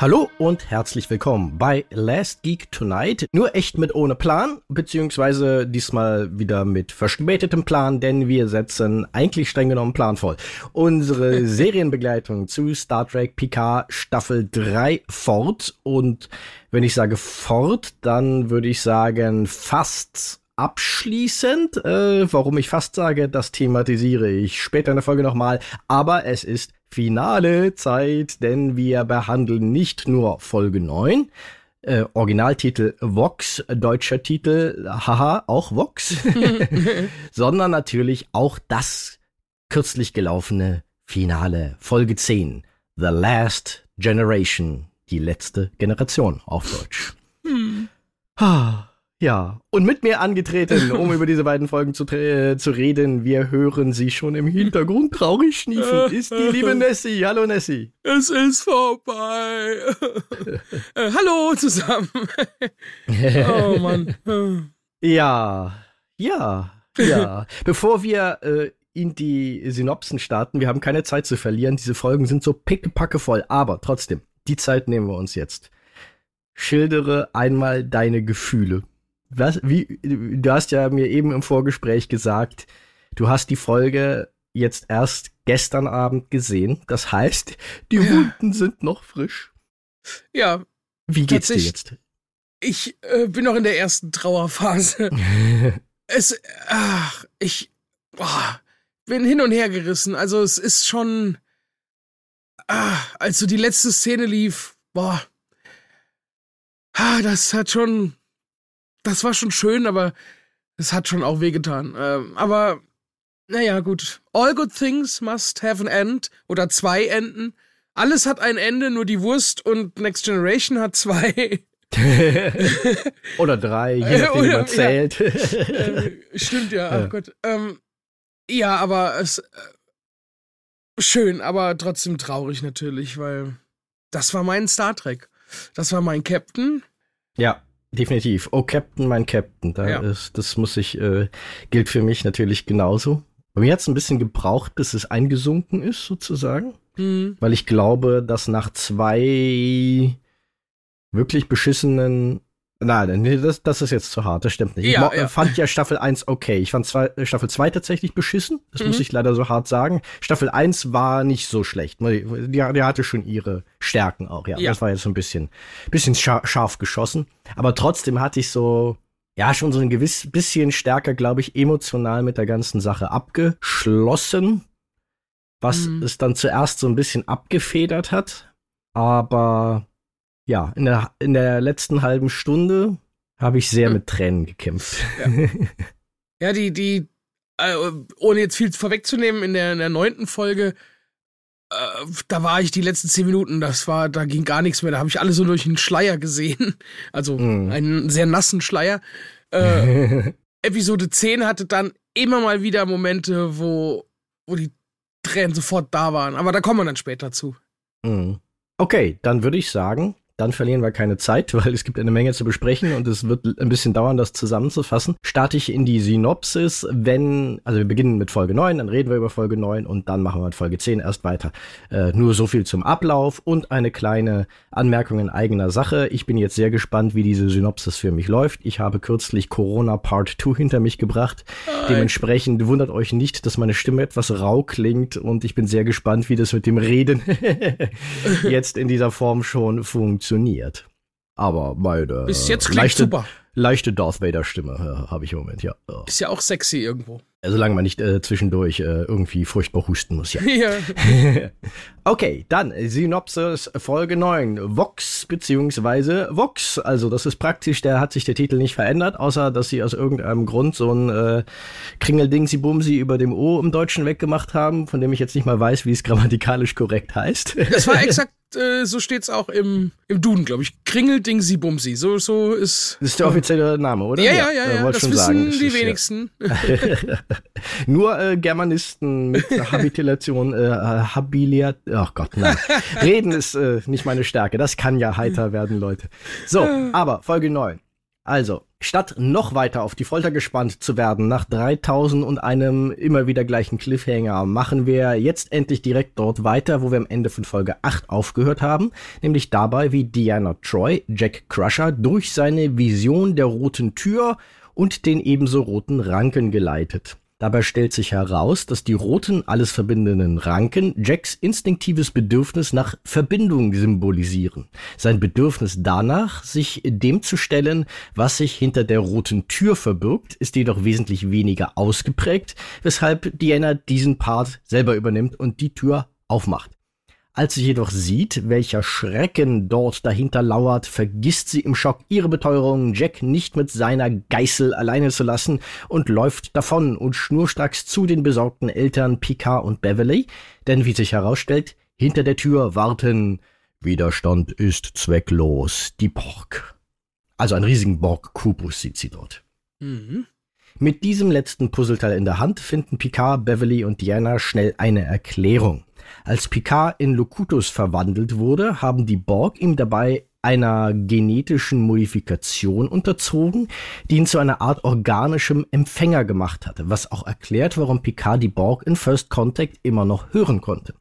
Hallo und herzlich willkommen bei Last Geek Tonight. Nur echt mit ohne Plan, beziehungsweise diesmal wieder mit verspätetem Plan, denn wir setzen eigentlich streng genommen planvoll unsere Serienbegleitung zu Star Trek Picard Staffel 3 fort. Und wenn ich sage fort, dann würde ich sagen fast abschließend. Äh, warum ich fast sage, das thematisiere ich später in der Folge nochmal. Aber es ist finale Zeit, denn wir behandeln nicht nur Folge 9, äh, Originaltitel Vox, deutscher Titel, haha, auch Vox, sondern natürlich auch das kürzlich gelaufene Finale, Folge 10, The Last Generation, die letzte Generation auf Deutsch. Hm. Ja, und mit mir angetreten, um über diese beiden Folgen zu, äh, zu reden, wir hören sie schon im Hintergrund traurig schniefen, ist die liebe Nessie. Hallo Nessie. Es ist vorbei. äh, hallo zusammen. oh Mann. ja, ja, ja. Bevor wir äh, in die Synopsen starten, wir haben keine Zeit zu verlieren, diese Folgen sind so pickepacke voll, aber trotzdem, die Zeit nehmen wir uns jetzt. Schildere einmal deine Gefühle was, wie, du hast ja mir eben im Vorgespräch gesagt, du hast die Folge jetzt erst gestern Abend gesehen. Das heißt, die ja. Wunden sind noch frisch. Ja. Wie geht's dir jetzt? Ich äh, bin noch in der ersten Trauerphase. es, ach, ich boah, bin hin und her gerissen. Also es ist schon, ah, als so die letzte Szene lief, boah, ah, das hat schon das war schon schön, aber es hat schon auch wehgetan. Ähm, aber naja, gut. All good things must have an end oder zwei Enden. Alles hat ein Ende, nur die Wurst und Next Generation hat zwei. oder drei, je nachdem, wie man zählt. Ja. äh, stimmt ja, ach ja. Gott. Ähm, ja, aber es äh, schön, aber trotzdem traurig natürlich, weil das war mein Star Trek. Das war mein Captain. Ja. Definitiv. Oh, Captain, mein Captain. Da ja. ist, das muss ich, äh, gilt für mich natürlich genauso. Bei mir hat es ein bisschen gebraucht, bis es eingesunken ist, sozusagen. Mhm. Weil ich glaube, dass nach zwei wirklich beschissenen Nein, nee, das, das ist jetzt zu hart, das stimmt nicht. Ja, ich ja. fand ja Staffel 1 okay. Ich fand zwei, äh, Staffel 2 tatsächlich beschissen, das mhm. muss ich leider so hart sagen. Staffel 1 war nicht so schlecht. Die, die hatte schon ihre Stärken auch, ja. ja. Das war jetzt so ein bisschen, bisschen scharf, scharf geschossen. Aber trotzdem hatte ich so, ja, schon so ein gewiss bisschen stärker, glaube ich, emotional mit der ganzen Sache abgeschlossen. Was mhm. es dann zuerst so ein bisschen abgefedert hat. Aber ja, in der, in der letzten halben Stunde habe ich sehr hm. mit Tränen gekämpft. Ja, ja die, die, äh, ohne jetzt viel vorwegzunehmen, in der, in der neunten Folge, äh, da war ich die letzten zehn Minuten, das war, da ging gar nichts mehr, da habe ich alles so durch einen Schleier gesehen. Also mm. einen sehr nassen Schleier. Äh, Episode 10 hatte dann immer mal wieder Momente, wo, wo die Tränen sofort da waren. Aber da kommen wir dann später zu. Mm. Okay, dann würde ich sagen, dann verlieren wir keine Zeit, weil es gibt eine Menge zu besprechen und es wird ein bisschen dauern, das zusammenzufassen. Starte ich in die Synopsis, wenn, also wir beginnen mit Folge 9, dann reden wir über Folge 9 und dann machen wir mit Folge 10 erst weiter. Äh, nur so viel zum Ablauf und eine kleine Anmerkung in eigener Sache. Ich bin jetzt sehr gespannt, wie diese Synopsis für mich läuft. Ich habe kürzlich Corona Part 2 hinter mich gebracht. Dementsprechend wundert euch nicht, dass meine Stimme etwas rau klingt und ich bin sehr gespannt, wie das mit dem Reden jetzt in dieser Form schon funktioniert funktioniert. Aber meine. Bis jetzt klingt leichte, super. Leichte Darth Vader-Stimme äh, habe ich im Moment, ja. Ist ja auch sexy irgendwo. Solange man nicht äh, zwischendurch äh, irgendwie furchtbar husten muss, ja. ja. okay, dann Synopsis Folge 9. Vox beziehungsweise Vox. Also das ist praktisch, der hat sich der Titel nicht verändert, außer dass sie aus irgendeinem Grund so ein äh, Kringeldingsi-Bumsi über dem O im Deutschen weggemacht haben, von dem ich jetzt nicht mal weiß, wie es grammatikalisch korrekt heißt. Das war exakt äh, so steht's auch im, im Duden, glaube ich. Kringeldingsi Bumsi. So, so ist. Das ist der offizielle Name, oder? Ja, ja, ja. ja, ja. Das wissen sagen. die wenigsten. Nur äh, Germanisten mit Habilitation, äh, Habiliat, ach Gott, nein. Reden ist äh, nicht meine Stärke. Das kann ja heiter werden, Leute. So, aber Folge 9. Also, statt noch weiter auf die Folter gespannt zu werden nach 3000 und einem immer wieder gleichen Cliffhanger, machen wir jetzt endlich direkt dort weiter, wo wir am Ende von Folge 8 aufgehört haben, nämlich dabei, wie Diana Troy Jack Crusher durch seine Vision der roten Tür und den ebenso roten Ranken geleitet. Dabei stellt sich heraus, dass die roten, alles verbindenden Ranken Jacks instinktives Bedürfnis nach Verbindung symbolisieren. Sein Bedürfnis danach, sich dem zu stellen, was sich hinter der roten Tür verbirgt, ist jedoch wesentlich weniger ausgeprägt, weshalb Diana diesen Part selber übernimmt und die Tür aufmacht. Als sie jedoch sieht, welcher Schrecken dort dahinter lauert, vergisst sie im Schock ihre Beteuerung, Jack nicht mit seiner Geißel alleine zu lassen und läuft davon und schnurstracks zu den besorgten Eltern Picard und Beverly, denn wie sich herausstellt, hinter der Tür warten Widerstand ist zwecklos, die Borg. Also einen riesigen Borg-Kubus sieht sie dort. Mhm. Mit diesem letzten Puzzleteil in der Hand finden Picard, Beverly und Diana schnell eine Erklärung. Als Picard in Locutus verwandelt wurde, haben die Borg ihm dabei einer genetischen Modifikation unterzogen, die ihn zu einer Art organischem Empfänger gemacht hatte, was auch erklärt, warum Picard die Borg in First Contact immer noch hören konnte.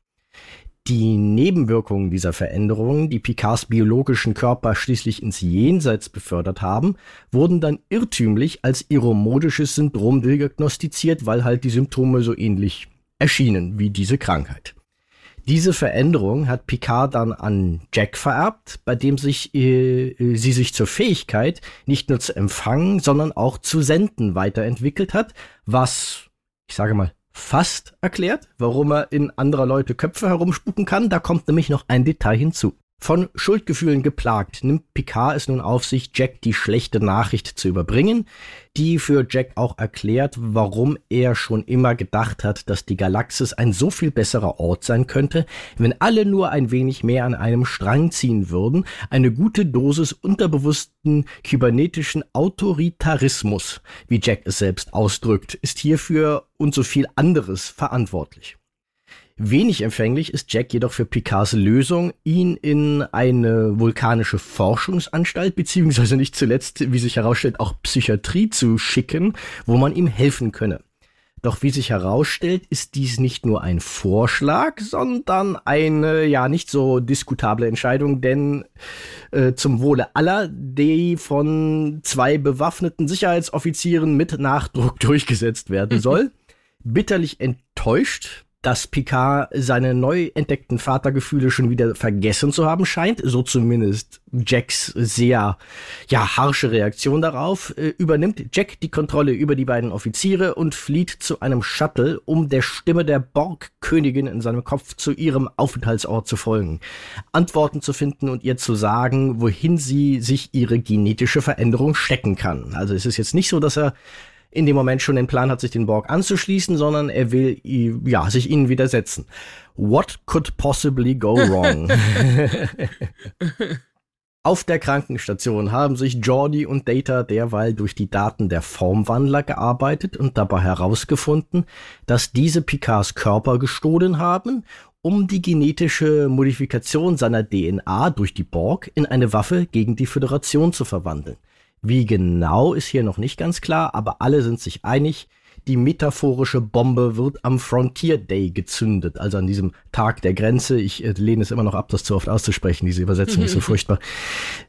Die Nebenwirkungen dieser Veränderungen, die Picards biologischen Körper schließlich ins Jenseits befördert haben, wurden dann irrtümlich als iromodisches Syndrom diagnostiziert, weil halt die Symptome so ähnlich erschienen wie diese Krankheit. Diese Veränderung hat Picard dann an Jack vererbt, bei dem sich äh, sie sich zur Fähigkeit, nicht nur zu empfangen, sondern auch zu senden weiterentwickelt hat, was, ich sage mal, fast erklärt, warum er in anderer Leute Köpfe herumspucken kann. Da kommt nämlich noch ein Detail hinzu. Von Schuldgefühlen geplagt nimmt Picard es nun auf sich, Jack die schlechte Nachricht zu überbringen, die für Jack auch erklärt, warum er schon immer gedacht hat, dass die Galaxis ein so viel besserer Ort sein könnte, wenn alle nur ein wenig mehr an einem Strang ziehen würden, eine gute Dosis unterbewussten kybernetischen Autoritarismus, wie Jack es selbst ausdrückt, ist hierfür und so viel anderes verantwortlich. Wenig empfänglich ist Jack jedoch für Picards Lösung, ihn in eine vulkanische Forschungsanstalt beziehungsweise nicht zuletzt, wie sich herausstellt, auch Psychiatrie zu schicken, wo man ihm helfen könne. Doch wie sich herausstellt, ist dies nicht nur ein Vorschlag, sondern eine ja nicht so diskutable Entscheidung, denn äh, zum Wohle aller, die von zwei bewaffneten Sicherheitsoffizieren mit Nachdruck durchgesetzt werden soll. Bitterlich enttäuscht dass Picard seine neu entdeckten Vatergefühle schon wieder vergessen zu haben scheint, so zumindest Jacks sehr ja harsche Reaktion darauf, äh, übernimmt Jack die Kontrolle über die beiden Offiziere und flieht zu einem Shuttle, um der Stimme der Borg-Königin in seinem Kopf zu ihrem Aufenthaltsort zu folgen, Antworten zu finden und ihr zu sagen, wohin sie sich ihre genetische Veränderung stecken kann. Also es ist jetzt nicht so, dass er in dem Moment schon den Plan hat, sich den Borg anzuschließen, sondern er will ja sich ihnen widersetzen. What could possibly go wrong? Auf der Krankenstation haben sich Jordi und Data derweil durch die Daten der Formwandler gearbeitet und dabei herausgefunden, dass diese Picards Körper gestohlen haben, um die genetische Modifikation seiner DNA durch die Borg in eine Waffe gegen die Föderation zu verwandeln. Wie genau ist hier noch nicht ganz klar, aber alle sind sich einig, die metaphorische Bombe wird am Frontier Day gezündet, also an diesem Tag der Grenze. Ich äh, lehne es immer noch ab, das zu oft auszusprechen, diese Übersetzung ist so furchtbar.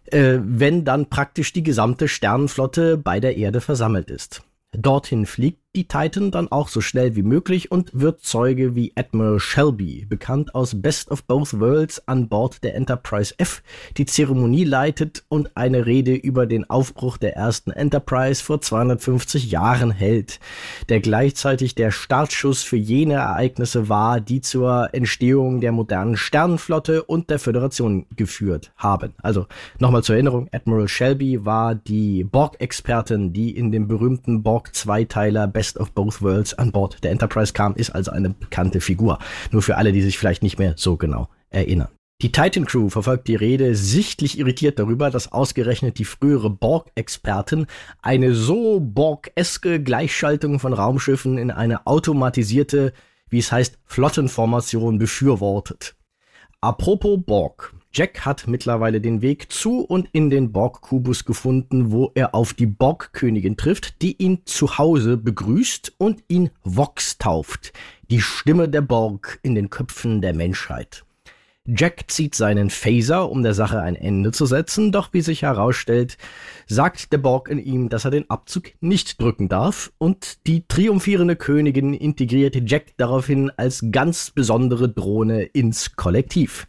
Äh, wenn dann praktisch die gesamte Sternenflotte bei der Erde versammelt ist. Dorthin fliegt die Titan dann auch so schnell wie möglich und wird Zeuge wie Admiral Shelby, bekannt aus Best of Both Worlds an Bord der Enterprise F, die Zeremonie leitet und eine Rede über den Aufbruch der ersten Enterprise vor 250 Jahren hält, der gleichzeitig der Startschuss für jene Ereignisse war, die zur Entstehung der modernen Sternenflotte und der Föderation geführt haben. Also nochmal zur Erinnerung, Admiral Shelby war die Borg-Expertin, die in dem berühmten Borg-Zweiteiler Best of Both Worlds an Bord der Enterprise kam, ist also eine bekannte Figur. Nur für alle, die sich vielleicht nicht mehr so genau erinnern. Die Titan Crew verfolgt die Rede sichtlich irritiert darüber, dass ausgerechnet die frühere Borg-Expertin eine so Borg-eske Gleichschaltung von Raumschiffen in eine automatisierte, wie es heißt, Flottenformation befürwortet. Apropos Borg. Jack hat mittlerweile den Weg zu und in den Borg-Kubus gefunden, wo er auf die Borg-Königin trifft, die ihn zu Hause begrüßt und ihn Vox tauft, die Stimme der Borg in den Köpfen der Menschheit. Jack zieht seinen Phaser, um der Sache ein Ende zu setzen, doch wie sich herausstellt, sagt der Borg in ihm, dass er den Abzug nicht drücken darf und die triumphierende Königin integriert Jack daraufhin als ganz besondere Drohne ins Kollektiv.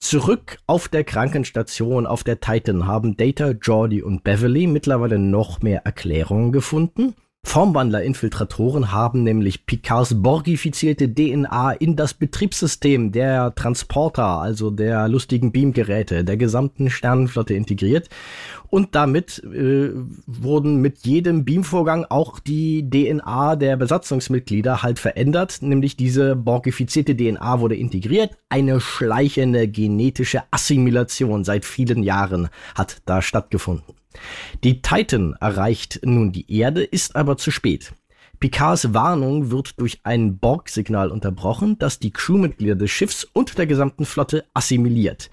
Zurück auf der Krankenstation auf der Titan haben Data, Jordi und Beverly mittlerweile noch mehr Erklärungen gefunden. Formwandler-Infiltratoren haben nämlich Picards borgifizierte DNA in das Betriebssystem der Transporter, also der lustigen Beamgeräte der gesamten Sternenflotte integriert. Und damit äh, wurden mit jedem Beamvorgang auch die DNA der Besatzungsmitglieder halt verändert, nämlich diese borgifizierte DNA wurde integriert. Eine schleichende genetische Assimilation seit vielen Jahren hat da stattgefunden. Die Titan erreicht nun die Erde, ist aber zu spät. Picards Warnung wird durch ein Borg-Signal unterbrochen, das die Crewmitglieder des Schiffs und der gesamten Flotte assimiliert.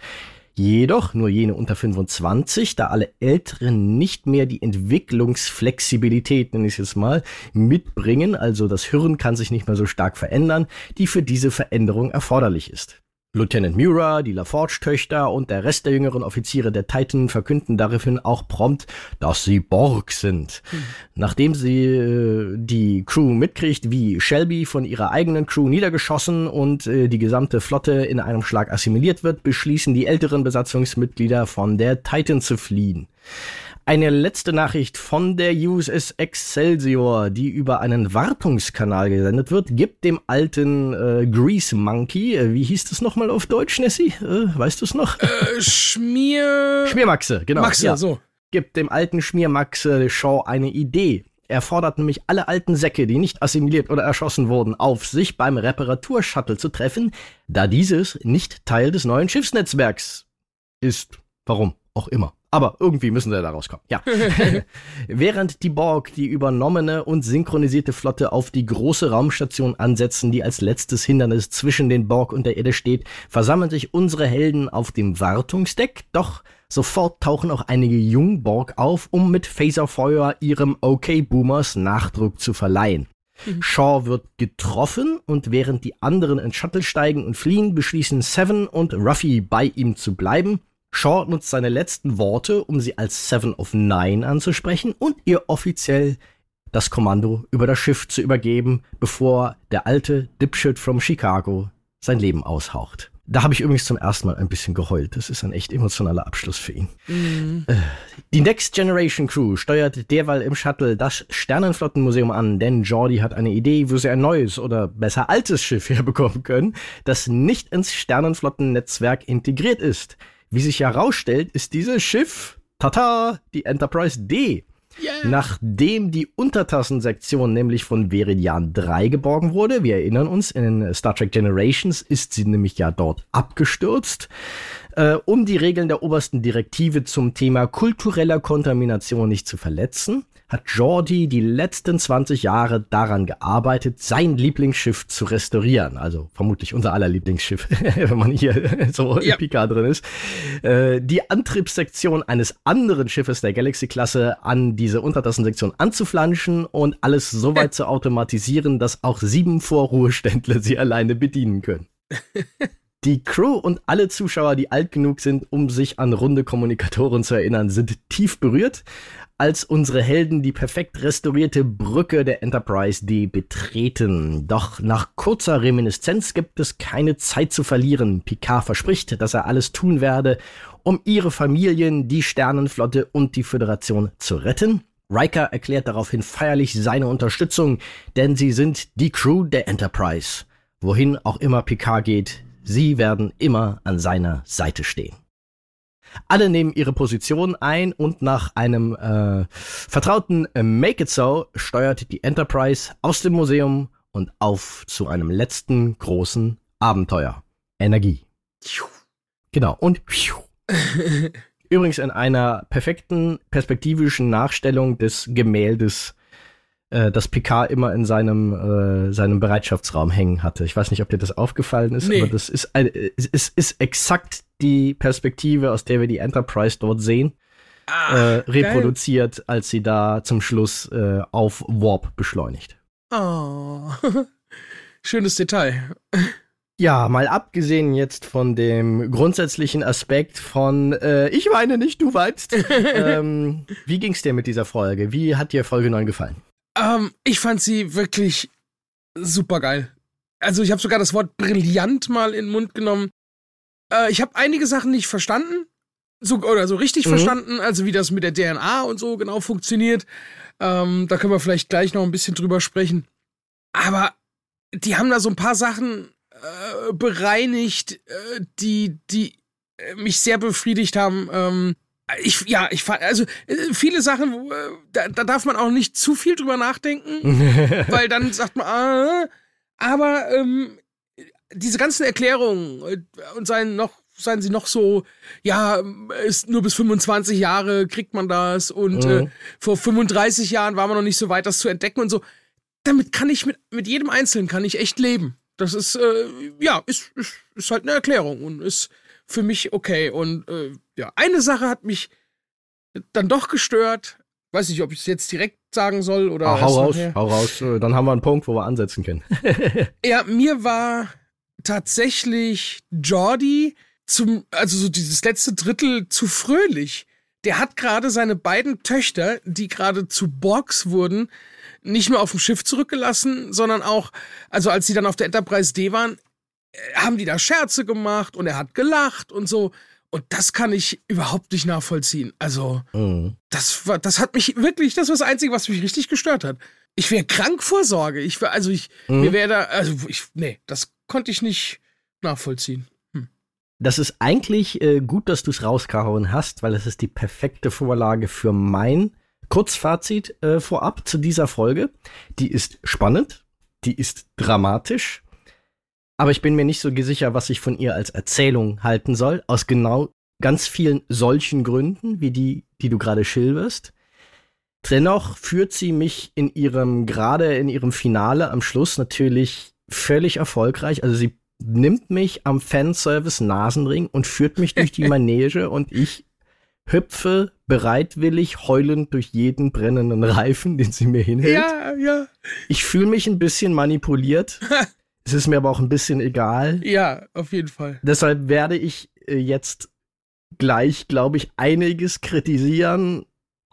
Jedoch nur jene unter 25, da alle Älteren nicht mehr die Entwicklungsflexibilität, nenne ich es jetzt mal, mitbringen, also das Hirn kann sich nicht mehr so stark verändern, die für diese Veränderung erforderlich ist. Lieutenant Mura, die LaForge-Töchter und der Rest der jüngeren Offiziere der Titan verkünden daraufhin auch prompt, dass sie Borg sind. Mhm. Nachdem sie äh, die Crew mitkriegt, wie Shelby von ihrer eigenen Crew niedergeschossen und äh, die gesamte Flotte in einem Schlag assimiliert wird, beschließen die älteren Besatzungsmitglieder von der Titan zu fliehen. Eine letzte Nachricht von der USS Excelsior, die über einen Wartungskanal gesendet wird, gibt dem alten äh, Grease Monkey, äh, wie hieß das nochmal auf Deutsch, Nessie? Äh, weißt du es noch? Äh, Schmier... Schmiermaxe, genau. Maxe, ja. so. Gibt dem alten Schmiermaxe Shaw eine Idee. Er fordert nämlich alle alten Säcke, die nicht assimiliert oder erschossen wurden, auf, sich beim Reparaturshuttle zu treffen, da dieses nicht Teil des neuen Schiffsnetzwerks ist. Warum auch immer. Aber irgendwie müssen sie da rauskommen. Ja. Während die Borg die übernommene und synchronisierte Flotte auf die große Raumstation ansetzen, die als letztes Hindernis zwischen den Borg und der Erde steht, versammeln sich unsere Helden auf dem Wartungsdeck, doch sofort tauchen auch einige Jungborg auf, um mit Phaserfeuer ihrem OK-Boomers Nachdruck zu verleihen. Mhm. Shaw wird getroffen und während die anderen ins Shuttle steigen und fliehen, beschließen Seven und Ruffy bei ihm zu bleiben Shaw nutzt seine letzten Worte, um sie als Seven of Nine anzusprechen und ihr offiziell das Kommando über das Schiff zu übergeben, bevor der alte Dipshit from Chicago sein Leben aushaucht. Da habe ich übrigens zum ersten Mal ein bisschen geheult. Das ist ein echt emotionaler Abschluss für ihn. Mhm. Äh, die Next Generation Crew steuert derweil im Shuttle das Sternenflottenmuseum an, denn Jordi hat eine Idee, wo sie ein neues oder besser altes Schiff herbekommen können, das nicht ins Sternenflottennetzwerk integriert ist. Wie sich herausstellt, ist dieses Schiff, tata, die Enterprise D. Yeah. Nachdem die Untertassensektion nämlich von Veridian 3 geborgen wurde, wir erinnern uns, in Star Trek Generations ist sie nämlich ja dort abgestürzt, äh, um die Regeln der obersten Direktive zum Thema kultureller Kontamination nicht zu verletzen, hat Jordi die letzten 20 Jahre daran gearbeitet, sein Lieblingsschiff zu restaurieren. Also vermutlich unser aller Lieblingsschiff, wenn man hier so ja. Picard drin ist. Äh, die Antriebssektion eines anderen Schiffes der Galaxy-Klasse an diese Untertassensektion anzuflanschen und alles so weit zu automatisieren, dass auch sieben Vorruheständler sie alleine bedienen können. Die Crew und alle Zuschauer, die alt genug sind, um sich an runde Kommunikatoren zu erinnern, sind tief berührt, als unsere Helden die perfekt restaurierte Brücke der Enterprise D betreten. Doch nach kurzer Reminiszenz gibt es keine Zeit zu verlieren. Picard verspricht, dass er alles tun werde, um ihre Familien, die Sternenflotte und die Föderation zu retten. Riker erklärt daraufhin feierlich seine Unterstützung, denn sie sind die Crew der Enterprise. Wohin auch immer Picard geht, Sie werden immer an seiner Seite stehen. Alle nehmen ihre Position ein und nach einem äh, vertrauten Make It So steuert die Enterprise aus dem Museum und auf zu einem letzten großen Abenteuer. Energie. Genau. Und übrigens in einer perfekten perspektivischen Nachstellung des Gemäldes äh, das Picard immer in seinem, äh, seinem Bereitschaftsraum hängen hatte. Ich weiß nicht, ob dir das aufgefallen ist, nee. aber das ist, ein, es ist exakt die Perspektive, aus der wir die Enterprise dort sehen. Ah, äh, reproduziert, geil. als sie da zum Schluss äh, auf Warp beschleunigt. Oh, schönes Detail. Ja, mal abgesehen jetzt von dem grundsätzlichen Aspekt von äh, ich weine nicht, du weinst. ähm, wie ging's dir mit dieser Folge? Wie hat dir Folge 9 gefallen? Ähm, ich fand sie wirklich super geil. Also ich habe sogar das Wort brillant mal in den Mund genommen. Äh, ich habe einige Sachen nicht verstanden. So, oder so richtig mhm. verstanden, also wie das mit der DNA und so genau funktioniert. Ähm, da können wir vielleicht gleich noch ein bisschen drüber sprechen. Aber die haben da so ein paar Sachen äh, bereinigt, äh, die, die äh, mich sehr befriedigt haben. Ähm, ich, ja, ich fand, also äh, viele Sachen, äh, da, da darf man auch nicht zu viel drüber nachdenken, weil dann sagt man, ah, aber ähm, diese ganzen Erklärungen und seien noch seien sie noch so, ja, ist nur bis 25 Jahre kriegt man das und mhm. äh, vor 35 Jahren war man noch nicht so weit, das zu entdecken und so. Damit kann ich mit, mit jedem Einzelnen kann ich echt leben. Das ist, äh, ja, ist, ist, ist halt eine Erklärung und ist für mich okay. Und äh, ja, eine Sache hat mich dann doch gestört. Weiß nicht, ob ich es jetzt direkt sagen soll oder. Ah, hau raus, hau raus. Dann haben wir einen Punkt, wo wir ansetzen können. ja, mir war tatsächlich Jordi zum, also so dieses letzte Drittel zu fröhlich. Der hat gerade seine beiden Töchter, die gerade zu Borgs wurden, nicht mehr auf dem Schiff zurückgelassen, sondern auch, also als sie dann auf der Enterprise D waren, äh, haben die da Scherze gemacht und er hat gelacht und so. Und das kann ich überhaupt nicht nachvollziehen. Also, mhm. das war, das hat mich wirklich, das war das Einzige, was mich richtig gestört hat. Ich wäre krank vor Sorge. Ich wäre, also ich, mhm. mir wäre da, also ich, nee, das konnte ich nicht nachvollziehen. Hm. Das ist eigentlich äh, gut, dass du es rausgehauen hast, weil es ist die perfekte Vorlage für mein Kurzfazit äh, vorab zu dieser Folge. Die ist spannend, die ist dramatisch, aber ich bin mir nicht so sicher, was ich von ihr als Erzählung halten soll, aus genau ganz vielen solchen Gründen, wie die, die du gerade schilderst. Dennoch führt sie mich in ihrem, gerade in ihrem Finale am Schluss natürlich völlig erfolgreich. Also sie nimmt mich am Fanservice Nasenring und führt mich durch die Manege und ich hüpfe bereitwillig heulend durch jeden brennenden Reifen, den sie mir hinhält. Ja, ja. Ich fühle mich ein bisschen manipuliert. es ist mir aber auch ein bisschen egal. Ja, auf jeden Fall. Deshalb werde ich äh, jetzt gleich, glaube ich, einiges kritisieren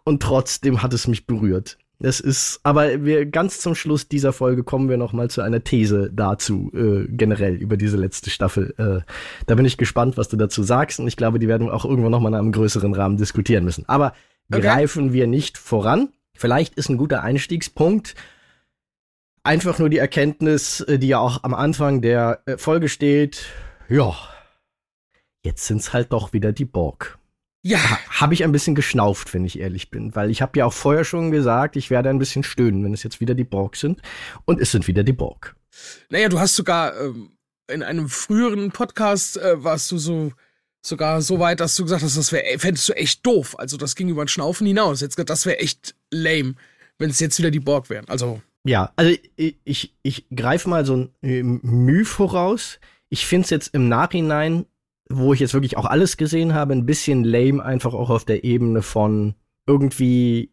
und trotzdem hat es mich berührt. Es ist, aber wir ganz zum Schluss dieser Folge kommen wir noch mal zu einer These dazu äh, generell über diese letzte Staffel. Äh, da bin ich gespannt, was du dazu sagst und ich glaube, die werden auch irgendwann noch mal in einem größeren Rahmen diskutieren müssen. Aber okay. greifen wir nicht voran. Vielleicht ist ein guter Einstiegspunkt einfach nur die Erkenntnis, äh, die ja auch am Anfang der äh, Folge steht. Ja, jetzt sind's halt doch wieder die Borg. Ja. Habe ich ein bisschen geschnauft, wenn ich ehrlich bin, weil ich habe ja auch vorher schon gesagt, ich werde ein bisschen stöhnen, wenn es jetzt wieder die Borg sind. Und es sind wieder die Borg. Naja, du hast sogar ähm, in einem früheren Podcast äh, warst du so sogar so weit, dass du gesagt hast, das wäre fändest du echt doof. Also das ging über den Schnaufen hinaus. Jetzt das wäre echt lame, wenn es jetzt wieder die Borg wären. Also ja, also ich ich, ich greife mal so ein äh, Mühe voraus. Ich finde es jetzt im Nachhinein wo ich jetzt wirklich auch alles gesehen habe, ein bisschen lame, einfach auch auf der Ebene von irgendwie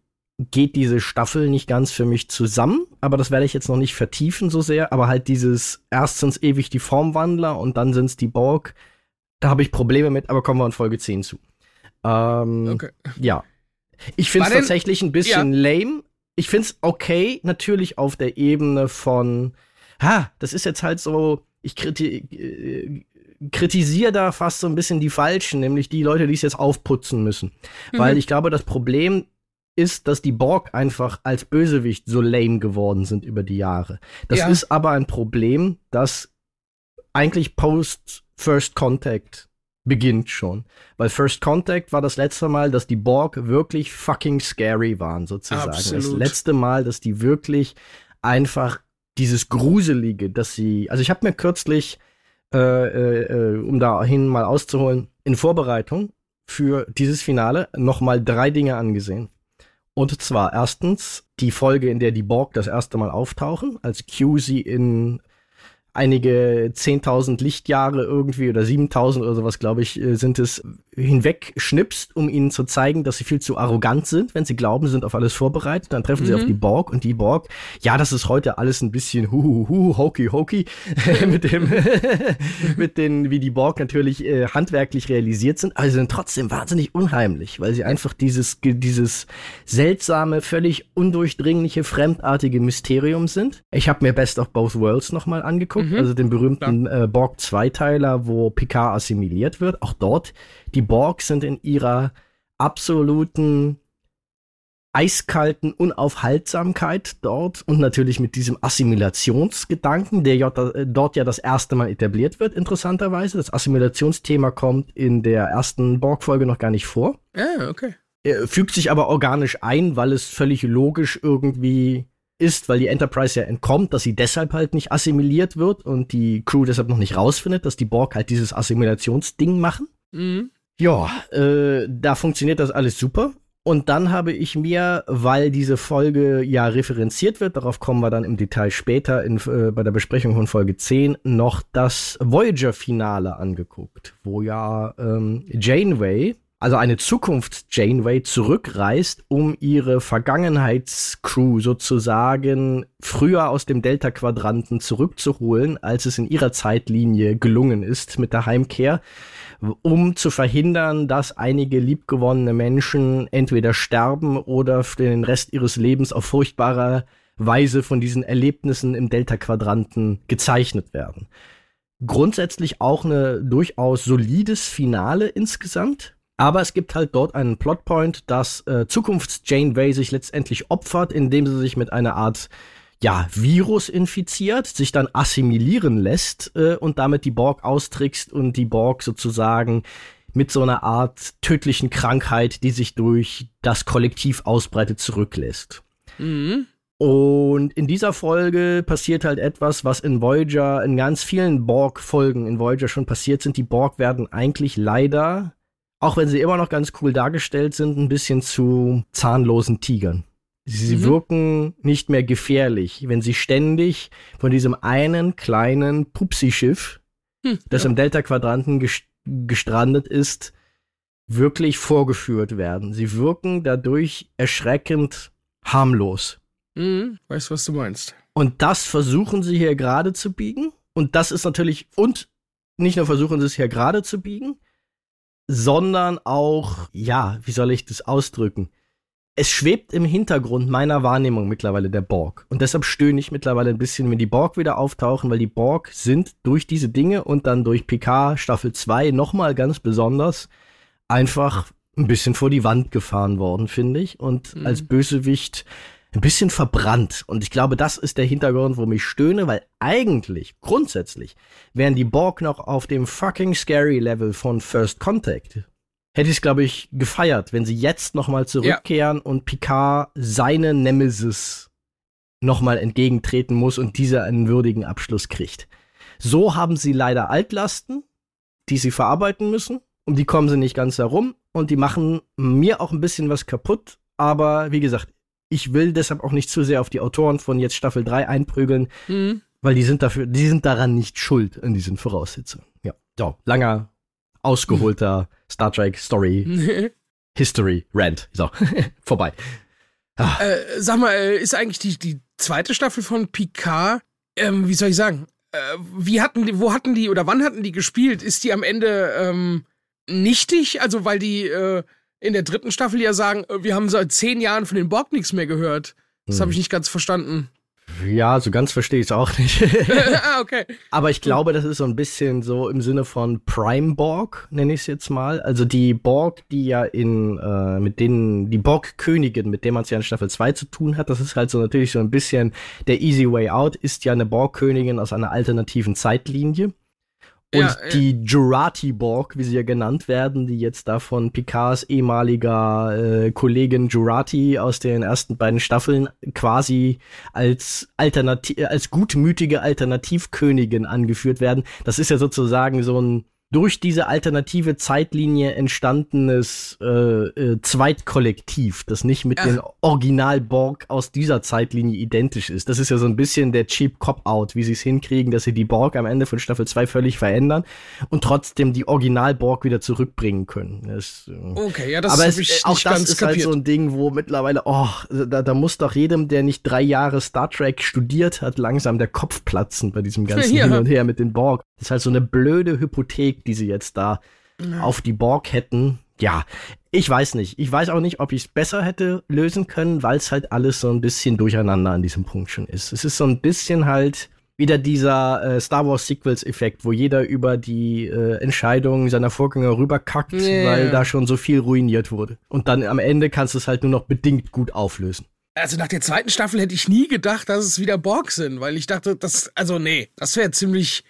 geht diese Staffel nicht ganz für mich zusammen, aber das werde ich jetzt noch nicht vertiefen so sehr, aber halt dieses erstens ewig die Formwandler und dann sind's die Borg, da habe ich Probleme mit, aber kommen wir in Folge 10 zu. Ähm, okay. Ja. Ich finde es tatsächlich ein bisschen ja. lame. Ich finde es okay, natürlich auf der Ebene von, ha, das ist jetzt halt so, ich kriti äh, kritisiere da fast so ein bisschen die Falschen, nämlich die Leute, die es jetzt aufputzen müssen. Mhm. Weil ich glaube, das Problem ist, dass die Borg einfach als Bösewicht so lame geworden sind über die Jahre. Das ja. ist aber ein Problem, das eigentlich post First Contact beginnt schon. Weil First Contact war das letzte Mal, dass die Borg wirklich fucking scary waren, sozusagen. Absolut. Das letzte Mal, dass die wirklich einfach dieses Gruselige, dass sie, also ich habe mir kürzlich äh, äh, äh, um dahin mal auszuholen, in Vorbereitung für dieses Finale nochmal drei Dinge angesehen. Und zwar erstens die Folge, in der die Borg das erste Mal auftauchen, als Q sie in einige 10.000 Lichtjahre irgendwie oder 7.000 oder sowas, glaube ich, äh, sind es, hinweg schnipst, um ihnen zu zeigen, dass sie viel zu arrogant sind, wenn sie glauben, sie sind auf alles vorbereitet. Dann treffen mhm. sie auf mhm. die Borg und die Borg, ja, das ist heute alles ein bisschen huhuhu, hokey hokey, mit dem, mit den, wie die Borg natürlich äh, handwerklich realisiert sind, aber sie sind trotzdem wahnsinnig unheimlich, weil sie einfach dieses, dieses seltsame, völlig undurchdringliche, fremdartige Mysterium sind. Ich habe mir Best of Both Worlds nochmal angeguckt mhm. Also den berühmten äh, Borg-Zweiteiler, wo Picard assimiliert wird. Auch dort, die Borg sind in ihrer absoluten eiskalten Unaufhaltsamkeit dort und natürlich mit diesem Assimilationsgedanken, der äh, dort ja das erste Mal etabliert wird, interessanterweise. Das Assimilationsthema kommt in der ersten Borg-Folge noch gar nicht vor. Ah, okay. Er fügt sich aber organisch ein, weil es völlig logisch irgendwie ist, weil die Enterprise ja entkommt, dass sie deshalb halt nicht assimiliert wird und die Crew deshalb noch nicht rausfindet, dass die Borg halt dieses Assimilationsding machen. Mhm. Ja, äh, da funktioniert das alles super. Und dann habe ich mir, weil diese Folge ja referenziert wird, darauf kommen wir dann im Detail später in, äh, bei der Besprechung von Folge 10, noch das Voyager-Finale angeguckt, wo ja ähm, Janeway, also eine Zukunft Janeway zurückreist, um ihre Vergangenheitscrew sozusagen früher aus dem Delta-Quadranten zurückzuholen, als es in ihrer Zeitlinie gelungen ist mit der Heimkehr, um zu verhindern, dass einige liebgewonnene Menschen entweder sterben oder für den Rest ihres Lebens auf furchtbare Weise von diesen Erlebnissen im Delta-Quadranten gezeichnet werden. Grundsätzlich auch eine durchaus solides Finale insgesamt aber es gibt halt dort einen Plotpoint, dass äh, Zukunfts-Janeway sich letztendlich opfert, indem sie sich mit einer Art ja, Virus infiziert, sich dann assimilieren lässt äh, und damit die Borg austrickst und die Borg sozusagen mit so einer Art tödlichen Krankheit, die sich durch das Kollektiv ausbreitet, zurücklässt. Mhm. Und in dieser Folge passiert halt etwas, was in Voyager, in ganz vielen Borg-Folgen in Voyager schon passiert sind. Die Borg werden eigentlich leider auch wenn sie immer noch ganz cool dargestellt sind, ein bisschen zu zahnlosen Tigern. Sie mhm. wirken nicht mehr gefährlich, wenn sie ständig von diesem einen kleinen Pupsi-Schiff, hm, das ja. im Delta-Quadranten gestrandet ist, wirklich vorgeführt werden. Sie wirken dadurch erschreckend harmlos. Mhm, weißt, was du meinst. Und das versuchen sie hier gerade zu biegen. Und das ist natürlich, und nicht nur versuchen sie es hier gerade zu biegen, sondern auch, ja, wie soll ich das ausdrücken? Es schwebt im Hintergrund meiner Wahrnehmung mittlerweile der Borg. Und deshalb stöhne ich mittlerweile ein bisschen, wenn die Borg wieder auftauchen, weil die Borg sind durch diese Dinge und dann durch PK Staffel 2 nochmal ganz besonders einfach ein bisschen vor die Wand gefahren worden, finde ich. Und mhm. als Bösewicht ein bisschen verbrannt. Und ich glaube, das ist der Hintergrund, warum ich stöhne, weil eigentlich, grundsätzlich, wären die Borg noch auf dem fucking scary Level von First Contact. Hätte ich es, glaube ich, gefeiert, wenn sie jetzt nochmal zurückkehren ja. und Picard seine Nemesis nochmal entgegentreten muss und dieser einen würdigen Abschluss kriegt. So haben sie leider Altlasten, die sie verarbeiten müssen. Um die kommen sie nicht ganz herum und die machen mir auch ein bisschen was kaputt. Aber wie gesagt, ich will deshalb auch nicht zu sehr auf die Autoren von jetzt Staffel 3 einprügeln, mhm. weil die sind dafür, die sind daran nicht schuld an diesen Voraussetzungen. Ja. So, langer, ausgeholter Star Trek Story History Rant. So, vorbei. Ah. Äh, sag mal, äh, ist eigentlich die, die zweite Staffel von Picard, ähm, wie soll ich sagen, äh, wie hatten die, wo hatten die oder wann hatten die gespielt? Ist die am Ende ähm, nichtig? Also, weil die, äh, in der dritten Staffel ja sagen, äh, wir haben seit zehn Jahren von den Borg nichts mehr gehört. Das hm. habe ich nicht ganz verstanden. Ja, so ganz verstehe ich es auch nicht. ah, okay. Aber ich glaube, das ist so ein bisschen so im Sinne von Prime Borg, nenne ich es jetzt mal. Also die Borg, die ja in, äh, mit denen, die Borg-Königin, mit der man es ja in Staffel 2 zu tun hat, das ist halt so natürlich so ein bisschen der Easy Way Out, ist ja eine Borg-Königin aus einer alternativen Zeitlinie. Und ja, die Jurati-Borg, wie sie ja genannt werden, die jetzt da von Picards ehemaliger äh, Kollegin Jurati aus den ersten beiden Staffeln quasi als Alternativ, als gutmütige Alternativkönigin angeführt werden. Das ist ja sozusagen so ein durch diese alternative Zeitlinie entstandenes äh, äh, Zweitkollektiv, das nicht mit Ach. den Original-Borg aus dieser Zeitlinie identisch ist. Das ist ja so ein bisschen der cheap Cop-Out, wie sie es hinkriegen, dass sie die Borg am Ende von Staffel 2 völlig verändern und trotzdem die Original-Borg wieder zurückbringen können. Das, äh, okay, ja, das aber es, ich auch das ist kapiert. halt so ein Ding, wo mittlerweile, oh, da, da muss doch jedem, der nicht drei Jahre Star Trek studiert hat, langsam der Kopf platzen bei diesem ganzen ja. Hin und Her mit den Borg. Das ist halt so eine blöde Hypothek, die sie jetzt da ja. auf die Borg hätten. Ja, ich weiß nicht. Ich weiß auch nicht, ob ich es besser hätte lösen können, weil es halt alles so ein bisschen durcheinander an diesem Punkt schon ist. Es ist so ein bisschen halt wieder dieser äh, Star Wars Sequels Effekt, wo jeder über die äh, Entscheidungen seiner Vorgänger rüberkackt, yeah. weil da schon so viel ruiniert wurde. Und dann am Ende kannst du es halt nur noch bedingt gut auflösen. Also nach der zweiten Staffel hätte ich nie gedacht, dass es wieder Borg sind, weil ich dachte, das, also nee, das wäre ziemlich,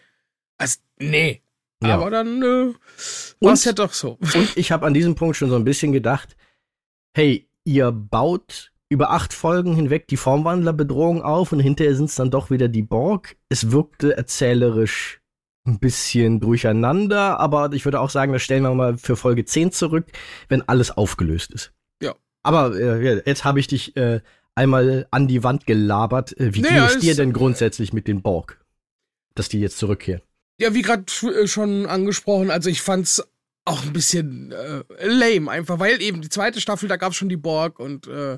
also nee, ja. Aber dann äh, war es ja doch so. Und ich habe an diesem Punkt schon so ein bisschen gedacht, hey, ihr baut über acht Folgen hinweg die Formwandlerbedrohung auf und hinterher sind es dann doch wieder die Borg. Es wirkte erzählerisch ein bisschen durcheinander, aber ich würde auch sagen, das stellen wir mal für Folge 10 zurück, wenn alles aufgelöst ist. Ja. Aber äh, jetzt habe ich dich äh, einmal an die Wand gelabert. Äh, wie nee, ging es dir denn grundsätzlich mit den Borg? Dass die jetzt zurückkehren? Ja, wie gerade äh, schon angesprochen, also ich fand's auch ein bisschen äh, lame, einfach, weil eben die zweite Staffel, da gab's schon die Borg und, äh,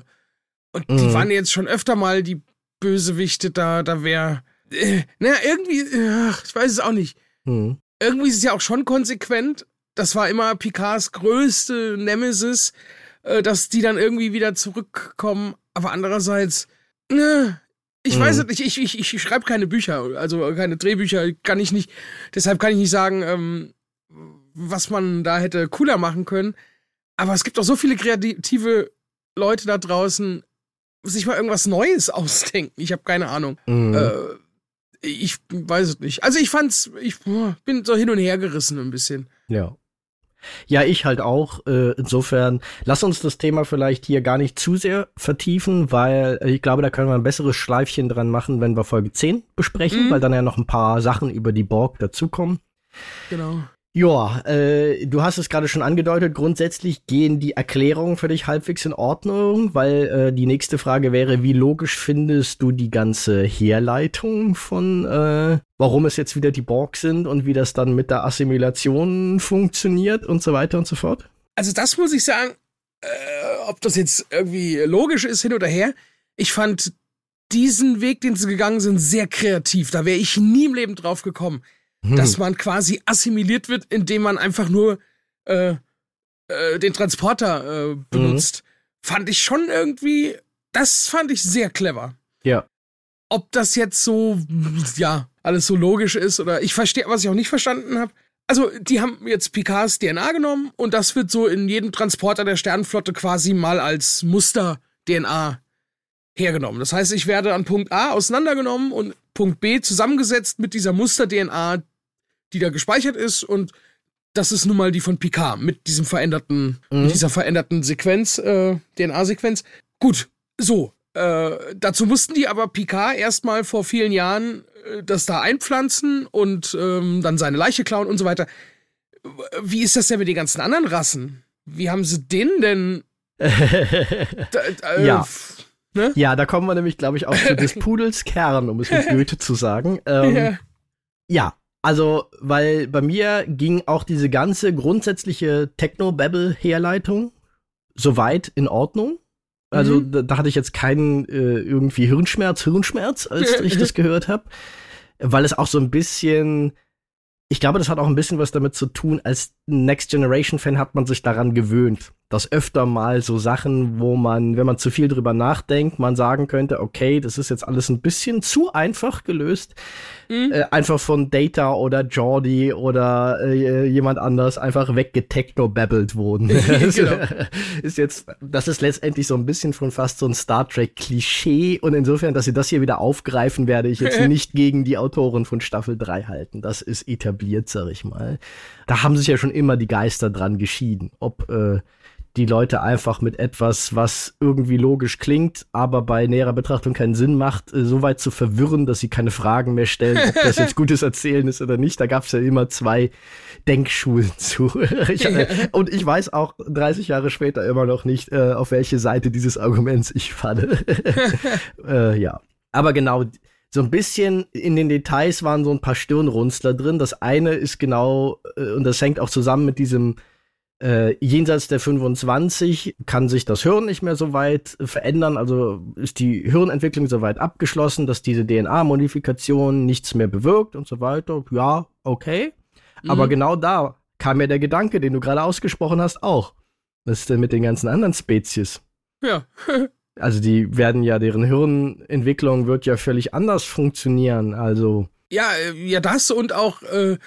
und mhm. die waren jetzt schon öfter mal die Bösewichte da, da wäre. Äh, naja, irgendwie, äh, ich weiß es auch nicht. Mhm. Irgendwie ist es ja auch schon konsequent. Das war immer Picards größte Nemesis, äh, dass die dann irgendwie wieder zurückkommen. Aber andererseits, ne, ich mhm. weiß es nicht, ich, ich, ich, ich schreibe keine Bücher, also keine Drehbücher, kann ich nicht. Deshalb kann ich nicht sagen, ähm, was man da hätte cooler machen können. Aber es gibt auch so viele kreative Leute da draußen, sich mal irgendwas Neues ausdenken. Ich habe keine Ahnung. Mhm. Äh, ich weiß es nicht. Also ich fand's, ich bin so hin und her gerissen ein bisschen. Ja. Ja, ich halt auch. Äh, insofern, lass uns das Thema vielleicht hier gar nicht zu sehr vertiefen, weil ich glaube, da können wir ein besseres Schleifchen dran machen, wenn wir Folge 10 besprechen, mhm. weil dann ja noch ein paar Sachen über die Borg dazukommen. Genau. Ja, äh, du hast es gerade schon angedeutet, grundsätzlich gehen die Erklärungen für dich halbwegs in Ordnung, weil äh, die nächste Frage wäre, wie logisch findest du die ganze Herleitung von, äh, warum es jetzt wieder die Borg sind und wie das dann mit der Assimilation funktioniert und so weiter und so fort? Also das muss ich sagen, äh, ob das jetzt irgendwie logisch ist hin oder her, ich fand diesen Weg, den sie gegangen sind, sehr kreativ. Da wäre ich nie im Leben drauf gekommen hm. dass man quasi assimiliert wird, indem man einfach nur äh, äh, den Transporter äh, benutzt. Mhm. Fand ich schon irgendwie, das fand ich sehr clever. Ja. Ob das jetzt so, ja, alles so logisch ist oder ich verstehe, was ich auch nicht verstanden habe. Also, die haben jetzt Picards DNA genommen und das wird so in jedem Transporter der Sternenflotte quasi mal als Muster-DNA hergenommen. Das heißt, ich werde an Punkt A auseinandergenommen und Punkt B zusammengesetzt mit dieser Muster-DNA, die da gespeichert ist und das ist nun mal die von Picard mit diesem veränderten, mhm. mit dieser veränderten Sequenz, äh, DNA-Sequenz. Gut, so. Äh, dazu mussten die aber Picard erstmal vor vielen Jahren äh, das da einpflanzen und ähm, dann seine Leiche klauen und so weiter. Wie ist das denn mit den ganzen anderen Rassen? Wie haben sie den denn? da, äh, ja. Ne? Ja, da kommen wir nämlich, glaube ich, auch zu des Pudels Kern, um es mit Goethe zu sagen. Ähm, ja. ja, also, weil bei mir ging auch diese ganze grundsätzliche Techno-Babble-Herleitung soweit in Ordnung. Also, mhm. da, da, hatte ich jetzt keinen äh, irgendwie Hirnschmerz, Hirnschmerz, als ich das gehört habe. Weil es auch so ein bisschen ich glaube, das hat auch ein bisschen was damit zu tun, als Next Generation Fan hat man sich daran gewöhnt, dass öfter mal so Sachen, wo man, wenn man zu viel drüber nachdenkt, man sagen könnte, okay, das ist jetzt alles ein bisschen zu einfach gelöst, mhm. äh, einfach von Data oder Jordi oder äh, jemand anders einfach weggetechno-babbelt wurden. genau. ist jetzt, das ist letztendlich so ein bisschen von fast so ein Star Trek Klischee und insofern, dass sie das hier wieder aufgreifen, werde ich jetzt nicht gegen die Autoren von Staffel 3 halten. Das ist etabliert etabliert, sag ich mal. Da haben sich ja schon immer die Geister dran geschieden, ob äh, die Leute einfach mit etwas, was irgendwie logisch klingt, aber bei näherer Betrachtung keinen Sinn macht, äh, so weit zu verwirren, dass sie keine Fragen mehr stellen, ob das jetzt gutes Erzählen ist oder nicht. Da gab es ja immer zwei Denkschulen zu. ich, äh, und ich weiß auch 30 Jahre später immer noch nicht, äh, auf welche Seite dieses Arguments ich falle. äh, ja. Aber genau, so ein bisschen in den Details waren so ein paar Stirnrunzler drin. Das eine ist genau, äh, und das hängt auch zusammen mit diesem äh, jenseits der 25 kann sich das Hirn nicht mehr so weit äh, verändern, also ist die Hirnentwicklung so weit abgeschlossen, dass diese DNA-Modifikation nichts mehr bewirkt und so weiter. Ja, okay. Mhm. Aber genau da kam mir der Gedanke, den du gerade ausgesprochen hast, auch. Was ist denn mit den ganzen anderen Spezies? Ja. also die werden ja, deren Hirnentwicklung wird ja völlig anders funktionieren. Also. Ja, äh, ja, das und auch, äh,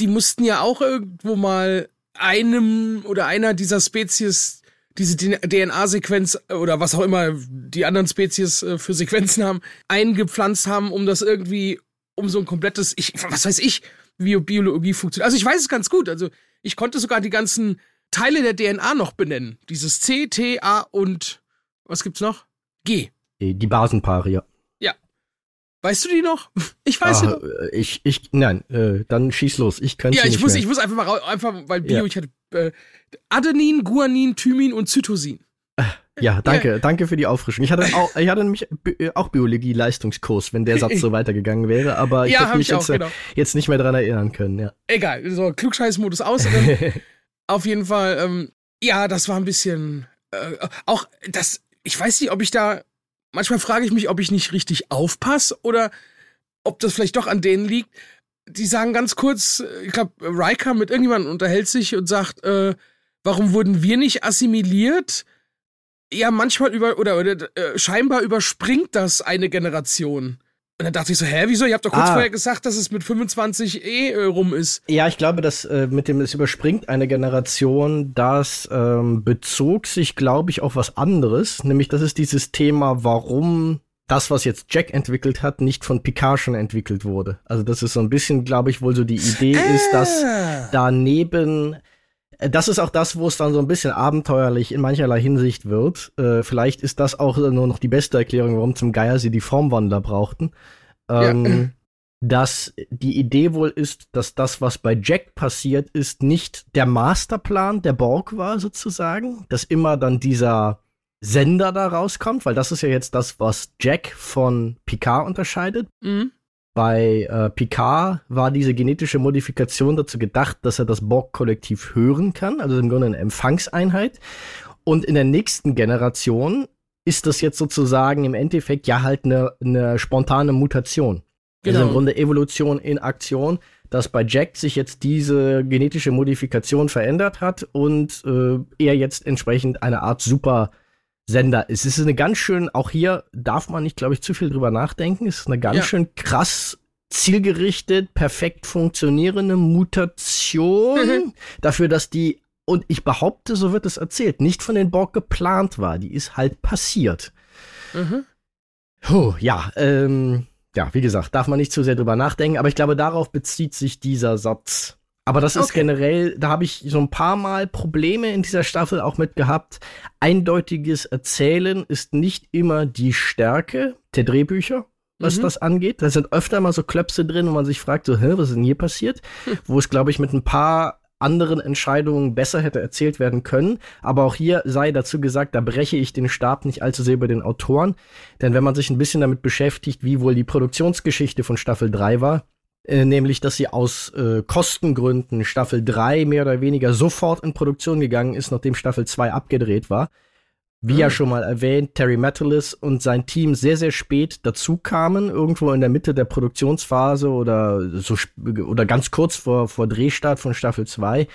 die mussten ja auch irgendwo mal einem oder einer dieser Spezies diese DNA-Sequenz oder was auch immer die anderen Spezies äh, für Sequenzen haben, eingepflanzt haben, um das irgendwie, um so ein komplettes, ich, was weiß ich, wie Biologie funktioniert. Also ich weiß es ganz gut. Also ich konnte sogar die ganzen Teile der DNA noch benennen. Dieses C, T, A und was gibt's noch? G. Die Basenpaare, ja. Weißt du die noch? Ich weiß sie ah, noch. Äh, ich, ich, nein, äh, dann schieß los. Ich kann Ja, ich muss, mehr. ich muss einfach mal einfach, weil Bio, ja. ich hatte äh, Adenin, Guanin, Thymin und Zytosin. Ja, danke, ja. danke für die Auffrischung. Ich hatte auch, ich hatte nämlich äh, auch Biologie-Leistungskurs, wenn der Satz so weitergegangen wäre, aber ich ja, hätte mich jetzt, auch, genau. jetzt nicht mehr dran erinnern können, ja. Egal, so Klugscheißmodus aus. auf jeden Fall, ähm, ja, das war ein bisschen, äh, auch das, ich weiß nicht, ob ich da manchmal frage ich mich, ob ich nicht richtig aufpasse oder ob das vielleicht doch an denen liegt. Die sagen ganz kurz, ich glaube, Riker mit irgendjemandem unterhält sich und sagt, äh, warum wurden wir nicht assimiliert? Ja, manchmal über oder, oder äh, scheinbar überspringt das eine Generation. Und dann dachte ich so, hä, wieso? Ihr habt doch kurz ah. vorher gesagt, dass es mit 25 eh äh, rum ist. Ja, ich glaube, dass äh, mit dem es überspringt eine Generation, das ähm, bezog sich, glaube ich, auf was anderes. Nämlich, das ist dieses Thema, warum das, was jetzt Jack entwickelt hat, nicht von Picard schon entwickelt wurde. Also das ist so ein bisschen, glaube ich, wohl so die Idee ah. ist, dass daneben äh, das ist auch das, wo es dann so ein bisschen abenteuerlich in mancherlei Hinsicht wird. Äh, vielleicht ist das auch nur noch die beste Erklärung, warum zum Geier sie die Formwandler brauchten. Ähm, ja. Dass die Idee wohl ist, dass das, was bei Jack passiert ist, nicht der Masterplan der Borg war, sozusagen. Dass immer dann dieser Sender da rauskommt, weil das ist ja jetzt das, was Jack von Picard unterscheidet. Mhm. Bei äh, Picard war diese genetische Modifikation dazu gedacht, dass er das Borg-Kollektiv hören kann, also im Grunde eine Empfangseinheit. Und in der nächsten Generation ist das jetzt sozusagen im Endeffekt ja halt eine, eine spontane Mutation. Genau. Also im genau. Grunde Evolution in Aktion, dass bei Jack sich jetzt diese genetische Modifikation verändert hat und äh, er jetzt entsprechend eine Art Super Sender ist. Es ist eine ganz schön, auch hier darf man nicht, glaube ich, zu viel drüber nachdenken. Es ist eine ganz ja. schön krass zielgerichtet, perfekt funktionierende Mutation mhm. dafür, dass die, und ich behaupte, so wird es erzählt, nicht von den Borg geplant war. Die ist halt passiert. Mhm. Puh, ja, ähm, ja, wie gesagt, darf man nicht zu sehr drüber nachdenken, aber ich glaube, darauf bezieht sich dieser Satz. Aber das ist okay. generell, da habe ich so ein paar Mal Probleme in dieser Staffel auch mit gehabt. Eindeutiges Erzählen ist nicht immer die Stärke der Drehbücher, was mhm. das angeht. Da sind öfter mal so Klöpse drin, wo man sich fragt, so, hä, was ist denn hier passiert? Hm. Wo es, glaube ich, mit ein paar anderen Entscheidungen besser hätte erzählt werden können. Aber auch hier sei dazu gesagt, da breche ich den Stab nicht allzu sehr über den Autoren. Denn wenn man sich ein bisschen damit beschäftigt, wie wohl die Produktionsgeschichte von Staffel 3 war, äh, nämlich, dass sie aus äh, Kostengründen Staffel 3 mehr oder weniger sofort in Produktion gegangen ist, nachdem Staffel 2 abgedreht war. Wie mhm. ja schon mal erwähnt, Terry Metalis und sein Team sehr, sehr spät dazu kamen, irgendwo in der Mitte der Produktionsphase oder so oder ganz kurz vor, vor Drehstart von Staffel 2.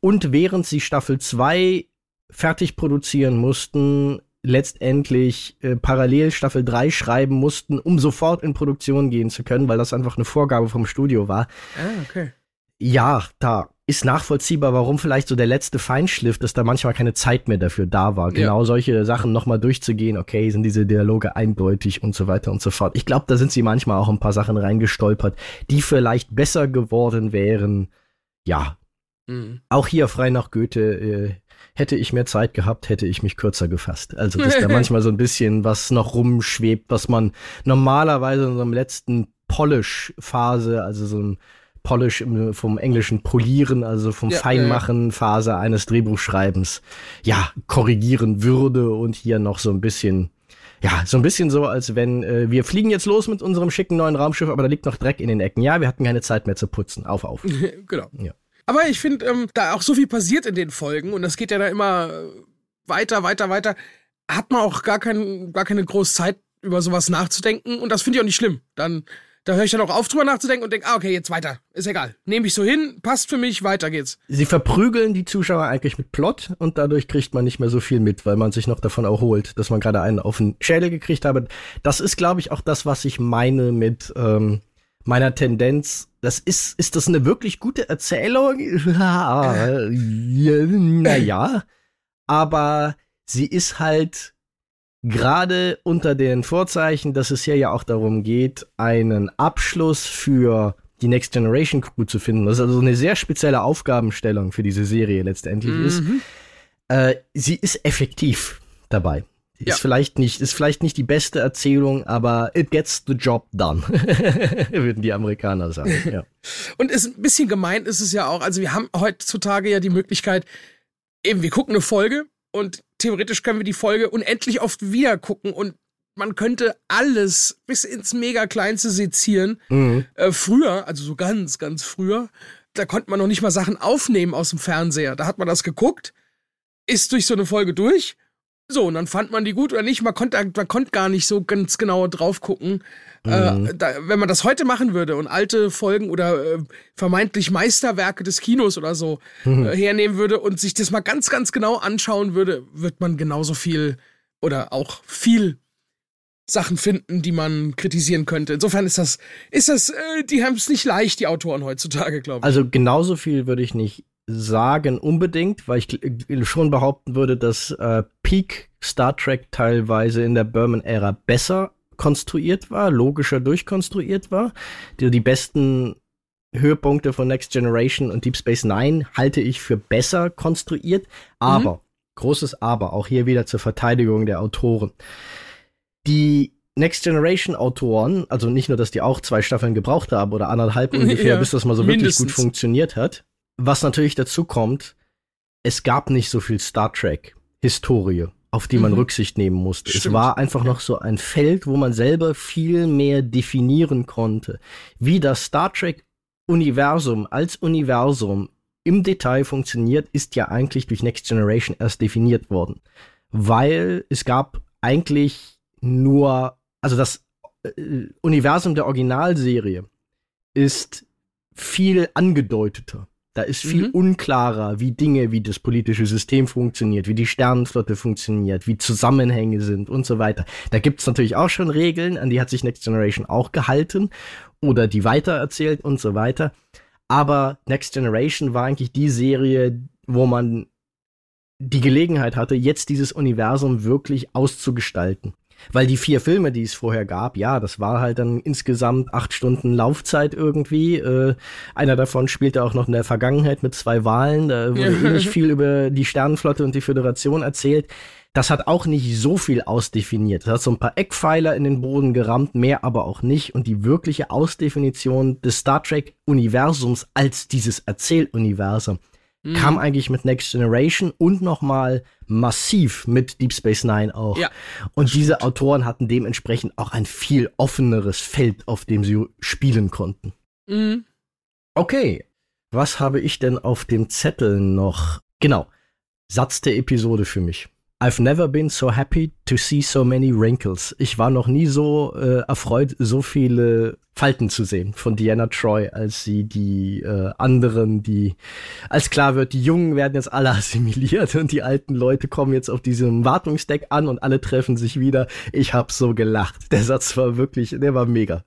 Und während sie Staffel 2 fertig produzieren mussten, letztendlich äh, parallel Staffel 3 schreiben mussten, um sofort in Produktion gehen zu können, weil das einfach eine Vorgabe vom Studio war. Ah, okay. Ja, da ist nachvollziehbar, warum vielleicht so der letzte Feinschliff, dass da manchmal keine Zeit mehr dafür da war, genau ja. solche Sachen nochmal durchzugehen. Okay, sind diese Dialoge eindeutig und so weiter und so fort. Ich glaube, da sind sie manchmal auch ein paar Sachen reingestolpert, die vielleicht besser geworden wären. Ja, Mhm. Auch hier frei nach Goethe, äh, hätte ich mehr Zeit gehabt, hätte ich mich kürzer gefasst. Also, dass da manchmal so ein bisschen was noch rumschwebt, was man normalerweise in so einem letzten Polish-Phase, also so ein Polish vom englischen Polieren, also vom ja, Feinmachen Phase eines Drehbuchschreibens, ja, korrigieren würde und hier noch so ein bisschen ja, so ein bisschen so, als wenn äh, wir fliegen jetzt los mit unserem schicken neuen Raumschiff, aber da liegt noch Dreck in den Ecken. Ja, wir hatten keine Zeit mehr zu putzen. Auf, auf. genau. Ja. Aber ich finde, ähm, da auch so viel passiert in den Folgen und das geht ja da immer weiter, weiter, weiter, hat man auch gar, kein, gar keine große Zeit, über sowas nachzudenken und das finde ich auch nicht schlimm. Dann da höre ich dann auch auf, drüber nachzudenken und denke, ah, okay, jetzt weiter. Ist egal. Nehme ich so hin, passt für mich, weiter geht's. Sie verprügeln die Zuschauer eigentlich mit Plot und dadurch kriegt man nicht mehr so viel mit, weil man sich noch davon erholt, dass man gerade einen auf den Schädel gekriegt habe. Das ist, glaube ich, auch das, was ich meine mit ähm, meiner Tendenz. Das ist, ist das eine wirklich gute Erzählung? naja. Aber sie ist halt gerade unter den Vorzeichen, dass es hier ja auch darum geht, einen Abschluss für die Next Generation Crew zu finden. Das ist also eine sehr spezielle Aufgabenstellung für diese Serie letztendlich mhm. ist. Äh, sie ist effektiv dabei. Ja. Ist vielleicht nicht, ist vielleicht nicht die beste Erzählung, aber it gets the job done, würden die Amerikaner sagen. Ja. Und ist ein bisschen gemeint ist es ja auch. Also wir haben heutzutage ja die Möglichkeit, eben wir gucken eine Folge und theoretisch können wir die Folge unendlich oft wieder gucken und man könnte alles bis ins mega kleinste sezieren. Mhm. Äh, früher, also so ganz, ganz früher, da konnte man noch nicht mal Sachen aufnehmen aus dem Fernseher. Da hat man das geguckt, ist durch so eine Folge durch so, und dann fand man die gut oder nicht. Man konnte, man konnte gar nicht so ganz genau drauf gucken. Äh, mhm. Äh, da, wenn man das heute machen würde und alte Folgen oder äh, vermeintlich Meisterwerke des Kinos oder so mhm. äh, hernehmen würde und sich das mal ganz, ganz genau anschauen würde, wird man genauso viel oder auch viel Sachen finden, die man kritisieren könnte. Insofern ist das, ist das, äh, die haben es nicht leicht, die Autoren heutzutage, glaube ich. Also genauso viel würde ich nicht sagen unbedingt, weil ich schon behaupten würde, dass äh, Peak Star Trek teilweise in der Berman-Ära besser konstruiert war, logischer durchkonstruiert war. Die, die besten Höhepunkte von Next Generation und Deep Space Nine halte ich für besser konstruiert. Aber, mhm. großes Aber, auch hier wieder zur Verteidigung der Autoren. Die Next Generation Autoren, also nicht nur, dass die auch zwei Staffeln gebraucht haben oder anderthalb ungefähr, ja, bis das mal so mindestens. wirklich gut funktioniert hat, was natürlich dazu kommt, es gab nicht so viel Star Trek Historie, auf die man mhm. Rücksicht nehmen musste. Stimmt. Es war einfach noch so ein Feld, wo man selber viel mehr definieren konnte. Wie das Star Trek Universum als Universum im Detail funktioniert, ist ja eigentlich durch Next Generation erst definiert worden. Weil es gab eigentlich nur, also das äh, Universum der Originalserie ist viel angedeuteter. Da ist viel mhm. unklarer, wie Dinge, wie das politische System funktioniert, wie die Sternenflotte funktioniert, wie Zusammenhänge sind und so weiter. Da gibt's natürlich auch schon Regeln, an die hat sich Next Generation auch gehalten oder die weitererzählt und so weiter. Aber Next Generation war eigentlich die Serie, wo man die Gelegenheit hatte, jetzt dieses Universum wirklich auszugestalten. Weil die vier Filme, die es vorher gab, ja, das war halt dann insgesamt acht Stunden Laufzeit irgendwie. Äh, einer davon spielte auch noch in der Vergangenheit mit zwei Wahlen. Da wurde eh nicht viel über die Sternenflotte und die Föderation erzählt. Das hat auch nicht so viel ausdefiniert. Das hat so ein paar Eckpfeiler in den Boden gerammt, mehr aber auch nicht. Und die wirkliche Ausdefinition des Star Trek-Universums als dieses Erzähluniversum mhm. kam eigentlich mit Next Generation und nochmal massiv mit Deep Space Nine auch. Ja, und diese Autoren hatten dementsprechend auch ein viel offeneres Feld, auf dem sie spielen konnten. Mhm. Okay, was habe ich denn auf dem Zettel noch? Genau, Satz der Episode für mich. I've never been so happy to see so many wrinkles. Ich war noch nie so äh, erfreut, so viele Falten zu sehen von Diana Troy, als sie die äh, anderen, die als klar wird, die Jungen werden jetzt alle assimiliert und die alten Leute kommen jetzt auf diesem Wartungsdeck an und alle treffen sich wieder. Ich hab so gelacht. Der Satz war wirklich, der war mega.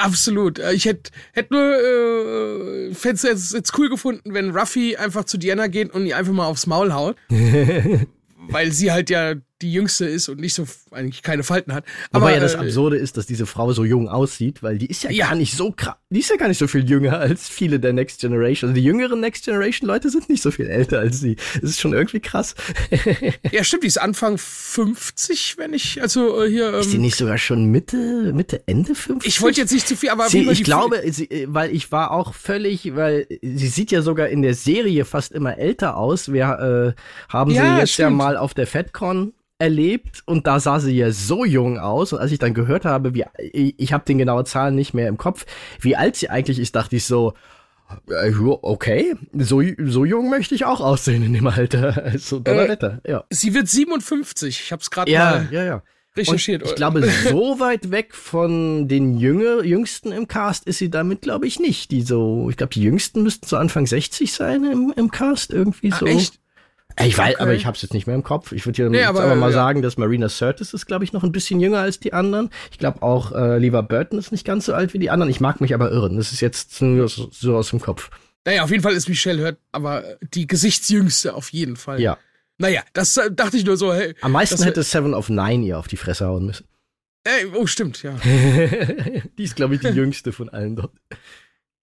Absolut. Ich hätte hätt nur äh, fände es jetzt cool gefunden, wenn Ruffy einfach zu Diana geht und ihr einfach mal aufs Maul haut. weil sie halt ja die jüngste ist und nicht so eigentlich keine Falten hat. Aber Wobei ja das äh, Absurde ist, dass diese Frau so jung aussieht, weil die ist ja, Ja. gar nicht so krass, die ist ja gar nicht so viel jünger als viele der Next Generation. Also die jüngeren Next Generation Leute sind nicht so viel älter als sie. Das ist schon irgendwie krass. ja, stimmt, die ist Anfang 50, wenn ich, also äh, hier. Ist die Ähm, nicht sogar schon Mitte, Mitte, Ende 50? ich wollte jetzt nicht zu viel, aber Sie, ich glaube, sie, äh, weil ich war auch völlig, weil sie sieht ja sogar in der Serie fast immer älter aus. Wir äh, haben Ja, sie jetzt ja stimmt. mal auf der FedCon erlebt und da sah sie ja so jung aus und als ich dann gehört habe, wie ich, habe den genauen Zahlen nicht mehr im Kopf, wie alt sie eigentlich ist, dachte ich so, äh, okay, so, so jung möchte ich auch aussehen in dem Alter. Also Donnerwetter, ja. Sie wird 57. Ich habe es gerade Ja, mal ja, ja. recherchiert. Und ich glaube, so weit weg von den Jünger, Jüngsten im Cast ist sie damit, glaube ich, nicht. Die so, ich glaube, die Jüngsten müssten so Anfang 60 sein im, im Cast, irgendwie Ach, so. echt? Ich weiß, Okay. aber ich habe es jetzt nicht mehr im Kopf. Ich würde hier Nee, jetzt aber, aber, mal ja. sagen, dass Marina Sirtis ist, glaube ich, noch ein bisschen jünger als die anderen. Ich glaube auch äh, Lever Burton ist nicht ganz so alt wie die anderen. Ich mag mich aber irren. Das ist jetzt nur so, aus dem Kopf. Naja, auf jeden Fall ist Michelle Hurt aber die Gesichtsjüngste auf jeden Fall. Ja. Naja, das äh, dachte ich nur so, hey. Am meisten hätte Seven of Nine ihr auf die Fresse hauen müssen. Ey, oh, stimmt, ja. die ist, glaube ich, die jüngste von allen dort.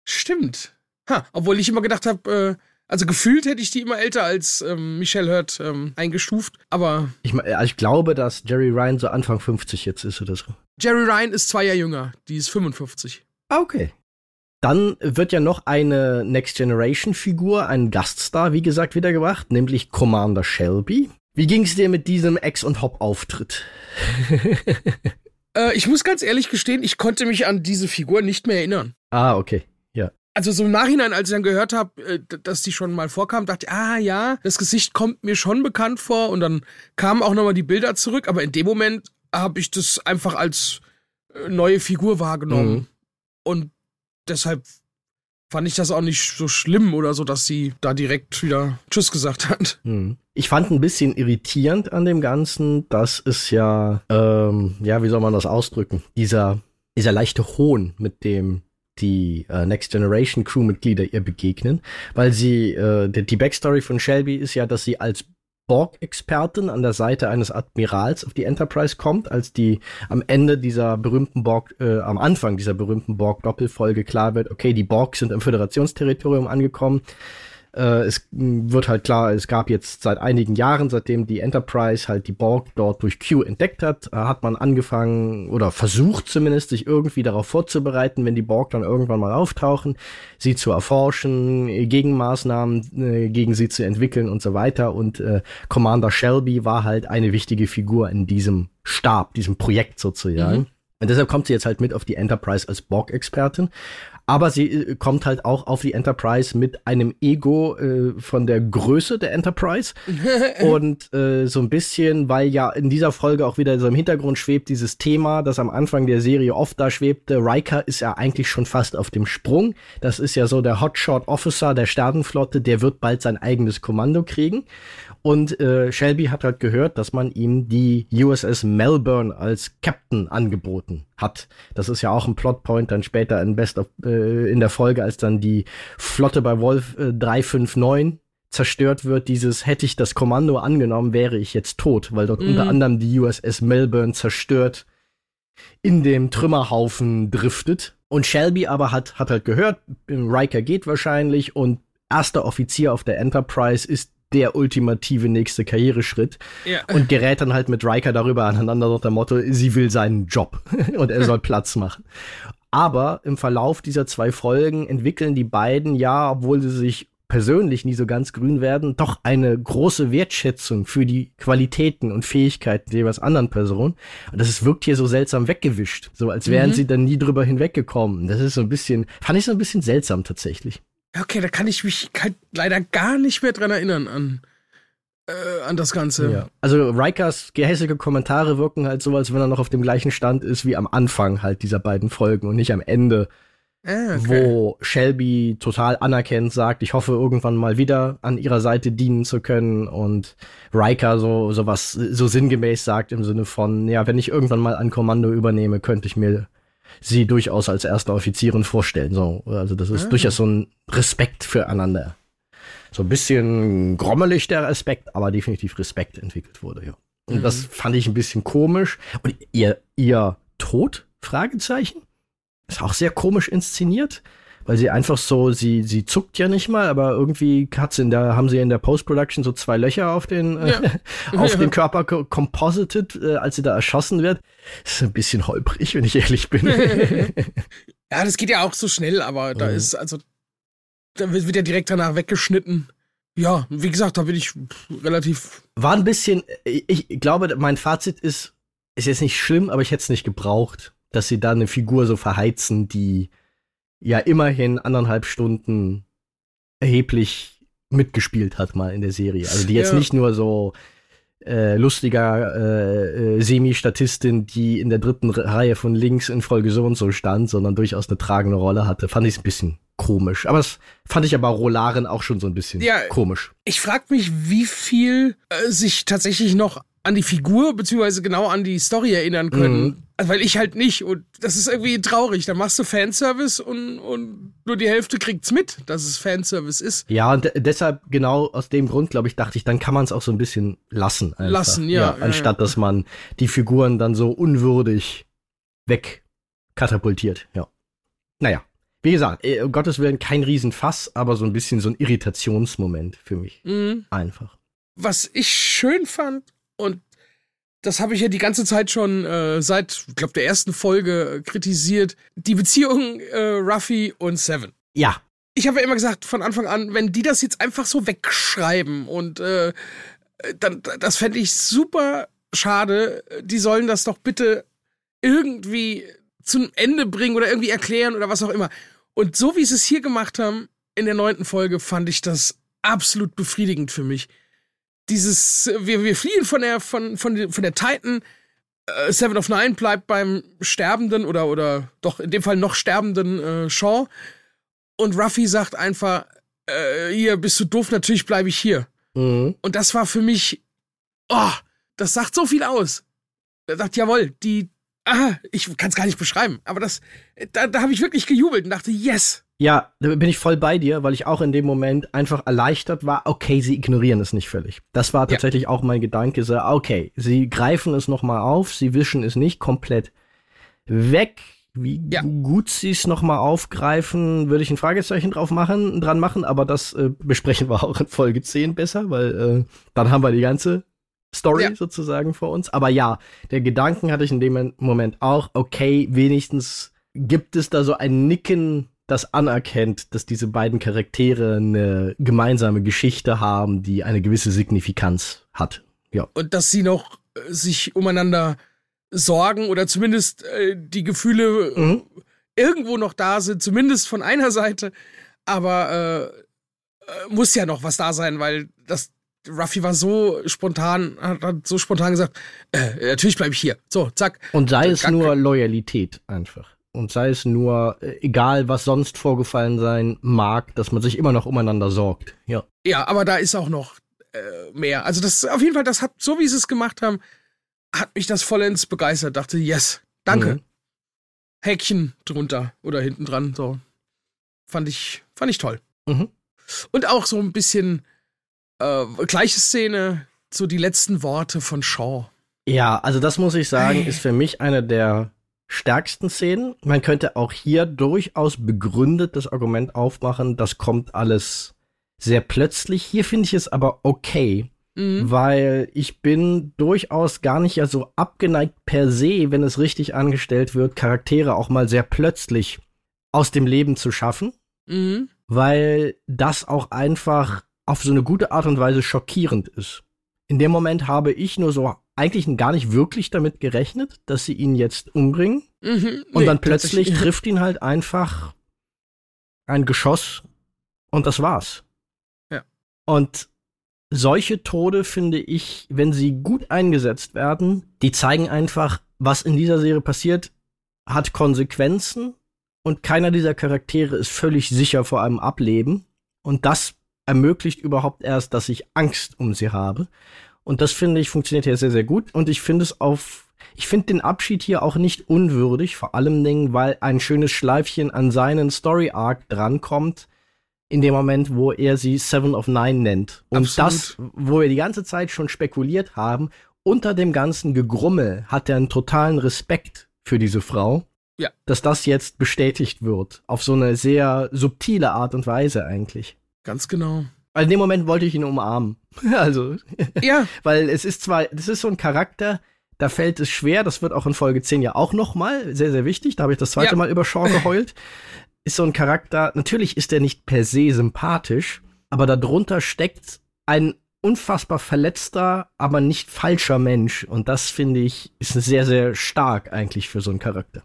Stimmt. Ha, obwohl ich immer gedacht habe, äh, also gefühlt hätte ich die immer älter als ähm, Michelle Hurt ähm, eingestuft. Aber Ich, ich glaube, dass Jerry Ryan so Anfang 50 jetzt ist oder so. Jerry Ryan ist zwei Jahre jünger. Die ist 55. Ah, okay. Dann wird ja noch eine Next Generation Figur, ein Gaststar, wie gesagt, wiedergebracht, nämlich Commander Shelby. Wie ging's dir mit diesem Ex- und Hop-Auftritt? Äh, ich muss ganz ehrlich gestehen, ich konnte mich an diese Figur nicht mehr erinnern. Ah, okay. Also so im Nachhinein, als ich dann gehört habe, äh, dass die schon mal vorkam, dachte ich, ah ja, das Gesicht kommt mir schon bekannt vor. Und dann kamen auch nochmal die Bilder zurück. Aber in dem Moment habe ich das einfach als äh, neue Figur wahrgenommen. Mhm. Und deshalb fand ich das auch nicht so schlimm oder so, dass sie da direkt wieder Tschüss gesagt hat. Hm. Ich fand ein bisschen irritierend an dem Ganzen, dass es ja, ähm, ja, wie soll man das ausdrücken? Dieser, dieser leichte Hohn, mit dem die äh, Next Generation Crewmitglieder ihr begegnen, weil sie, äh, die, die Backstory von Shelby ist ja, dass sie als Borg-Expertin an der Seite eines Admirals auf die Enterprise kommt, als die am Ende dieser berühmten Borg, äh, am Anfang dieser berühmten Borg-Doppelfolge klar wird, okay, die Borg sind im Föderationsterritorium angekommen. Äh, es wird halt klar, es gab jetzt seit einigen Jahren, seitdem die Enterprise halt die Borg dort durch Q entdeckt hat, äh, hat man angefangen oder versucht zumindest, sich irgendwie darauf vorzubereiten, wenn die Borg dann irgendwann mal auftauchen, sie zu erforschen, Gegenmaßnahmen äh, gegen sie zu entwickeln und so weiter. Und äh, Commander Shelby war halt eine wichtige Figur in diesem Stab, diesem Projekt sozusagen. Mhm. Und deshalb kommt sie jetzt halt mit auf die Enterprise als Borg-Expertin. Aber sie äh, kommt halt auch auf die Enterprise mit einem Ego äh, von der Größe der Enterprise. Und äh, so ein bisschen, weil ja in dieser Folge auch wieder so im Hintergrund schwebt dieses Thema, das am Anfang der Serie oft da schwebte. Riker ist ja eigentlich schon fast auf dem Sprung. Das ist ja so der Hotshot Officer der Sternenflotte, der wird bald sein eigenes Kommando kriegen. Und äh, Shelby hat halt gehört, dass man ihm die USS Melbourne als Captain angeboten hat. Das ist ja auch ein Plotpoint dann später in Best of, äh, in der Folge, als dann die Flotte bei Wolf äh, 359 zerstört wird, dieses hätte ich das Kommando angenommen, wäre ich jetzt tot, weil dort Mhm. unter anderem die USS Melbourne zerstört in dem Trümmerhaufen driftet. Und Shelby aber hat, hat halt gehört, Riker geht wahrscheinlich und erster Offizier auf der Enterprise ist der ultimative nächste Karriereschritt Ja. und gerät dann halt mit Riker darüber aneinander nach dem Motto, sie will seinen Job und er soll Platz machen. Aber im Verlauf dieser zwei Folgen entwickeln die beiden ja, obwohl sie sich persönlich nie so ganz grün werden, doch eine große Wertschätzung für die Qualitäten und Fähigkeiten der jeweils anderen Person. Und das ist, wirkt hier so seltsam weggewischt, so als wären Mhm. sie dann nie drüber hinweggekommen. Das ist so ein bisschen, fand ich so ein bisschen seltsam tatsächlich. Okay, da kann ich mich halt leider gar nicht mehr dran erinnern an, äh, an das Ganze. Ja. Also Rikers gehässige Kommentare wirken halt so, als wenn er noch auf dem gleichen Stand ist wie am Anfang halt dieser beiden Folgen und nicht am Ende, Ah, okay. wo Shelby total anerkennt sagt, ich hoffe irgendwann mal wieder an ihrer Seite dienen zu können und Riker so sowas so sinngemäß sagt im Sinne von, ja, wenn ich irgendwann mal ein Kommando übernehme, könnte ich mir sie durchaus als erste Offizierin vorstellen. So, also das ist Ah. durchaus so ein Respekt füreinander. So ein bisschen grommelig der Respekt, aber definitiv Respekt entwickelt wurde, ja. Und mhm. das fand ich ein bisschen komisch. Und ihr, ihr Tod? Fragezeichen? Ist auch sehr komisch inszeniert weil sie einfach so, sie, sie zuckt ja nicht mal, aber irgendwie hat sie in der, haben sie in der Post-Production so zwei Löcher auf den, äh, ja. äh, auf ja. den Körper composited, äh, als sie da erschossen wird. Das ist ein bisschen holprig, wenn ich ehrlich bin. ja, das geht ja auch so schnell, aber da mhm. ist, also, da wird, wird ja direkt danach weggeschnitten. Ja, wie gesagt, da bin ich relativ. War ein bisschen, ich glaube, mein Fazit ist, ist jetzt nicht schlimm, aber ich hätte es nicht gebraucht, dass sie da eine Figur so verheizen, die ja immerhin anderthalb Stunden erheblich mitgespielt hat mal in der Serie. Also die jetzt ja. nicht nur so äh, lustiger äh, äh, Semi-Statistin, die in der dritten Reihe von links in Folge so und so stand, sondern durchaus eine tragende Rolle hatte, fand ich es ein bisschen komisch. Aber das fand ich aber Rolaren auch schon so ein bisschen ja, komisch. Ich frag mich, wie viel äh, sich tatsächlich noch an die Figur beziehungsweise genau an die Story erinnern können. Mhm. Also, weil ich halt nicht. Und das ist irgendwie traurig. Da machst du Fanservice und, und nur die Hälfte kriegt's mit, dass es Fanservice ist. Ja, und deshalb genau aus dem Grund, glaube ich, dachte ich, dann kann man es auch so ein bisschen lassen. Einfach. Lassen, ja. ja anstatt, ja. dass man die Figuren dann so unwürdig wegkatapultiert. Ja. Naja. Wie gesagt, äh, um Gottes Willen kein Riesenfass, aber so ein bisschen so ein Irritationsmoment für mich. Mhm. Einfach. Was ich schön fand, und das habe ich ja die ganze Zeit schon äh, seit, ich glaube, der ersten Folge äh, kritisiert. Die Beziehung äh, Ruffy und Seven. Ja. Ich habe ja immer gesagt, von Anfang an, wenn die das jetzt einfach so wegschreiben und äh, dann, das fände ich super schade. Die sollen das doch bitte irgendwie zum Ende bringen oder irgendwie erklären oder was auch immer. Und so wie sie es hier gemacht haben, in der neunten Folge, fand ich das absolut befriedigend für mich dieses, wir, wir fliehen von der, von, von, von der Titan. Äh, Seven of Nine bleibt beim sterbenden oder, oder doch in dem Fall noch sterbenden äh, Shaw. Und Ruffy sagt einfach, äh, hier bist du doof, natürlich bleibe ich hier. Mhm. Und das war für mich, oh, das sagt so viel aus. Er sagt, jawohl, die, ah, ich kann es gar nicht beschreiben, aber das, da, da habe ich wirklich gejubelt und dachte, yes, ja, da bin ich voll bei dir, weil ich auch in dem Moment einfach erleichtert war, okay, sie ignorieren es nicht völlig. Das war tatsächlich ja. auch mein Gedanke, so, okay, sie greifen es nochmal auf, sie wischen es nicht komplett weg. Wie ja. gut sie es nochmal aufgreifen, würde ich ein Fragezeichen drauf machen, dran machen, aber das äh, besprechen wir auch in Folge 10 besser, weil äh, dann haben wir die ganze Story ja. sozusagen vor uns. Aber ja, der Gedanken hatte ich in dem Moment auch, okay, wenigstens gibt es da so ein Nicken das anerkennt, dass diese beiden Charaktere eine gemeinsame Geschichte haben, die eine gewisse Signifikanz hat. Ja. Und dass sie noch äh, sich umeinander sorgen oder zumindest äh, die Gefühle mhm. irgendwo noch da sind, zumindest von einer Seite. Aber äh, äh, muss ja noch was da sein, weil das Ruffy war so spontan, hat, so spontan gesagt, äh, natürlich bleibe ich hier. So, zack. Und sei es nur Loyalität einfach und sei es nur, äh, egal was sonst vorgefallen sein mag, dass man sich immer noch umeinander sorgt. Ja. Ja, aber da ist auch noch äh, mehr. Also das auf jeden Fall, das hat, so wie sie es gemacht haben, hat mich das vollends begeistert. Dachte, yes, danke. Mhm. Häkchen drunter oder hinten dran. So. Fand ich, fand ich toll. Mhm. Und auch so ein bisschen äh, gleiche Szene, so die letzten Worte von Shaw. Ja, also das muss ich sagen, ist für mich eine der stärksten Szenen. Man könnte auch hier durchaus begründet das Argument aufmachen, das kommt alles sehr plötzlich. Hier finde ich es aber okay, mhm. weil ich bin durchaus gar nicht ja so abgeneigt per se, wenn es richtig angestellt wird, Charaktere auch mal sehr plötzlich aus dem Leben zu schaffen, mhm. weil das auch einfach auf so eine gute Art und Weise schockierend ist. In dem Moment habe ich nur so eigentlich gar nicht wirklich damit gerechnet, dass sie ihn jetzt umbringen. Mhm, und nee, dann plötzlich trifft ihn halt einfach ein Geschoss und das war's. Ja. Und solche Tode finde ich, wenn sie gut eingesetzt werden, die zeigen einfach, was in dieser Serie passiert, hat Konsequenzen und keiner dieser Charaktere ist völlig sicher vor einem Ableben. Und das ermöglicht überhaupt erst, dass ich Angst um sie habe. Und das finde ich funktioniert hier sehr, sehr gut. Und ich finde es auf, ich finde den Abschied hier auch nicht unwürdig, vor allem Dingen, weil ein schönes Schleifchen an seinen Story Arc drankommt, in dem Moment, wo er sie Seven of Nine nennt. Und Absolut. das, wo wir die ganze Zeit schon spekuliert haben, unter dem ganzen Gegrummel hat er einen totalen Respekt für diese Frau. Ja. Dass das jetzt bestätigt wird. Auf so eine sehr subtile Art und Weise eigentlich. Ganz genau. Weil in dem Moment wollte ich ihn umarmen. Also. Ja. Weil es ist zwar, das ist so ein Charakter, da fällt es schwer, das wird auch in Folge 10 ja auch nochmal sehr, sehr wichtig. Da habe ich das zweite Ja. Mal über Shaw geheult. ist so ein Charakter, natürlich ist er nicht per se sympathisch, aber darunter steckt ein unfassbar verletzter, aber nicht falscher Mensch. Und das finde ich, ist sehr, sehr stark eigentlich für so einen Charakter.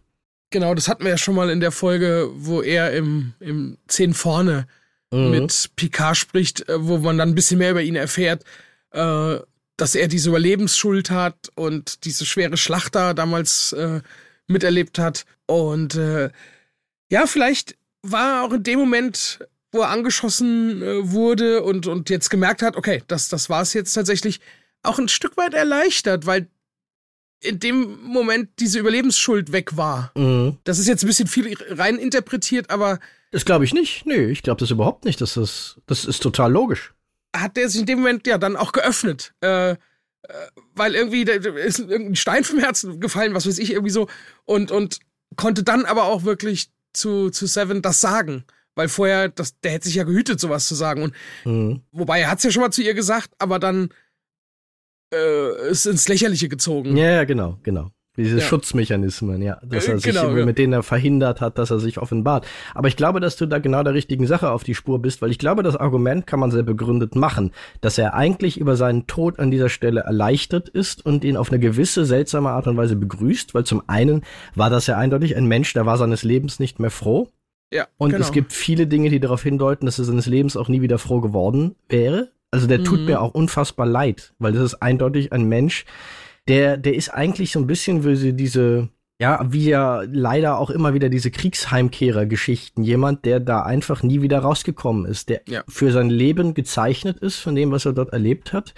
Genau, das hatten wir ja schon mal in der Folge, wo er im, im 10 vorne Mhm. mit Picard spricht, äh, wo man dann ein bisschen mehr über ihn erfährt, äh, dass er diese Überlebensschuld hat und diese schwere Schlacht da damals äh, miterlebt hat. Und äh, ja, vielleicht war er auch in dem Moment, wo er angeschossen äh, wurde und, und jetzt gemerkt hat, okay, das, das war es jetzt tatsächlich, auch ein Stück weit erleichtert, weil in dem Moment diese Überlebensschuld weg war. Mhm. Das ist jetzt ein bisschen viel rein interpretiert, aber Das glaube ich nicht. Nee, ich glaube das überhaupt nicht. Das ist, das ist total logisch. hat der sich in dem Moment ja dann auch geöffnet. Äh, äh, weil irgendwie ist irgendein Stein vom Herzen gefallen, was weiß ich, irgendwie so. Und, und konnte dann aber auch wirklich zu, zu Seven das sagen. Weil vorher, das, der hätte sich ja gehütet, sowas zu sagen. Und Mhm. wobei er hat es ja schon mal zu ihr gesagt, aber dann äh, ist ins Lächerliche gezogen. Ja, ja, genau, genau. Diese Ja. Schutzmechanismen, ja. Dass Äh, er sich, genau, ja. mit denen er verhindert hat, dass er sich offenbart. Aber ich glaube, dass du da genau der richtigen Sache auf die Spur bist, weil ich glaube, das Argument kann man sehr begründet machen, dass er eigentlich über seinen Tod an dieser Stelle erleichtert ist und ihn auf eine gewisse seltsame Art und Weise begrüßt, weil zum einen war das ja eindeutig ein Mensch, der war seines Lebens nicht mehr froh. Ja, Und genau. es gibt viele Dinge, die darauf hindeuten, dass er seines Lebens auch nie wieder froh geworden wäre. Also der tut Mhm. mir auch unfassbar leid, weil das ist eindeutig ein Mensch, der, der ist eigentlich so ein bisschen wie sie diese, ja, wie ja leider auch immer wieder diese Kriegsheimkehrer-Geschichten. Jemand, der da einfach nie wieder rausgekommen ist, der Ja. für sein Leben gezeichnet ist von dem, was er dort erlebt hat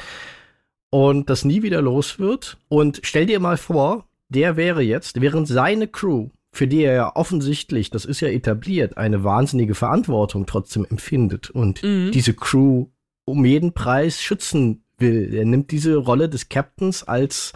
und das nie wieder los wird. Und stell dir mal vor, der wäre jetzt, während seine Crew, für die er ja offensichtlich, das ist ja etabliert, eine wahnsinnige Verantwortung trotzdem empfindet und Mhm. diese Crew um jeden Preis schützen will. Er nimmt diese Rolle des Captains als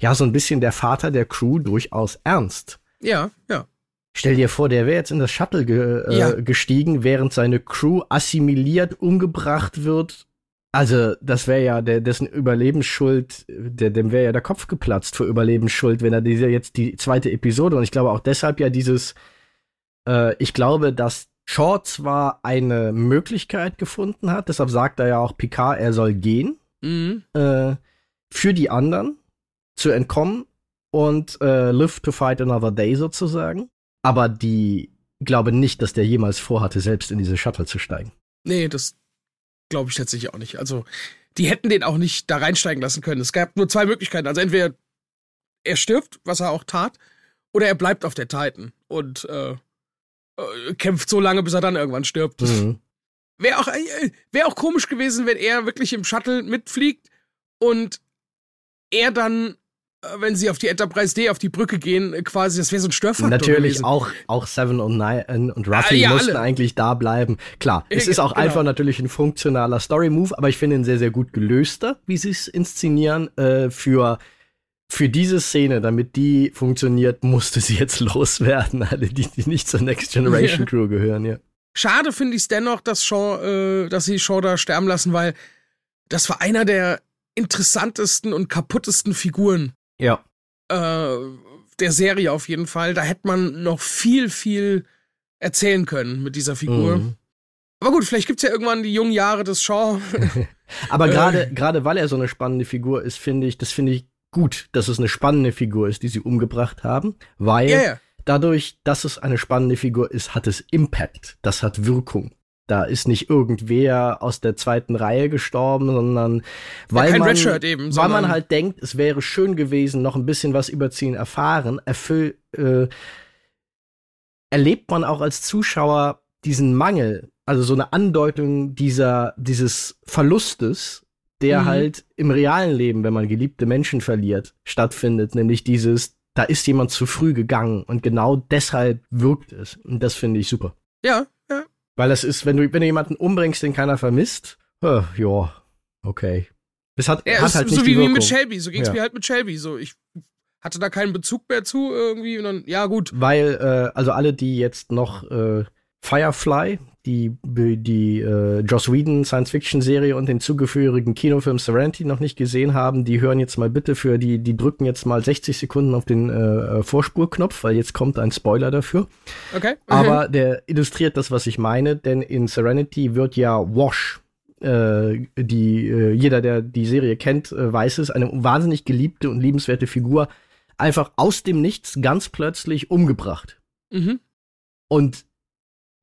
ja so ein bisschen der Vater der Crew durchaus ernst. Ja, ja. Stell dir vor, der wäre jetzt in das Shuttle ge äh, Ja. gestiegen, während seine Crew assimiliert, umgebracht wird. Also, das wäre ja der, dessen Überlebensschuld, der, dem wäre ja der Kopf geplatzt für Überlebensschuld, wenn er diese jetzt die zweite Episode und ich glaube auch deshalb ja dieses, äh, ich glaube, dass Shaw zwar eine Möglichkeit gefunden hat, deshalb sagt er ja auch Picard, er soll gehen, Mhm. äh, für die anderen zu entkommen und äh, live to fight another day sozusagen. Aber die glaube nicht, dass der jemals vorhatte, selbst in diese Shuttle zu steigen. Nee, das glaube ich tatsächlich auch nicht. Also, die hätten den auch nicht da reinsteigen lassen können. Es gab nur zwei Möglichkeiten. Also entweder er stirbt, was er auch tat, oder er bleibt auf der Titan und äh, äh, kämpft so lange, bis er dann irgendwann stirbt. Mhm. Wäre auch, äh, wär auch komisch gewesen, wenn er wirklich im Shuttle mitfliegt und er dann, äh, wenn sie auf die Enterprise D, auf die Brücke gehen, äh, quasi, das wäre so ein Störfaktor Natürlich gewesen. auch, auch Seven und Nine und Ruffy Ah, ja, mussten alle. eigentlich da bleiben. Klar, es ist auch genau. einfach natürlich ein funktionaler Story-Move, aber ich finde ihn sehr, sehr gut gelöster, wie sie es inszenieren. Äh, für, für diese Szene, damit die funktioniert, musste sie jetzt loswerden. Alle, die, die nicht zur Next Generation. Crew gehören, ja. Schade finde ich es dennoch, dass Shaw, äh, dass sie Shaw da sterben lassen, weil das war einer der interessantesten und kaputtesten Figuren Ja. äh, der Serie auf jeden Fall. Da hätte man noch viel, viel erzählen können mit dieser Figur. Mhm. Aber gut, vielleicht gibt's ja irgendwann die jungen Jahre des Shaw. Aber Äh. gerade weil er so eine spannende Figur ist, finde ich, das finde ich gut, dass es eine spannende Figur ist, die sie umgebracht haben, weil ja. Dadurch, dass es eine spannende Figur ist, hat es Impact, das hat Wirkung. Da ist nicht irgendwer aus der zweiten Reihe gestorben, sondern weil kein man, eben, weil man halt denkt, es wäre schön gewesen, noch ein bisschen was über ihn erfahren, erfüll, äh, erlebt man auch als Zuschauer diesen Mangel, also so eine Andeutung dieser, dieses Verlustes, der Mhm. halt im realen Leben, wenn man geliebte Menschen verliert, stattfindet, nämlich dieses, da ist jemand zu früh gegangen und genau deshalb wirkt es. Und das finde ich super. Ja, ja. Weil das ist, wenn du, wenn du jemanden umbringst, den keiner vermisst, äh, ja, okay. Es hat, Ja, hat es- halt so nicht wie, wie mit Shelby, so ging's Ja. mir halt mit Shelby. So, ich hatte da keinen Bezug mehr zu irgendwie und dann, ja gut. Weil, äh, also alle, die jetzt noch äh, Firefly, die, die äh, Joss Whedon Science-Fiction-Serie und den zugehörigen Kinofilm Serenity noch nicht gesehen haben, die hören jetzt mal bitte für die, die drücken jetzt mal 60 Sekunden auf den äh, Vorspurknopf, weil jetzt kommt ein Spoiler dafür. Okay. Aber der illustriert das, was ich meine, denn in Serenity wird ja Wash, äh, die äh, jeder, der die Serie kennt, äh, weiß es, eine wahnsinnig geliebte und liebenswerte Figur, einfach aus dem Nichts ganz plötzlich umgebracht. mhm. Und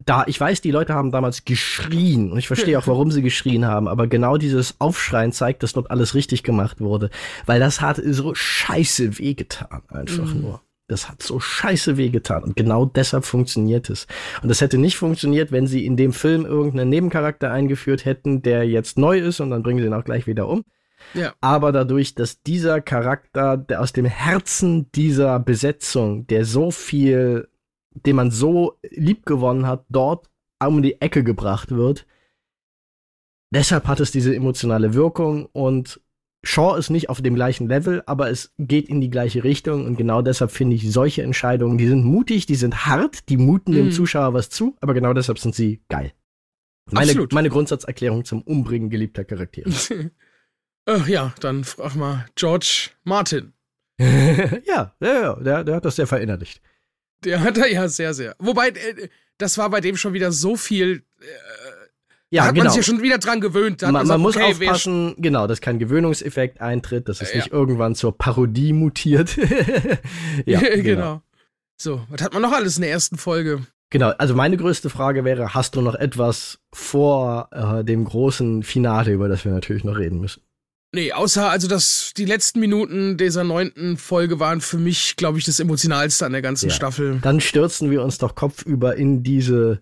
da, ich weiß, die Leute haben damals geschrien und ich verstehe auch, warum sie geschrien haben, aber genau dieses Aufschreien zeigt, dass dort alles richtig gemacht wurde, weil das hat so scheiße wehgetan, einfach Mhm. nur. Das hat so scheiße wehgetan und genau deshalb funktioniert es. Und das hätte nicht funktioniert, wenn sie in dem Film irgendeinen Nebencharakter eingeführt hätten, der jetzt neu ist und dann bringen sie ihn auch gleich wieder um. Ja. Aber dadurch, dass dieser Charakter, der aus dem Herzen dieser Besetzung, der so viel, den man so lieb gewonnen hat, dort um die Ecke gebracht wird, deshalb hat es diese emotionale Wirkung und Shaw ist nicht auf dem gleichen Level, aber es geht in die gleiche Richtung und genau deshalb finde ich solche Entscheidungen, die sind mutig, die sind hart, die muten dem Mhm. Zuschauer was zu, aber genau deshalb sind sie geil. Meine, Absolut. meine Grundsatzerklärung zum Umbringen geliebter Charaktere. Ach ja, dann frag mal George Martin. ja, ja, ja, der, der hat das sehr verinnerlicht. Der hat da ja sehr, sehr. Wobei, äh, das war bei dem schon wieder so viel. Äh, Ja, da hat genau. man sich ja schon wieder dran gewöhnt. Man, man muss okay, aufpassen, genau, dass kein Gewöhnungseffekt eintritt, dass es Ja. nicht irgendwann zur Parodie mutiert. ja, genau. genau. So, was hat man noch alles in der ersten Folge? Genau, also meine größte Frage wäre, hast du noch etwas vor äh, dem großen Finale, über das wir natürlich noch reden müssen? Nee, außer, also das, die letzten Minuten dieser neunten Folge waren für mich, glaube ich, das emotionalste an der ganzen Ja. Staffel. Dann stürzen wir uns doch kopfüber in diese,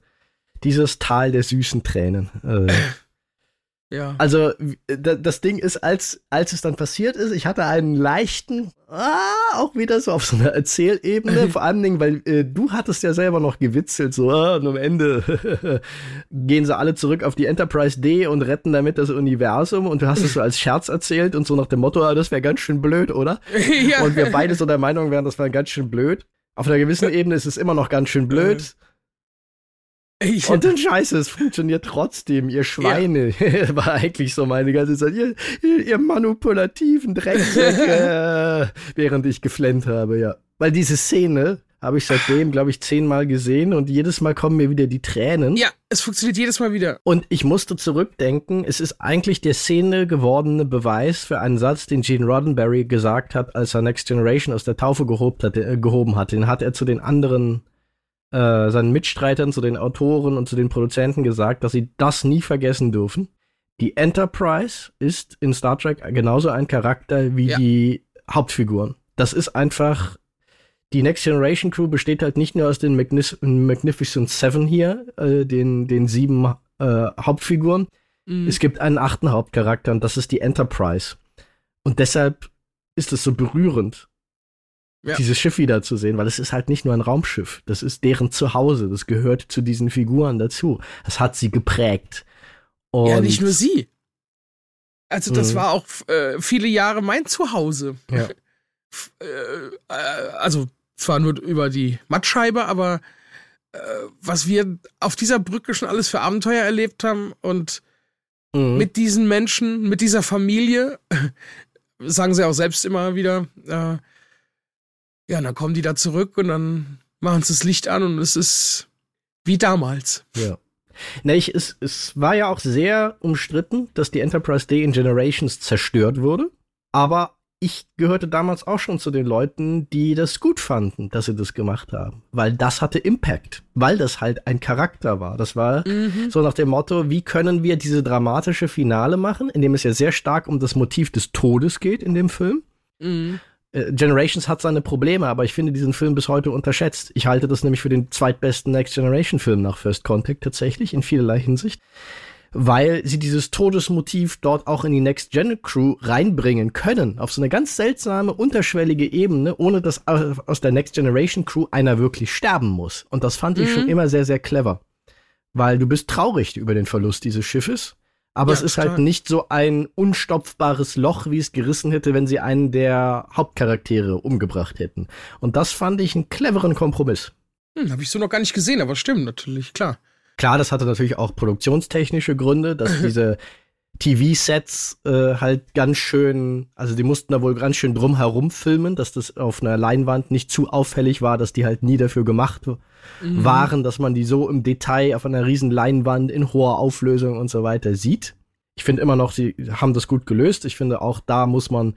dieses Tal der süßen Tränen. Äh, Ja. Also da- das Ding ist, als, als es dann passiert ist, ich hatte einen leichten, ah, auch wieder so auf so einer Erzählebene, vor allen Dingen, weil äh, du hattest ja selber noch gewitzelt, so, ah, und am Ende gehen sie alle zurück auf die Enterprise D und retten damit das Universum und du hast es so als Scherz erzählt und so nach dem Motto, ah, das wäre ganz schön blöd, oder? ja. Und wir beide so der Meinung wären, das wäre ganz schön blöd. Auf einer gewissen Ebene ist es immer noch ganz schön blöd. Ich, Und dann scheiße, es funktioniert trotzdem, ihr Schweine. War eigentlich so meine ganze Zeit, ihr, ihr, ihr manipulativen Drecksäcke, während ich geflennt habe, ja. Weil diese Szene habe ich seitdem, glaube ich, zehnmal gesehen und jedes Mal kommen mir wieder die Tränen. ja, es funktioniert jedes Mal wieder. Und ich musste zurückdenken, es ist eigentlich der Szene gewordene Beweis für einen Satz, den Gene Roddenberry gesagt hat, als er Next Generation aus der Taufe gehobt hat, äh, gehoben hat. Den hat er zu den anderen, äh, seinen Mitstreitern, zu den Autoren und zu den Produzenten gesagt, dass sie das nie vergessen dürfen. Die Enterprise ist in Star Trek genauso ein Charakter wie Ja. die Hauptfiguren. Das ist einfach die Next Generation Crew besteht halt nicht nur aus den Magnis Magnificent Seven hier, äh, den, den sieben äh, Hauptfiguren. Mhm. Es gibt einen achten Hauptcharakter und das ist die Enterprise. Und deshalb ist es so berührend, Ja. dieses Schiff wiederzusehen, weil es ist halt nicht nur ein Raumschiff. Das ist deren Zuhause. Das gehört zu diesen Figuren dazu. Das hat sie geprägt. Und ja, nicht nur sie. Also, das Mhm. war auch äh, viele Jahre mein Zuhause. Ja. Äh, äh, also, zwar nur über die Mattscheibe, aber äh, was wir auf dieser Brücke schon alles für Abenteuer erlebt haben und Mhm. mit diesen Menschen, mit dieser Familie, sagen sie auch selbst immer wieder, ja, dann kommen die da zurück und dann machen sie das Licht an und es ist wie damals. Ja. Na, ich, es, es war ja auch sehr umstritten, dass die Enterprise D in Generations zerstört wurde. Aber ich gehörte damals auch schon zu den Leuten, die das gut fanden, dass sie das gemacht haben. Weil das hatte Impact. Weil das halt ein Charakter war. Das war so nach dem Motto, wie können wir diese dramatische Finale machen, in dem es ja sehr stark um das Motiv des Todes geht in dem Film. Mhm. Äh, Generations hat seine Probleme, aber ich finde diesen Film bis heute unterschätzt. Ich halte das nämlich für den zweitbesten Next Generation Film nach First Contact tatsächlich, in vielerlei Hinsicht. Weil sie dieses Todesmotiv dort auch in die Next Gen Crew reinbringen können. Auf so eine ganz seltsame, unterschwellige Ebene, ohne dass au- aus der Next Generation Crew einer wirklich sterben muss. Und das fand ich Mhm. schon immer sehr, sehr clever. Weil du bist traurig über den Verlust dieses Schiffes, Aber Ja, es ist total. halt nicht so ein unstopfbares Loch, wie es gerissen hätte, wenn sie einen der Hauptcharaktere umgebracht hätten. Und das fand ich einen cleveren Kompromiss. Hm, habe ich so noch gar nicht gesehen, aber stimmt natürlich, klar. Klar, das hatte natürlich auch produktionstechnische Gründe, dass diese TV-Sets äh, halt ganz schön, also die mussten da wohl ganz schön drum herum filmen, dass das auf einer Leinwand nicht zu auffällig war, dass die halt nie dafür gemacht Mhm. waren, dass man die so im Detail auf einer riesen Leinwand in hoher Auflösung und so weiter sieht. Ich finde immer noch, sie haben das gut gelöst. Ich finde auch da muss man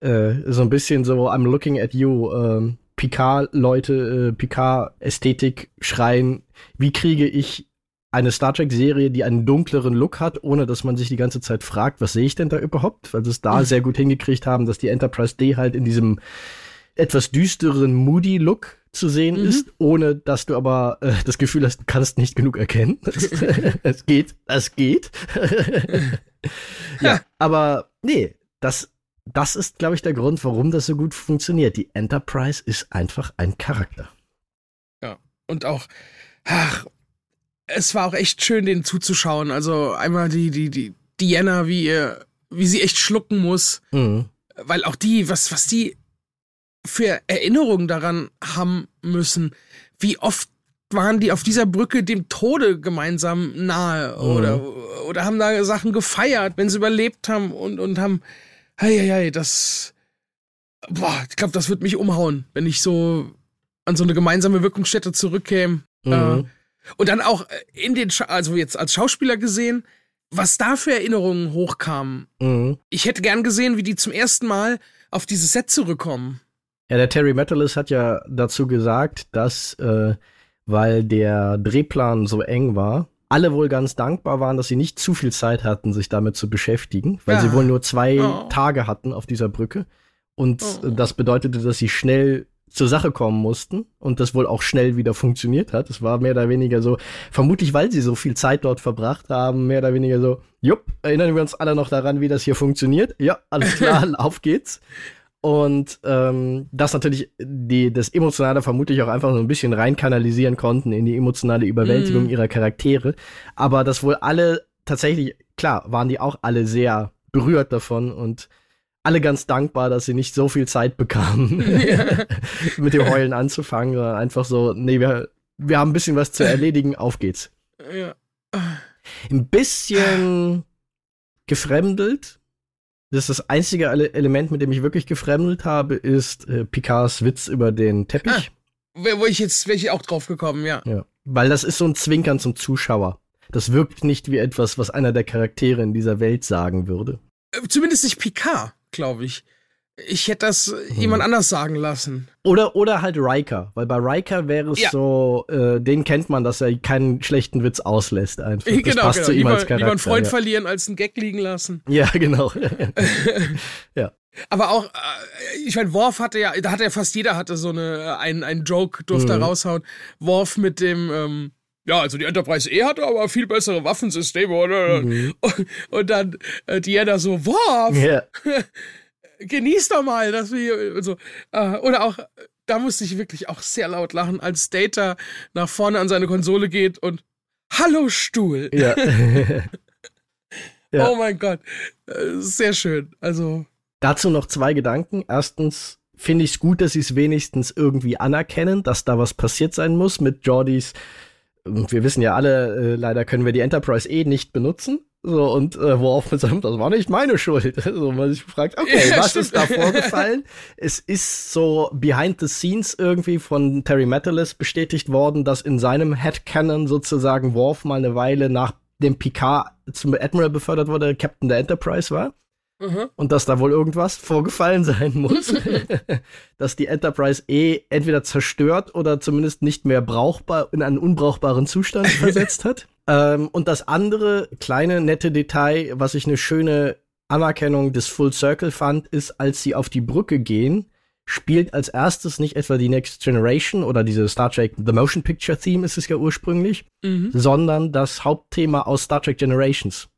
äh, so ein bisschen so I'm looking at you ähm, Picard-Leute, äh, Picard-Ästhetik schreien. Wie kriege ich eine Star Trek-Serie, die einen dunkleren Look hat, ohne dass man sich die ganze Zeit fragt, was sehe ich denn da überhaupt? Weil sie es da Mhm. sehr gut hingekriegt haben, dass die Enterprise D halt in diesem etwas düsteren Moody-Look zu sehen Mhm. ist, ohne dass du aber äh, das Gefühl hast, du kannst nicht genug erkennen. Es geht, es geht. ja, aber nee, das, das ist, glaube ich, der Grund, warum das so gut funktioniert. Die Enterprise ist einfach ein Charakter. Und auch, ach, es war auch echt schön, denen zuzuschauen. Also einmal die, die, die Diana, wie ihr, wie sie echt schlucken muss. Mhm. Weil auch die, was, was die für Erinnerungen daran haben müssen, wie oft waren die auf dieser Brücke dem Tode gemeinsam nahe oder, oder haben da Sachen gefeiert, wenn sie überlebt haben und, und haben, hey, hey, hey, das, boah, ich glaube, das wird mich umhauen, wenn ich so an so eine gemeinsame Wirkungsstätte zurückkäme. Mhm. Äh, und dann auch äh, in den, Scha also jetzt als Schauspieler gesehen, was da für Erinnerungen hochkamen. Mhm. Ich hätte gern gesehen, wie die zum ersten Mal auf dieses Set zurückkommen. Ja, der Terry Metalis hat ja dazu gesagt, dass, äh, weil der Drehplan so eng war, alle wohl ganz dankbar waren, dass sie nicht zu viel Zeit hatten, sich damit zu beschäftigen, weil Ja. sie wohl nur zwei Oh. Tage hatten auf dieser Brücke. Und Oh. das bedeutete, dass sie schnell zur Sache kommen mussten und das wohl auch schnell wieder funktioniert hat. Es war mehr oder weniger so, vermutlich weil sie so viel Zeit dort verbracht haben, mehr oder weniger so, jupp, erinnern wir uns alle noch daran, wie das hier funktioniert? Ja, alles klar, auf geht's. Und ähm, das natürlich die, das Emotionale vermutlich auch einfach so ein bisschen reinkanalisieren konnten in die emotionale Überwältigung Mhm. ihrer Charaktere. Aber dass wohl alle tatsächlich, klar, waren die auch alle sehr berührt davon und alle ganz dankbar, dass sie nicht so viel Zeit bekamen, Ja. mit dem Heulen anzufangen, sondern einfach so, nee, wir, wir haben ein bisschen was zu erledigen, auf geht's. Ja. Ein bisschen gefremdelt. Das ist das einzige Ele- Element, mit dem ich wirklich gefremdelt habe, ist äh, Picards Witz über den Teppich. Wo wo ich jetzt wäre ich auch drauf gekommen, ja. Ja. Weil das ist so ein Zwinkern zum Zuschauer. Das wirkt nicht wie etwas, was einer der Charaktere in dieser Welt sagen würde. Äh, Zumindest nicht Picard, glaube ich. Ich hätte das äh, Hm. jemand anders sagen lassen. Oder, oder halt Riker, weil bei Riker wäre es Ja. so, äh, den kennt man, dass er keinen schlechten Witz auslässt einfach. Das genau, passt genau. zu ihm lieber, als Charakter. lieber einen Freund ja. verlieren, als einen Gag liegen lassen. ja, genau. Aber auch, äh, ich meine, Worf hatte ja, da hatte ja fast jeder hatte so eine, ein, ein Joke, durfte Mhm. raushauen. Worf mit dem, ähm, ja, also die Enterprise E hatte aber viel bessere Waffensysteme, oder? Mhm. Und, und dann äh, Diana so, Worf, ja. genieß doch mal, dass wir und so. Äh, oder auch, da musste ich wirklich auch sehr laut lachen, als Data nach vorne an seine Konsole geht und Hallo Stuhl. ja. Ja. Oh mein Gott. Äh, sehr schön. Also, Dazu noch zwei Gedanken. Erstens finde ich es gut, dass sie es wenigstens irgendwie anerkennen, dass da was passiert sein muss mit Jordys. Und Wir wissen ja alle, äh, leider können wir die Enterprise eh nicht benutzen. So, und äh, worauf mit seinem, das war nicht meine Schuld. So, man sich fragt, okay, Ja, was stimmt. ist da vorgefallen? es ist so behind the scenes irgendwie von Terry Metalis bestätigt worden, dass in seinem Headcanon sozusagen Worf mal eine Weile nach dem Picard zum Admiral befördert wurde, Captain der Enterprise war mhm. und dass da wohl irgendwas vorgefallen sein muss, dass die Enterprise eh entweder zerstört oder zumindest nicht mehr brauchbar in einen unbrauchbaren Zustand versetzt hat. Ähm, und das andere kleine nette Detail, was ich eine schöne Anerkennung des Full Circle fand, ist, als sie auf die Brücke gehen, spielt als erstes nicht etwa die Next Generation oder diese Star Trek The Motion Picture Theme ist es ja ursprünglich, Mhm. sondern das Hauptthema aus Star Trek Generations.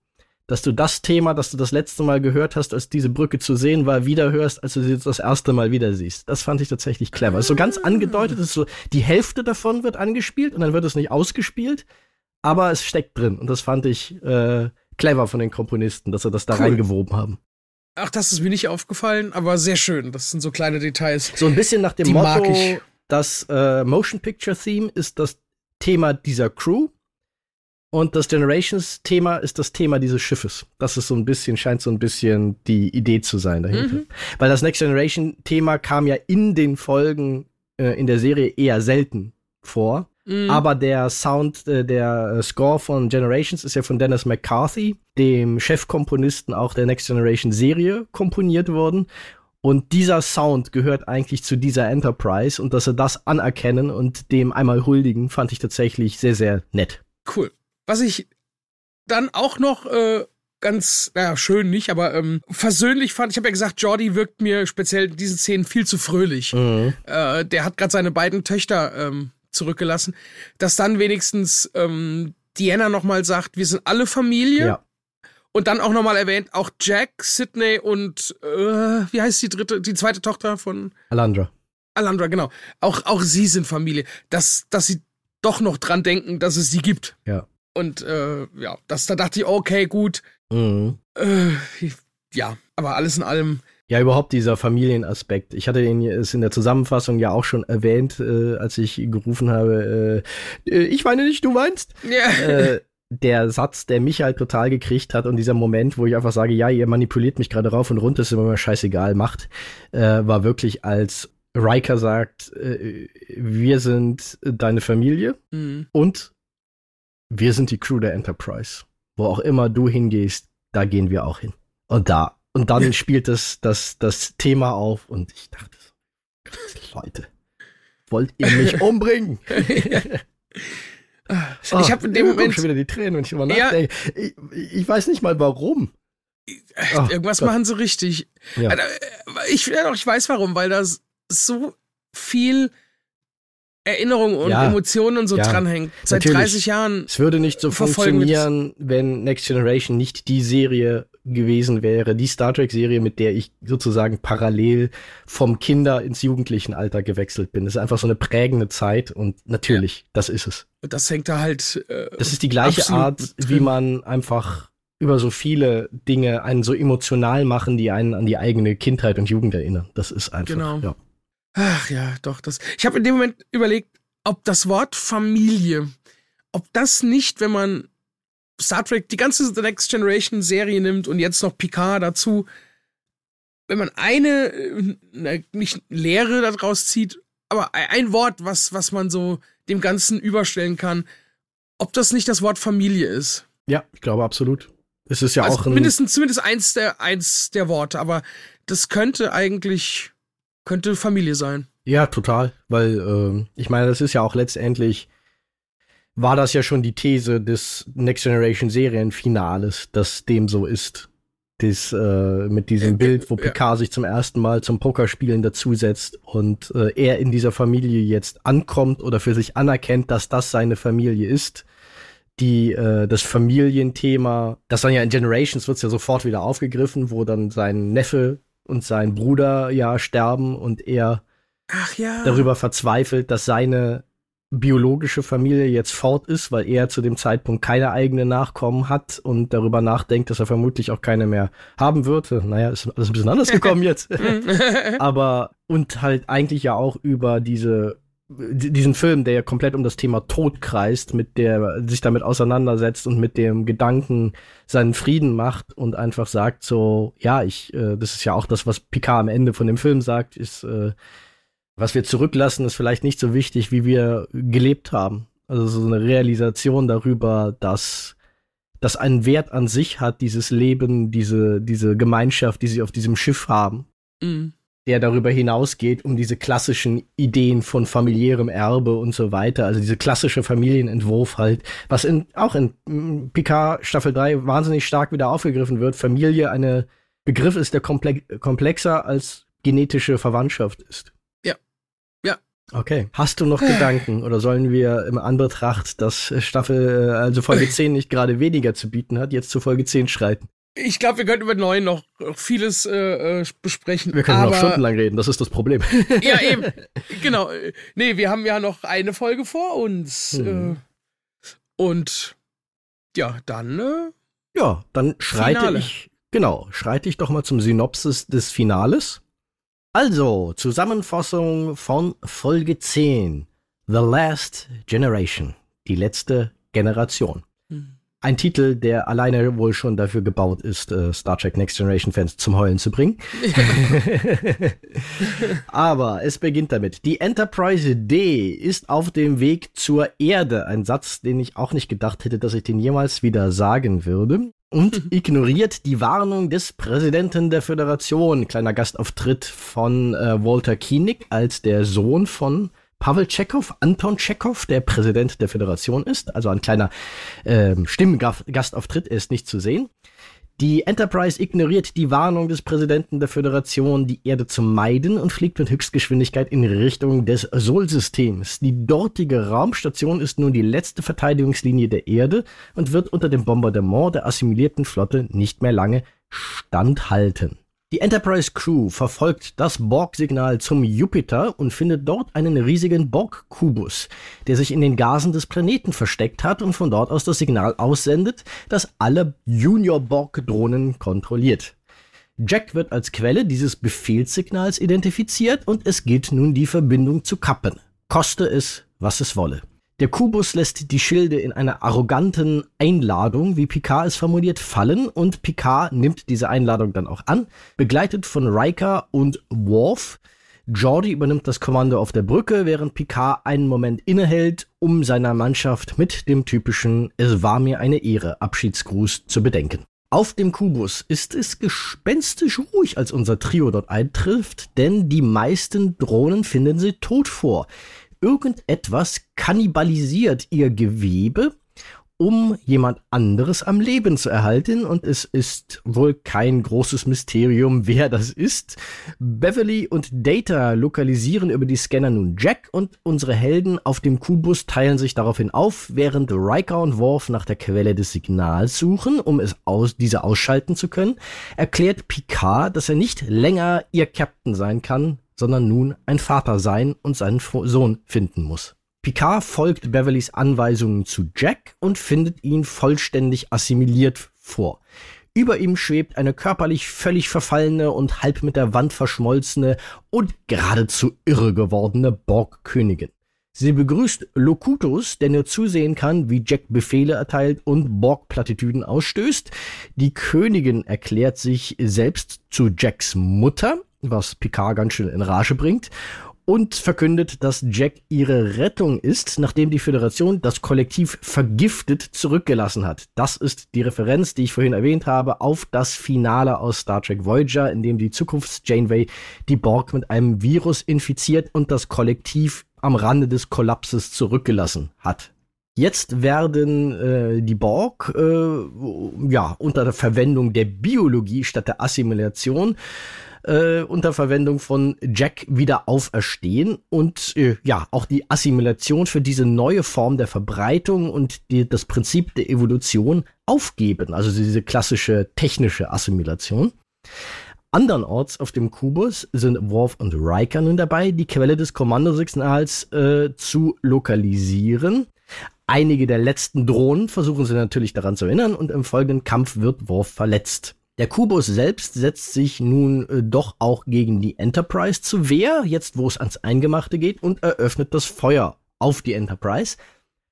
Dass du das Thema, das du das letzte Mal gehört hast, als diese Brücke zu sehen war, wieder hörst, als du sie jetzt das erste Mal wieder siehst. Das fand ich tatsächlich clever. Ist so ganz angedeutet, ist so, die Hälfte davon wird angespielt und dann wird es nicht ausgespielt, aber es steckt drin. Und das fand ich äh, clever von den Komponisten, dass sie das da Cool. reingewoben haben. Ach, das ist mir nicht aufgefallen, aber sehr schön. Das sind so kleine Details. So ein bisschen nach dem Die mag Motto, ich. das äh, Motion Picture Theme ist das Thema dieser Crew und das Generations Thema ist das Thema dieses Schiffes. Das ist so ein bisschen, scheint so ein bisschen die Idee zu sein dahinter. Mhm. Weil das Next Generation Thema kam ja in den Folgen äh, in der Serie eher selten vor. Mhm. Aber der Sound, äh, der äh, Score von Generations ist ja von Dennis McCarthy, dem Chefkomponisten auch der Next Generation Serie, komponiert worden. Und dieser Sound gehört eigentlich zu dieser Enterprise und dass sie das anerkennen und dem einmal huldigen, fand ich tatsächlich sehr, sehr nett. Cool. Was ich dann auch noch äh, ganz, naja, schön nicht, aber ähm, versöhnlich fand, ich habe ja gesagt, Jordi wirkt mir speziell in diesen Szenen viel zu fröhlich. Mhm. Äh, der hat gerade seine beiden Töchter ähm, zurückgelassen, dass dann wenigstens ähm, Diana nochmal sagt, wir sind alle Familie. Ja. Und dann auch nochmal erwähnt, auch Jack, Sydney und äh, wie heißt die dritte, die zweite Tochter von Alandra. Alandra, genau. Auch, auch sie sind Familie. Dass, dass sie doch noch dran denken, dass es sie gibt. Ja. Und äh, ja, das, da dachte ich, okay, gut. Mhm. Äh, ja, aber alles in allem. Ja, überhaupt dieser Familienaspekt. Ich hatte ihn es in der Zusammenfassung ja auch schon erwähnt, äh, als ich gerufen habe, äh, äh, ich weine nicht, du weinst. Ja. äh, der Satz, der mich halt total gekriegt hat und dieser Moment, wo ich einfach sage, ja, ihr manipuliert mich gerade rauf und runter, ist immer mal scheißegal, macht, äh, war wirklich als Riker sagt, äh, wir sind deine Familie Mhm. und wir sind die Crew der Enterprise. Wo auch immer du hingehst, da gehen wir auch hin. Und da. Und dann spielt das, das, das Thema auf und ich dachte so, Leute, wollt ihr mich umbringen? ich habe in dem Moment schon wieder die Tränen, wenn ich drüber Ja. nachdenke. Ich, ich weiß nicht mal warum. Ach, irgendwas Gott. machen sie richtig. Ja. Äh, Ich, ich weiß warum, weil da so viel Erinnerung und Ja. Emotionen und so Ja. dranhängt. Seit Natürlich. 30 Jahren. Es würde nicht so funktionieren, wenn Next Generation nicht die Serie gewesen wäre, die Star Trek-Serie, mit der ich sozusagen parallel vom Kinder- ins Jugendlichenalter gewechselt bin. Das ist einfach so eine prägende Zeit und natürlich, das ist es. Das hängt da halt. Äh, Das ist die gleiche Art, drin. wie man einfach über so viele Dinge einen so emotional machen, die einen an die eigene Kindheit und Jugend erinnern. Das ist einfach. Genau. Ja. Ach ja, doch, das. Ich habe in dem Moment überlegt, ob das Wort Familie, ob das nicht, wenn man Star Trek, die ganze The Next Generation Serie nimmt und jetzt noch Picard dazu, wenn man eine, äh, na, nicht Lehre daraus zieht, aber ein- ein Wort, was, was man so dem Ganzen überstellen kann, ob das nicht das Wort Familie ist. ja, ich glaube absolut. Es ist ja also auch ein. mindestens, zumindest eins der, eins der Worte, aber das könnte eigentlich, könnte Familie sein. Ja, total, weil ähm, ich meine, das ist ja auch letztendlich war das ja schon die These des Next Generation Serienfinales, dass dem so ist. Das, äh, mit diesem Äh, Bild, wo. Picard sich zum ersten Mal zum Pokerspielen dazusetzt und äh, er in dieser Familie jetzt ankommt oder für sich anerkennt, dass das seine Familie ist. Die, äh, das Familienthema, das dann ja in Generations wird's ja sofort wieder aufgegriffen, wo dann sein Neffe und sein Bruder ja sterben und er ja. darüber verzweifelt, dass seine biologische Familie jetzt fort ist, weil er zu dem Zeitpunkt keine eigenen Nachkommen hat und darüber nachdenkt, dass er vermutlich auch keine mehr haben wird. Naja, ist alles ein bisschen anders gekommen jetzt. Aber und halt eigentlich ja auch über diese di- diesen Film, der ja komplett um das Thema Tod kreist, mit der sich damit auseinandersetzt und mit dem Gedanken seinen Frieden macht und einfach sagt so, ja, ich, äh, das ist ja auch das, was Picard am Ende von dem Film sagt, ist, äh, was wir zurücklassen, ist vielleicht nicht so wichtig, wie wir gelebt haben. Also so eine Realisation darüber, dass das einen Wert an sich hat, dieses Leben, diese, diese Gemeinschaft, die sie auf diesem Schiff haben Mhm. Der darüber hinausgeht, um diese klassischen Ideen von familiärem Erbe und so weiter, also diese klassische Familienentwurf halt, was in, auch in mm, Picard Staffel 3 wahnsinnig stark wieder aufgegriffen wird, Familie eine Begriff ist, der komple komplexer als genetische Verwandtschaft ist. Ja. Ja. Okay. Hast du noch Gedanken oder sollen wir im Anbetracht, dass Staffel, äh, also Folge 10 nicht gerade weniger zu bieten hat, jetzt zu Folge 10 schreiten? Ich glaube, wir könnten über neun noch vieles äh, äh, besprechen. Wir können aber, noch stundenlang reden, das ist das Problem. Ja, eben. genau. Nee, wir haben ja noch eine Folge vor uns. Mhm. Äh, und ja, dann äh, Ja, dann schreite Finale. ich, genau, schreite ich doch mal zum Synopsis des Finales. Also, Zusammenfassung von Folge 10. The Last Generation. Die letzte Generation. Ein Titel, der alleine wohl schon dafür gebaut ist, äh, Star Trek Next Generation Fans zum Heulen zu bringen. Aber es beginnt damit. Die Enterprise D ist auf dem Weg zur Erde. Ein Satz, den ich auch nicht gedacht hätte, dass ich den jemals wieder sagen würde. Und ignoriert die Warnung des Präsidenten der Föderation. Kleiner Gastauftritt von äh, Walter Koenig als der Sohn von Pavel Tschechow, Anton Tschechow, der Präsident der Föderation ist. Also ein kleiner ähm, Stimmgastauftritt, er ist nicht zu sehen. Die Enterprise ignoriert die Warnung des Präsidenten der Föderation, die Erde zu meiden und fliegt mit Höchstgeschwindigkeit in Richtung des Sol-Systems. Die dortige Raumstation ist nun die letzte Verteidigungslinie der Erde und wird unter dem Bombardement der assimilierten Flotte nicht mehr lange standhalten. Die Enterprise Crew verfolgt das Borg-Signal zum Jupiter und findet dort einen riesigen Borg-Kubus, der sich in den Gasen des Planeten versteckt hat und von dort aus das Signal aussendet, das alle Junior-Borg-Drohnen kontrolliert. Jack wird als Quelle dieses Befehlssignals identifiziert und es gilt nun die Verbindung zu kappen. Koste es, was es wolle. Der Kubus lässt die Schilde in einer arroganten Einladung, wie Picard es formuliert, fallen und Picard nimmt diese Einladung dann auch an, begleitet von Riker und Worf. Geordi übernimmt das Kommando auf der Brücke, während Picard einen Moment innehält, um seiner Mannschaft mit dem typischen Es war mir eine Ehre Abschiedsgruß zu bedenken. Auf dem Kubus ist es gespenstisch ruhig, als unser Trio dort eintrifft, denn die meisten Drohnen finden sie tot vor irgendetwas kannibalisiert ihr Gewebe, um jemand anderes am Leben zu erhalten. Und es ist wohl kein großes Mysterium, wer das ist. Beverly und Data lokalisieren über die Scanner nun Jack und unsere Helden auf dem Kubus teilen sich daraufhin auf, während Riker und Worf nach der Quelle des Signals suchen, um es aus, diese ausschalten zu können, erklärt Picard, dass er nicht länger ihr Captain sein kann, sondern nun ein Vater sein und seinen Sohn finden muss. Picard folgt Beverlys Anweisungen zu Jack und findet ihn vollständig assimiliert vor. Über ihm schwebt eine körperlich völlig verfallene und halb mit der Wand verschmolzene und geradezu irre gewordene Borg-Königin. Sie begrüßt Locutus, der nur zusehen kann, wie Jack Befehle erteilt und Borg-Plattitüden ausstößt. Die Königin erklärt sich selbst zu Jacks Mutter, was Picard ganz schön in Rage bringt, und verkündet, dass Jack ihre Rettung ist, nachdem die Föderation das Kollektiv vergiftet zurückgelassen hat. Das ist die Referenz, die ich vorhin erwähnt habe, auf das Finale aus Star Trek Voyager, in dem die Zukunfts-Janeway die Borg mit einem Virus infiziert und das Kollektiv am Rande des Kollapses zurückgelassen hat. Jetzt werden äh, die Borg äh, ja unter der Verwendung der Biologie statt der Assimilation äh, unter Verwendung von Jack wieder auferstehen und äh, ja, auch die Assimilation für diese neue Form der Verbreitung und die, das Prinzip der Evolution aufgeben, also diese klassische technische Assimilation. Andernorts auf dem Kubus sind Worf und Riker nun dabei, die Quelle des Kommandosignals äh, zu lokalisieren. Einige der letzten Drohnen versuchen sie natürlich daran zu erinnern und im folgenden Kampf wird Worf verletzt. Der Kubus selbst setzt sich nun äh, doch auch gegen die Enterprise zu Wehr, jetzt wo es ans Eingemachte geht, und eröffnet das Feuer auf die Enterprise.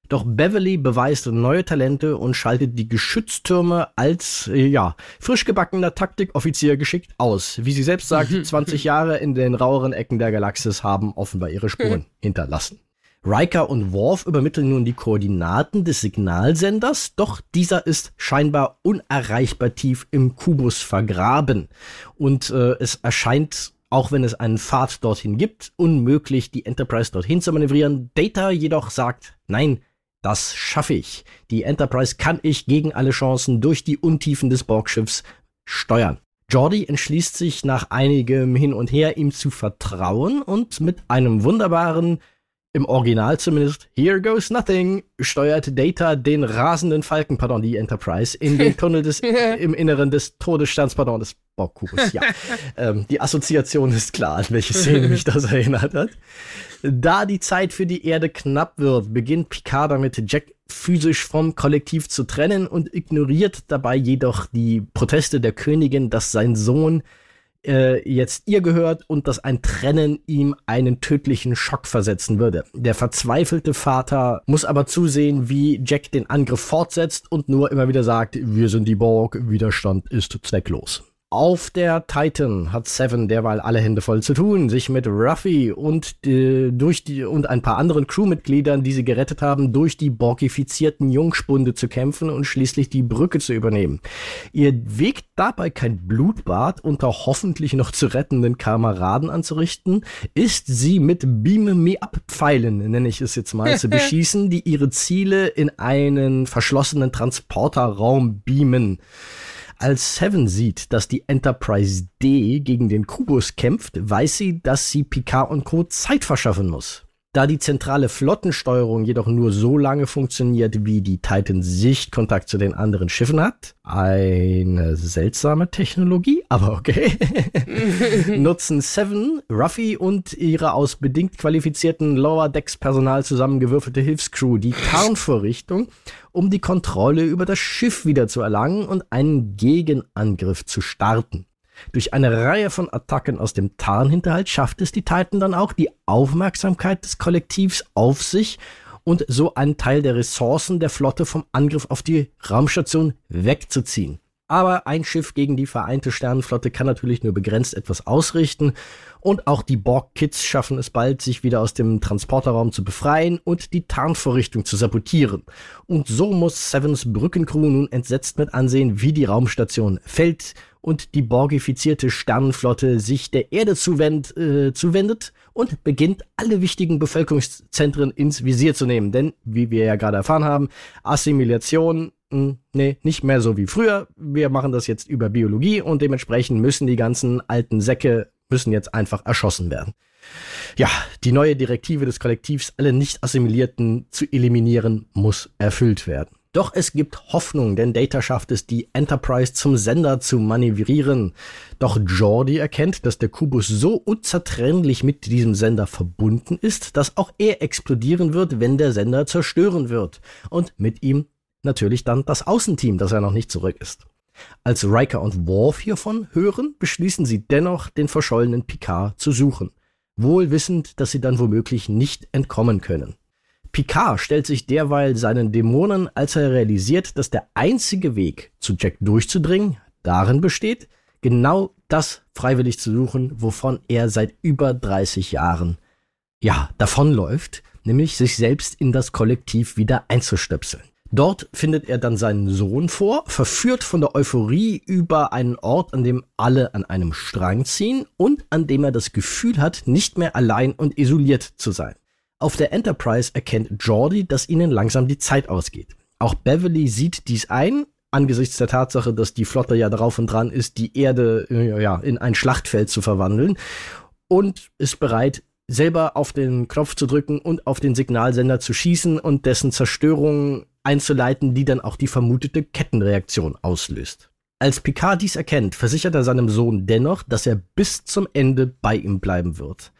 Doch Beverly beweist neue Talente und schaltet die Geschütztürme als, äh, ja, frisch gebackener Taktikoffizier geschickt aus. Wie sie selbst sagt, 20 Jahre in den raueren Ecken der Galaxis haben offenbar ihre Spuren hinterlassen. Riker und Worf übermitteln nun die Koordinaten des Signalsenders, doch dieser ist scheinbar unerreichbar tief im Kubus vergraben. Und äh, es erscheint, auch wenn es einen Pfad dorthin gibt, unmöglich, die Enterprise dorthin zu manövrieren. Data jedoch sagt, nein, das schaffe ich. Die Enterprise kann ich gegen alle Chancen durch die Untiefen des Borgschiffs steuern. Jordi entschließt sich nach einigem Hin und Her ihm zu vertrauen und mit einem wunderbaren im Original zumindest, Here Goes Nothing, steuert Data den rasenden Falken, pardon, die Enterprise, in den Tunnel des, im Inneren des Todessterns, pardon, des Borgkubus, ja. ähm, die Assoziation ist klar, an welche Szene mich das erinnert hat. Da die Zeit für die Erde knapp wird, beginnt Picard damit, Jack physisch vom Kollektiv zu trennen und ignoriert dabei jedoch die Proteste der Königin, dass sein Sohn äh, jetzt ihr gehört und dass ein Trennen ihm einen tödlichen Schock versetzen würde. Der verzweifelte Vater muss aber zusehen, wie Jack den Angriff fortsetzt und nur immer wieder sagt, wir sind die Borg, Widerstand ist zwecklos. Auf der Titan hat Seven derweil alle Hände voll zu tun, sich mit Ruffy und äh, durch die und ein paar anderen Crewmitgliedern, die sie gerettet haben, durch die borgifizierten Jungspunde zu kämpfen und schließlich die Brücke zu übernehmen. Ihr Weg dabei kein Blutbad unter hoffentlich noch zu rettenden Kameraden anzurichten, ist sie mit Beam Me Up Pfeilen, nenne ich es jetzt mal, zu beschießen, die ihre Ziele in einen verschlossenen Transporterraum beamen. Als Seven sieht, dass die Enterprise D gegen den Kubus kämpft, weiß sie, dass sie Picard und Co. Zeit verschaffen muss. Da die zentrale Flottensteuerung jedoch nur so lange funktioniert, wie die Titan Sichtkontakt zu den anderen Schiffen hat, eine seltsame Technologie, aber okay, nutzen Seven, Ruffy und ihre aus bedingt qualifizierten Lower Decks Personal zusammengewürfelte Hilfscrew die Tarnvorrichtung, um die Kontrolle über das Schiff wieder zu erlangen und einen Gegenangriff zu starten. Durch eine Reihe von Attacken aus dem Tarnhinterhalt schafft es die Titan dann auch, die Aufmerksamkeit des Kollektivs auf sich und so einen Teil der Ressourcen der Flotte vom Angriff auf die Raumstation wegzuziehen. Aber ein Schiff gegen die Vereinte Sternenflotte kann natürlich nur begrenzt etwas ausrichten und auch die Borg-Kids schaffen es bald, sich wieder aus dem Transporterraum zu befreien und die Tarnvorrichtung zu sabotieren. Und so muss Sevens Brückencrew nun entsetzt mit ansehen, wie die Raumstation fällt und die borgifizierte Sternenflotte sich der Erde zuwend, äh, zuwendet und beginnt, alle wichtigen Bevölkerungszentren ins Visier zu nehmen. Denn, wie wir ja gerade erfahren haben, Assimilation, mh, hm, nee, nicht mehr so wie früher. Wir machen das jetzt über Biologie und dementsprechend müssen die ganzen alten Säcke müssen jetzt einfach erschossen werden. Ja, die neue Direktive des Kollektivs, alle nicht assimilierten zu eliminieren, muss erfüllt werden. Doch es gibt Hoffnung, denn Data schafft es, die Enterprise zum Sender zu manövrieren. Doch Jordi erkennt, dass der Kubus so unzertrennlich mit diesem Sender verbunden ist, dass auch er explodieren wird, wenn der Sender zerstören wird. Und mit ihm natürlich dann das Außenteam, das ja noch nicht zurück ist. Als Riker und Worf hiervon hören, beschließen sie dennoch, den verschollenen Picard zu suchen, wohl wissend, dass sie dann womöglich nicht entkommen können. Picard stellt sich derweil seinen Dämonen, als er realisiert, dass der einzige Weg, zu Jack durchzudringen, darin besteht, genau das freiwillig zu suchen, wovon er seit über 30 Jahren, ja, davonläuft, nämlich sich selbst in das Kollektiv wieder einzustöpseln. Dort findet er dann seinen Sohn vor, verführt von der Euphorie über einen Ort, an dem alle an einem Strang ziehen und an dem er das Gefühl hat, nicht mehr allein und isoliert zu sein. Auf der Enterprise erkennt Jordi, dass ihnen langsam die Zeit ausgeht. Auch Beverly sieht dies ein, angesichts der Tatsache, dass die Flotte ja drauf und dran ist, die Erde äh, ja, in ein Schlachtfeld zu verwandeln und ist bereit, selber auf den Knopf zu drücken und auf den Signalsender zu schießen und dessen Zerstörung einzuleiten, die dann auch die vermutete Kettenreaktion auslöst. Als Picard dies erkennt, versichert er seinem Sohn dennoch, dass er bis zum Ende bei ihm bleiben wird.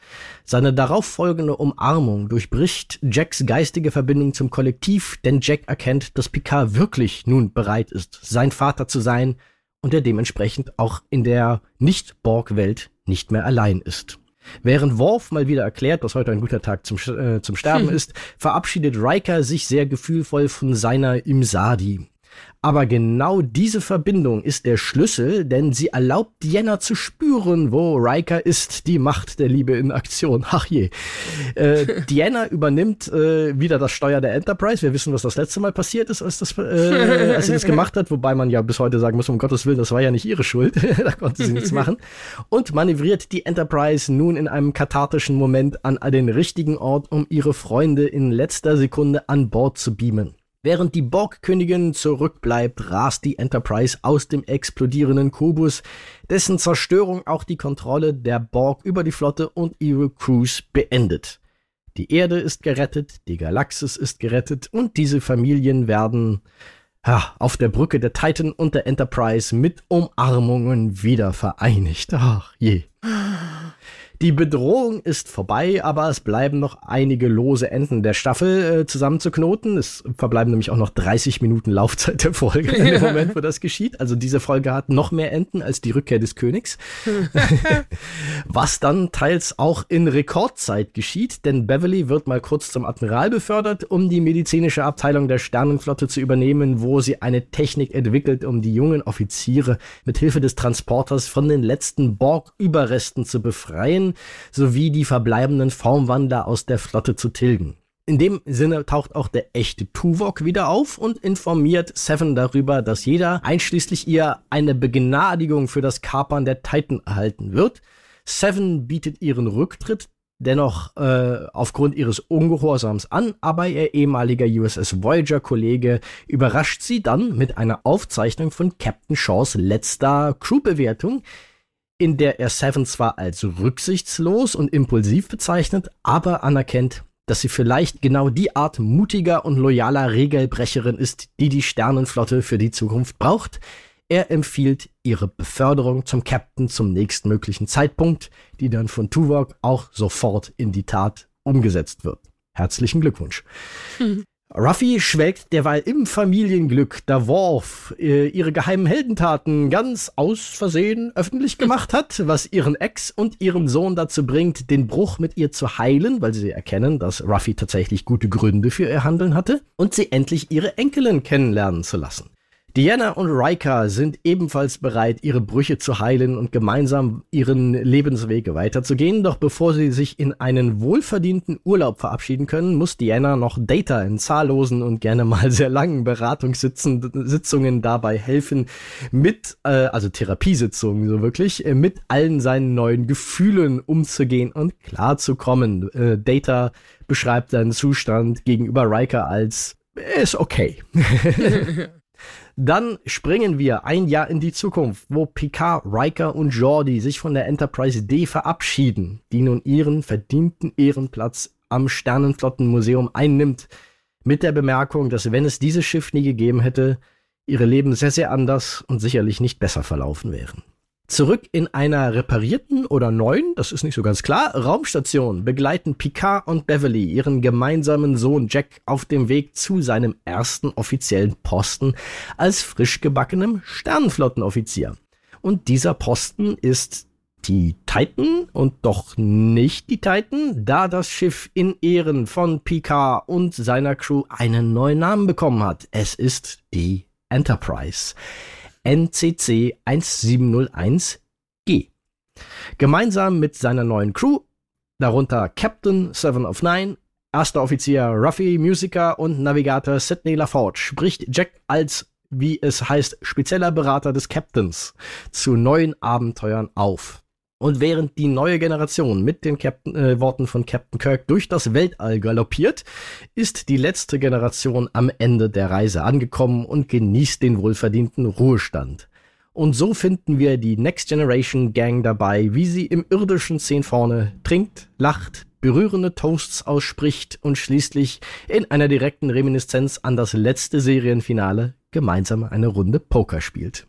Seine darauffolgende Umarmung durchbricht Jacks geistige Verbindung zum Kollektiv, denn Jack erkennt, dass Picard wirklich nun bereit ist, sein Vater zu sein und er dementsprechend auch in der Nicht-Borg-Welt nicht mehr allein ist. Während Worf mal wieder erklärt, dass heute ein guter Tag zum, äh, zum Sterben ist, verabschiedet Riker sich sehr gefühlvoll von seiner Imsadi. Aber genau diese Verbindung ist der Schlüssel, denn sie erlaubt Diana zu spüren, wo Riker ist, die Macht der Liebe in Aktion. Ach je. Äh, Diana übernimmt äh, wieder das Steuer der Enterprise. Wir wissen, was das letzte Mal passiert ist, als, das, äh, als sie das gemacht hat, wobei man ja bis heute sagen muss, um Gottes Willen, das war ja nicht ihre Schuld. da konnte sie nichts machen. Und manövriert die Enterprise nun in einem kathartischen Moment an den richtigen Ort, um ihre Freunde in letzter Sekunde an Bord zu beamen. Während die Borg-Königin zurückbleibt, rast die Enterprise aus dem explodierenden Kubus, dessen Zerstörung auch die Kontrolle der Borg über die Flotte und ihre Crews beendet. Die Erde ist gerettet, die Galaxis ist gerettet und diese Familien werden ja, auf der Brücke der Titan und der Enterprise mit Umarmungen wieder vereinigt. Ach je. Die Bedrohung ist vorbei, aber es bleiben noch einige lose Enden der Staffel äh, zusammenzuknoten. Es verbleiben nämlich auch noch 30 Minuten Laufzeit der Folge in dem Moment, wo das geschieht. Also diese Folge hat noch mehr Enden als die Rückkehr des Königs. Was dann teils auch in Rekordzeit geschieht, denn Beverly wird mal kurz zum Admiral befördert, um die medizinische Abteilung der Sternenflotte zu übernehmen, wo sie eine Technik entwickelt, um die jungen Offiziere mit Hilfe des Transporters von den letzten Borg-Überresten zu befreien sowie die verbleibenden Formwandler aus der Flotte zu tilgen. In dem Sinne taucht auch der echte Tuvok wieder auf und informiert Seven darüber, dass jeder, einschließlich ihr, eine Begnadigung für das Kapern der Titan erhalten wird. Seven bietet ihren Rücktritt dennoch äh, aufgrund ihres Ungehorsams an, aber ihr ehemaliger USS Voyager-Kollege überrascht sie dann mit einer Aufzeichnung von Captain Shaws letzter Crewbewertung, in der er Seven zwar als rücksichtslos und impulsiv bezeichnet, aber anerkennt, dass sie vielleicht genau die Art mutiger und loyaler Regelbrecherin ist, die die Sternenflotte für die Zukunft braucht. Er empfiehlt ihre Beförderung zum Captain zum nächstmöglichen Zeitpunkt, die dann von Tuvok auch sofort in die Tat umgesetzt wird. Herzlichen Glückwunsch. Hm. Ruffy schwelgt derweil im Familienglück, da Worf äh, ihre geheimen Heldentaten ganz aus Versehen öffentlich gemacht hat, was ihren Ex und ihren Sohn dazu bringt, den Bruch mit ihr zu heilen, weil sie erkennen, dass Ruffy tatsächlich gute Gründe für ihr Handeln hatte, und sie endlich ihre Enkelin kennenlernen zu lassen. Diana und Riker sind ebenfalls bereit, ihre Brüche zu heilen und gemeinsam ihren Lebensweg weiterzugehen. Doch bevor sie sich in einen wohlverdienten Urlaub verabschieden können, muss Diana noch Data in zahllosen und gerne mal sehr langen Beratungssitzungen dabei helfen, mit, äh, also Therapiesitzungen so wirklich, äh, mit allen seinen neuen Gefühlen umzugehen und klarzukommen. Äh, Data beschreibt seinen Zustand gegenüber Riker als ist okay. Dann springen wir ein Jahr in die Zukunft, wo Picard, Riker und Jordi sich von der Enterprise D verabschieden, die nun ihren verdienten Ehrenplatz am Sternenflottenmuseum einnimmt, mit der Bemerkung, dass wenn es dieses Schiff nie gegeben hätte, ihre Leben sehr, sehr anders und sicherlich nicht besser verlaufen wären. Zurück in einer reparierten oder neuen, das ist nicht so ganz klar, Raumstation begleiten Picard und Beverly ihren gemeinsamen Sohn Jack auf dem Weg zu seinem ersten offiziellen Posten als frisch gebackenem Sternenflottenoffizier. Und dieser Posten ist die Titan und doch nicht die Titan, da das Schiff in Ehren von Picard und seiner Crew einen neuen Namen bekommen hat. Es ist die Enterprise. NCC 1701G. Gemeinsam mit seiner neuen Crew, darunter Captain Seven of Nine, erster Offizier Ruffy, Musiker und Navigator Sidney LaForge, spricht Jack als, wie es heißt, spezieller Berater des Captains zu neuen Abenteuern auf. Und während die neue Generation mit den Captain, äh, Worten von Captain Kirk durch das Weltall galoppiert, ist die letzte Generation am Ende der Reise angekommen und genießt den wohlverdienten Ruhestand. Und so finden wir die Next Generation Gang dabei, wie sie im irdischen Szene vorne trinkt, lacht, berührende Toasts ausspricht und schließlich in einer direkten Reminiszenz an das letzte Serienfinale gemeinsam eine Runde Poker spielt.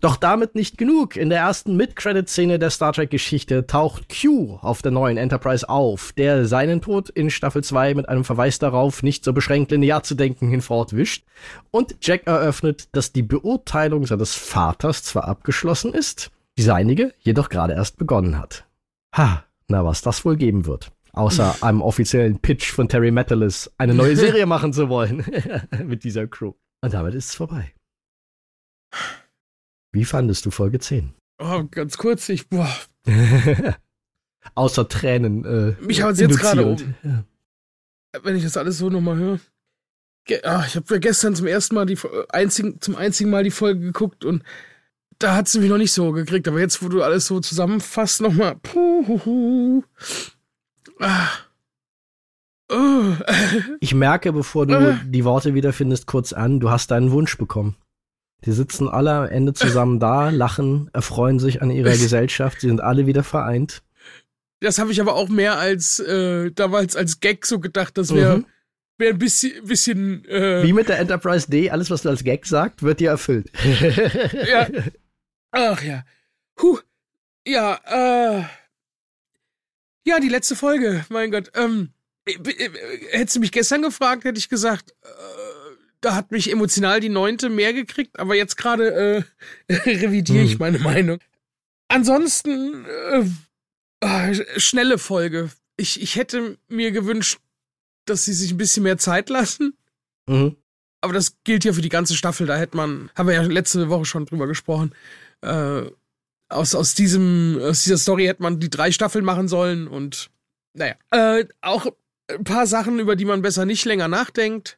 Doch damit nicht genug. In der ersten Mid-Credit-Szene der Star Trek-Geschichte taucht Q auf der neuen Enterprise auf, der seinen Tod in Staffel 2 mit einem Verweis darauf, nicht so beschränkt linear zu denken, hinfortwischt. Und Jack eröffnet, dass die Beurteilung seines Vaters zwar abgeschlossen ist, die seinige jedoch gerade erst begonnen hat. Ha, na was das wohl geben wird. Außer einem offiziellen Pitch von Terry Metalis, eine neue Serie machen zu wollen mit dieser Crew. Und damit ist es vorbei. Wie fandest du Folge 10? Oh, ganz kurz, ich, boah. Außer Tränen. Äh, Mich haut jetzt gerade um. Ja. Wenn ich das alles so nochmal höre. Ah, ich habe gestern zum ersten Mal die einzigen, zum einzigen Mal die Folge geguckt und da hat sie mich noch nicht so gekriegt. Aber jetzt, wo du alles so zusammenfasst, nochmal. Ah. Oh. Ich merke, bevor du ah. die Worte wiederfindest, kurz an, du hast deinen Wunsch bekommen. Die sitzen alle am Ende zusammen da, lachen, erfreuen sich an ihrer Gesellschaft. Sie sind alle wieder vereint. Das habe ich aber auch mehr als äh, damals als Gag so gedacht, das wäre mhm. wär ein bisschen, bisschen äh, Wie mit der Enterprise D, alles, was du als Gag sagst, wird dir erfüllt. ja. Ach ja. Huh. Ja, äh. Ja, die letzte Folge, mein Gott. Ähm, äh, äh, hättest du mich gestern gefragt, hätte ich gesagt, äh, da hat mich emotional die neunte mehr gekriegt, aber jetzt gerade äh, revidiere ich hm. meine Meinung. Ansonsten äh, äh, schnelle Folge. Ich, ich hätte mir gewünscht, dass sie sich ein bisschen mehr Zeit lassen. Mhm. Aber das gilt ja für die ganze Staffel. Da hätte man, haben wir ja letzte Woche schon drüber gesprochen. Äh, aus, aus diesem, aus dieser Story hätte man die drei Staffeln machen sollen und naja. Äh, auch ein paar Sachen, über die man besser nicht länger nachdenkt,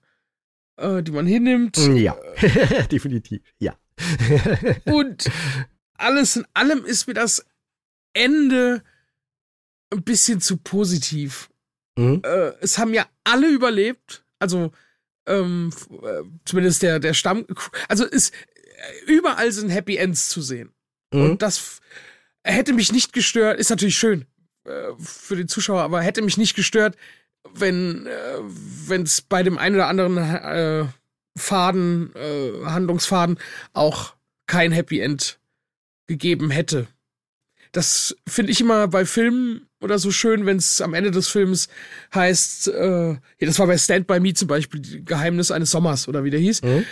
äh, die man hinnimmt. Ja, definitiv, ja. und alles in allem ist mir das Ende ein bisschen zu positiv. Mhm. Äh, es haben ja alle überlebt, also ähm, äh, zumindest der, der Stamm. Also ist überall sind Happy Ends zu sehen. Mhm. Und das hätte mich nicht gestört, ist natürlich schön äh, für den Zuschauer, aber hätte mich nicht gestört, wenn äh, es bei dem einen oder anderen äh, Faden, äh, Handlungsfaden auch kein Happy End gegeben hätte. Das finde ich immer bei Filmen oder so schön, wenn es am Ende des Films heißt, äh, ja, das war bei Stand By Me zum Beispiel, Geheimnis eines Sommers oder wie der hieß. Mhm.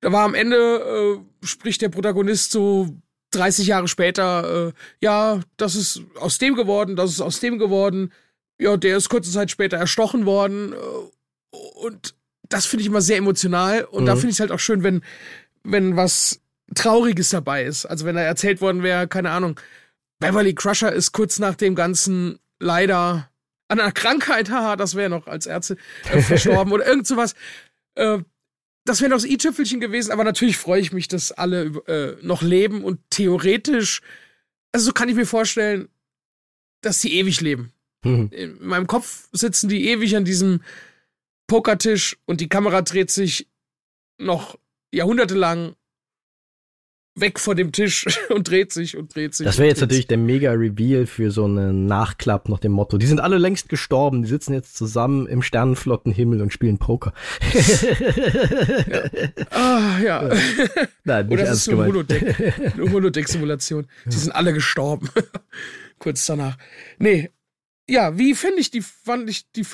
Da war am Ende, äh, spricht der Protagonist so 30 Jahre später, äh, ja, das ist aus dem geworden, das ist aus dem geworden. Ja, der ist kurze Zeit später erstochen worden. Äh, und das finde ich immer sehr emotional. Und mhm. da finde ich es halt auch schön, wenn, wenn was Trauriges dabei ist. Also wenn da erzählt worden wäre, keine Ahnung, Beverly Crusher ist kurz nach dem Ganzen leider an einer Krankheit, haha, das wäre noch als Ärzte äh, verstorben oder irgend sowas. Äh, das wäre noch das i-Tüpfelchen gewesen, aber natürlich freue ich mich, dass alle äh, noch leben und theoretisch, also so kann ich mir vorstellen, dass sie ewig leben. Mhm. In meinem Kopf sitzen die ewig an diesem Pokertisch und die Kamera dreht sich noch jahrhundertelang weg vor dem Tisch und dreht sich und dreht sich. Das wäre jetzt natürlich der mega Reveal für so einen Nachklapp nach dem Motto. Die sind alle längst gestorben, die sitzen jetzt zusammen im Sternenflottenhimmel und spielen Poker. ja. Ah, ja. ja. Nein, Oder das ist Holodeck, eine Holodeck-Simulation. Die sind alle gestorben. Kurz danach. Nee. Ja, wie finde ich die, fand ich die,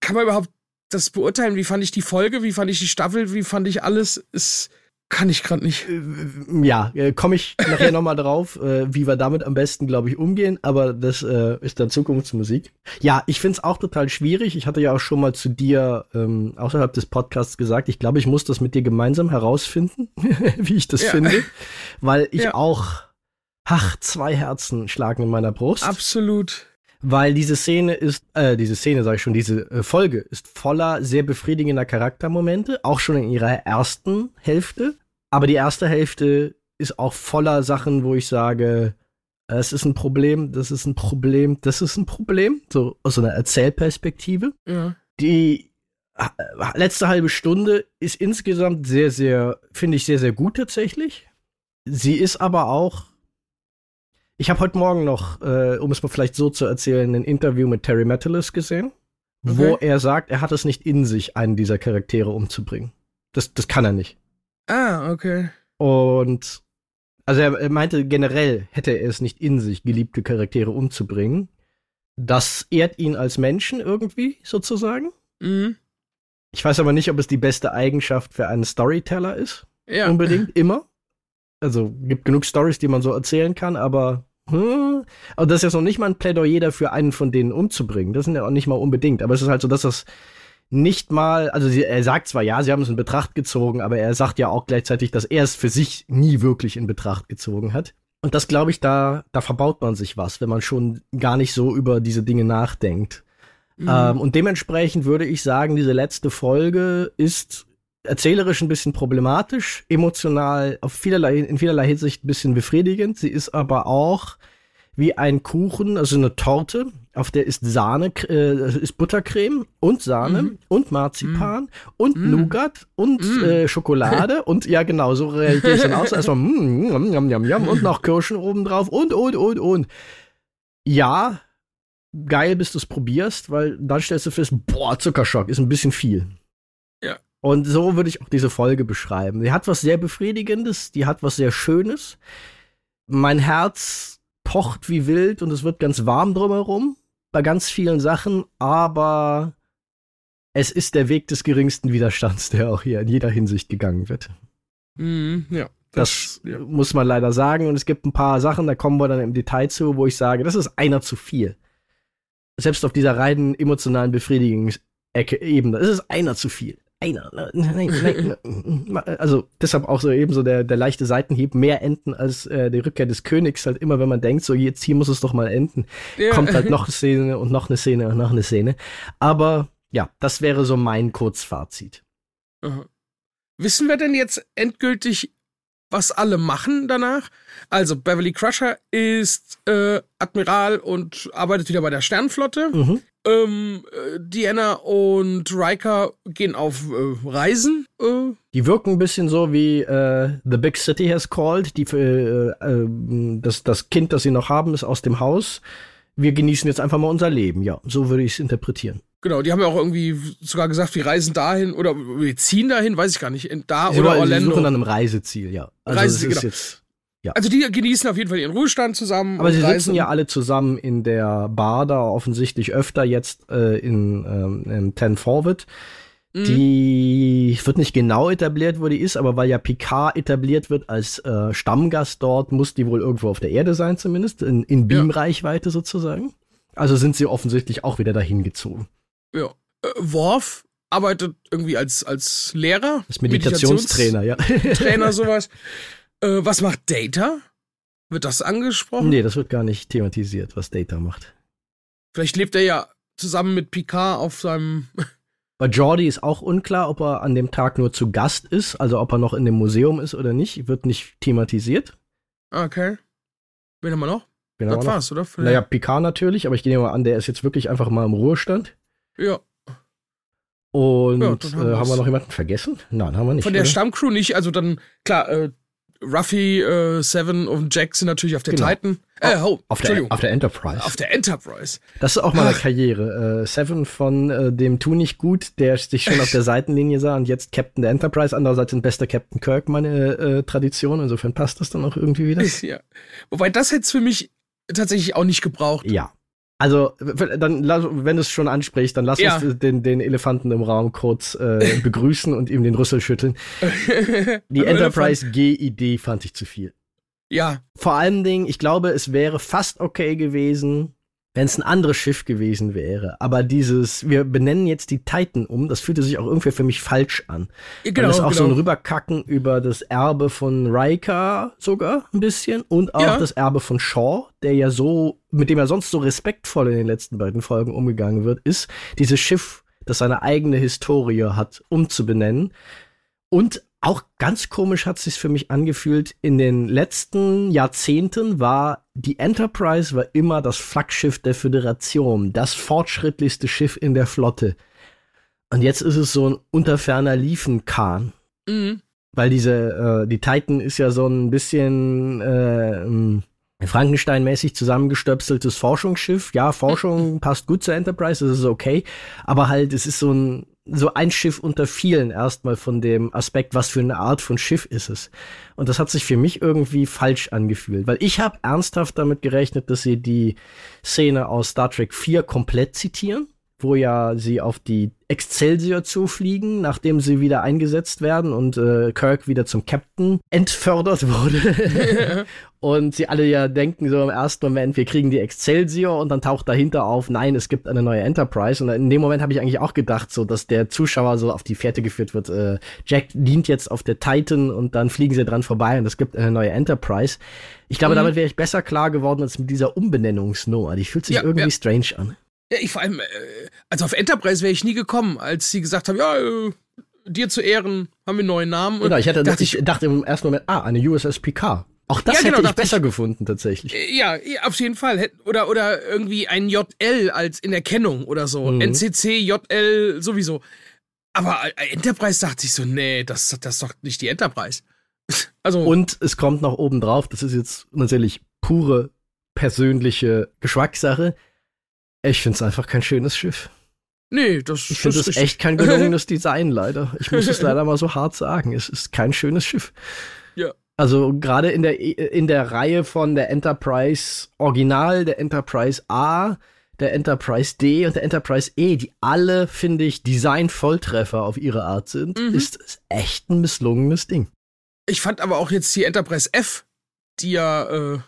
kann man überhaupt das beurteilen? Wie fand ich die Folge? Wie fand ich die Staffel? Wie fand ich alles? Ist, kann ich gerade nicht. Äh, ja, äh, komme ich nachher nochmal drauf, äh, wie wir damit am besten, glaube ich, umgehen. Aber das äh, ist dann Zukunftsmusik. Ja, ich finde es auch total schwierig. Ich hatte ja auch schon mal zu dir ähm, außerhalb des Podcasts gesagt, ich glaube, ich muss das mit dir gemeinsam herausfinden, wie ich das ja. finde. Weil ich ja. auch, ach, zwei Herzen schlagen in meiner Brust. Absolut weil diese Szene ist, äh, diese Szene sage ich schon, diese äh, Folge ist voller sehr befriedigender Charaktermomente, auch schon in ihrer ersten Hälfte. Aber die erste Hälfte ist auch voller Sachen, wo ich sage, es ist ein Problem, das ist ein Problem, das ist ein Problem, so aus einer Erzählperspektive. Ja. Die letzte halbe Stunde ist insgesamt sehr, sehr, finde ich sehr, sehr gut tatsächlich. Sie ist aber auch. Ich habe heute Morgen noch, äh, um es mal vielleicht so zu erzählen, ein Interview mit Terry Metalis gesehen, okay. wo er sagt, er hat es nicht in sich, einen dieser Charaktere umzubringen. Das, das kann er nicht. Ah, okay. Und also er, er meinte generell hätte er es nicht in sich, geliebte Charaktere umzubringen. Das ehrt ihn als Menschen irgendwie, sozusagen. Mhm. Ich weiß aber nicht, ob es die beste Eigenschaft für einen Storyteller ist. Ja. Unbedingt, immer. Also gibt genug Stories, die man so erzählen kann, aber hm, aber das ist ja noch nicht mal ein Plädoyer dafür, einen von denen umzubringen. Das sind ja auch nicht mal unbedingt. Aber es ist halt so, dass das nicht mal, also sie, er sagt zwar, ja, sie haben es in Betracht gezogen, aber er sagt ja auch gleichzeitig, dass er es für sich nie wirklich in Betracht gezogen hat. Und das glaube ich, da, da verbaut man sich was, wenn man schon gar nicht so über diese Dinge nachdenkt. Mhm. Ähm, und dementsprechend würde ich sagen, diese letzte Folge ist erzählerisch ein bisschen problematisch, emotional auf vielerlei, in vielerlei Hinsicht ein bisschen befriedigend. Sie ist aber auch wie ein Kuchen, also eine Torte, auf der ist Sahne, äh, ist Buttercreme und Sahne mm. und Marzipan mm. und mm. Nougat und mm. äh, Schokolade und ja genau, so reagiere ich dann aus. Erstmal mm, yum, yum, yum, yum, und noch Kirschen obendrauf und, und, und, und. Ja, geil, bis du es probierst, weil dann stellst du fest, boah, Zuckerschock ist ein bisschen viel. Und so würde ich auch diese Folge beschreiben. Die hat was sehr Befriedigendes, die hat was sehr Schönes. Mein Herz pocht wie wild und es wird ganz warm drumherum bei ganz vielen Sachen, aber es ist der Weg des geringsten Widerstands, der auch hier in jeder Hinsicht gegangen wird. Mhm, ja. Das, das ja. muss man leider sagen. Und es gibt ein paar Sachen, da kommen wir dann im Detail zu, wo ich sage, das ist einer zu viel. Selbst auf dieser reinen emotionalen Befriedigungsebene, das ist einer zu viel. Einer. Nein, nein, nein, also deshalb auch so eben so der, der leichte Seitenhieb, mehr enden als äh, die Rückkehr des Königs. Halt immer, wenn man denkt, so jetzt hier muss es doch mal enden, ja. kommt halt noch eine Szene und noch eine Szene und noch eine Szene. Aber ja, das wäre so mein Kurzfazit. Aha. Wissen wir denn jetzt endgültig, was alle machen danach? Also Beverly Crusher ist äh, Admiral und arbeitet wieder bei der Sternflotte. Mhm. Ähm, äh, Diana und Riker gehen auf äh, Reisen. Äh. Die wirken ein bisschen so wie äh, The Big City has called. Die, äh, äh, das, das Kind, das sie noch haben, ist aus dem Haus. Wir genießen jetzt einfach mal unser Leben. Ja, so würde ich es interpretieren. Genau, die haben ja auch irgendwie sogar gesagt, wir reisen dahin oder wir ziehen dahin, weiß ich gar nicht, da sie oder Orlando. Sie suchen dann einem Reiseziel, ja. Also Reiseziel, genau. Jetzt, ja. Also die genießen auf jeden Fall ihren Ruhestand zusammen. Aber sie reisen. sitzen ja alle zusammen in der Bar da, offensichtlich öfter jetzt äh, in, ähm, in Ten Forward. Mhm. Die wird nicht genau etabliert, wo die ist, aber weil ja Picard etabliert wird als äh, Stammgast dort, muss die wohl irgendwo auf der Erde sein, zumindest, in, in Beamreichweite ja. sozusagen. Also sind sie offensichtlich auch wieder dahin gezogen. Ja. Äh, Worf arbeitet irgendwie als, als Lehrer. Als Meditationstrainer, ja. Trainer, sowas. Äh, was macht Data? Wird das angesprochen? Nee, das wird gar nicht thematisiert, was Data macht. Vielleicht lebt er ja zusammen mit Picard auf seinem. Bei Jordi ist auch unklar, ob er an dem Tag nur zu Gast ist, also ob er noch in dem Museum ist oder nicht. Wird nicht thematisiert. Okay. Wen haben wir noch? Wen das war's, oder? Vielleicht? Naja, Picard natürlich, aber ich gehe mal an, der ist jetzt wirklich einfach mal im Ruhestand. Ja. Und ja, haben, äh, haben, wir noch jemanden vergessen? Nein, haben wir nicht. Von der oder? Stammcrew nicht. Also dann, klar, äh, Ruffy, äh, Seven und Jack sind natürlich auf der genau. Titan. Äh, oh, auf, der, auf der Enterprise. Auf der Enterprise. Das ist auch mal eine Karriere. Äh, Seven von äh, dem Tu nicht gut, der sich schon auf der Seitenlinie sah und jetzt Captain der Enterprise. Andererseits ein bester Captain Kirk meine äh, Tradition. Insofern passt das dann auch irgendwie wieder. Ja. Wobei das hätte es für mich tatsächlich auch nicht gebraucht. Ja. Also, dann, wenn du es schon ansprichst, dann lass ja. uns den, den Elefanten im Raum kurz äh, begrüßen und ihm den Rüssel schütteln. Die Enterprise G-Idee fand ich zu viel. Ja. Vor allen Dingen, ich glaube, es wäre fast okay gewesen, wenn es ein anderes Schiff gewesen wäre. Aber dieses, wir benennen jetzt die Titan um, das fühlte sich auch irgendwie für mich falsch an. Genau, das auch genau. so ein Rüberkacken über das Erbe von Riker sogar ein bisschen und auch ja. das Erbe von Shaw, der ja so, mit dem er sonst so respektvoll in den letzten beiden Folgen umgegangen wird, ist, dieses Schiff, das seine eigene Historie hat, umzubenennen. Und auch ganz komisch hat es sich für mich angefühlt. In den letzten Jahrzehnten war die Enterprise war immer das Flaggschiff der Föderation, das fortschrittlichste Schiff in der Flotte. Und jetzt ist es so ein unterferner Liefenkahn. Mhm. Weil diese, äh, die Titan ist ja so ein bisschen äh, Frankenstein-mäßig zusammengestöpseltes Forschungsschiff. Ja, Forschung passt gut zur Enterprise, das ist okay. Aber halt, es ist so ein so ein Schiff unter vielen erstmal von dem Aspekt, was für eine Art von Schiff ist es. Und das hat sich für mich irgendwie falsch angefühlt, weil ich habe ernsthaft damit gerechnet, dass sie die Szene aus Star Trek 4 komplett zitieren, wo ja sie auf die Excelsior zufliegen, nachdem sie wieder eingesetzt werden und äh, Kirk wieder zum Captain entfördert wurde. und sie alle ja denken so im ersten Moment, wir kriegen die Excelsior und dann taucht dahinter auf, nein, es gibt eine neue Enterprise. Und in dem Moment habe ich eigentlich auch gedacht, so, dass der Zuschauer so auf die Fährte geführt wird. Äh, Jack dient jetzt auf der Titan und dann fliegen sie dran vorbei und es gibt eine neue Enterprise. Ich glaube, mhm. damit wäre ich besser klar geworden als mit dieser Umbenennungsnummer. Die fühlt sich ja, irgendwie ja. strange an. Ja, ich vor allem, äh, also auf Enterprise wäre ich nie gekommen, als sie gesagt haben, ja, äh, dir zu Ehren haben wir einen neuen Namen. Genau, ich, hatte, dachte ich, ich dachte im ersten Moment, ah, eine USS PK. Auch das ja, genau, hätte ich besser ich, gefunden, tatsächlich. Äh, ja, auf jeden Fall. Oder, oder irgendwie ein JL als in Erkennung oder so. Mhm. NCC, JL sowieso. Aber äh, Enterprise dachte ich so, nee, das, das ist doch nicht die Enterprise. also. Und es kommt noch oben drauf, das ist jetzt natürlich pure persönliche Geschmackssache Ich finde es einfach kein schönes Schiff. Nee, das Ich finde es echt kein gelungenes Design, leider. Ich muss es leider mal so hart sagen. Es ist kein schönes Schiff. Ja. Also gerade in der in der Reihe von der Enterprise Original, der Enterprise A, der Enterprise D und der Enterprise E, die alle, finde ich, Design-Volltreffer auf ihre Art sind, Mhm. ist es echt ein misslungenes Ding. Ich fand aber auch jetzt die Enterprise F, die ja äh,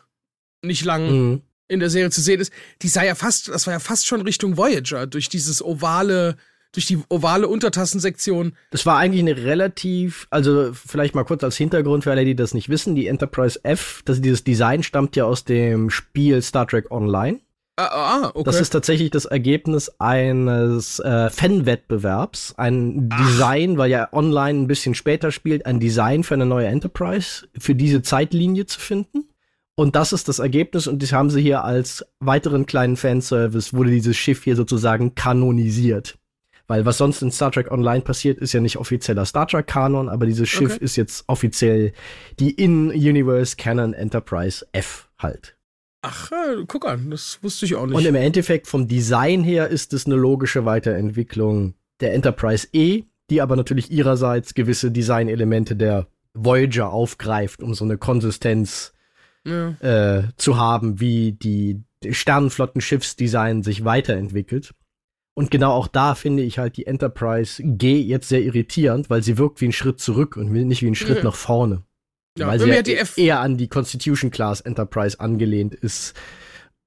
nicht lang Mhm. In der Serie zu sehen ist, die sah ja fast, das war ja fast schon Richtung Voyager, durch dieses ovale, durch die ovale Untertassensektion. Das war eigentlich eine relativ, also vielleicht mal kurz als Hintergrund für alle, die das nicht wissen, die Enterprise F, das, dieses Design stammt ja aus dem Spiel Star Trek Online. Ah, ah, okay. Das ist tatsächlich das Ergebnis eines äh, Fan-Wettbewerbs. Ein Design, weil ja online ein bisschen später spielt, ein Design für eine neue Enterprise, für diese Zeitlinie zu finden. Und das ist das Ergebnis und das haben sie hier als weiteren kleinen Fanservice, wurde dieses Schiff hier sozusagen kanonisiert. Weil was sonst in Star Trek Online passiert, ist ja nicht offizieller Star Trek Kanon, aber dieses Schiff Okay. ist jetzt offiziell die In-Universe Canon Enterprise F halt. Ach, äh, guck an, das wusste ich auch nicht. Und im Endeffekt vom Design her ist es eine logische Weiterentwicklung der Enterprise E, die aber natürlich ihrerseits gewisse Designelemente der Voyager aufgreift, um so eine Konsistenz ja. äh, zu haben, wie die Sternenflotten-Schiffsdesign sich weiterentwickelt. Und genau auch da finde ich halt die Enterprise G jetzt sehr irritierend, weil sie wirkt wie ein Schritt zurück und nicht wie ein Schritt Ja. nach vorne. Ja, weil sie ja eher an die Constitution Class Enterprise angelehnt ist,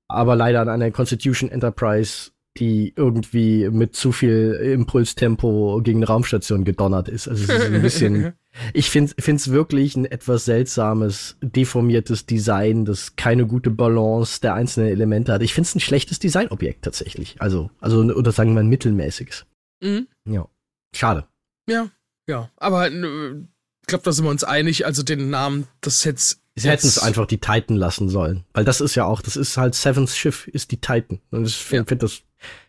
aber leider an eine Constitution Enterprise, die irgendwie mit zu viel Impulstempo gegen eine Raumstation gedonnert ist. Also es ist ein bisschen, ich finde es wirklich ein etwas seltsames, deformiertes Design, das keine gute Balance der einzelnen Elemente hat. Ich finde es ein schlechtes Designobjekt tatsächlich. Also, also oder sagen wir ein mittelmäßiges. Mhm. Ja, schade. Ja, ja. Aber äh, ich glaube, da sind wir uns einig. Also den Namen des Sets. Sie hätten es einfach die Titan lassen sollen. Weil das ist ja auch, das ist halt Sevens Schiff, ist die Titan. Und ich finde Ja. find das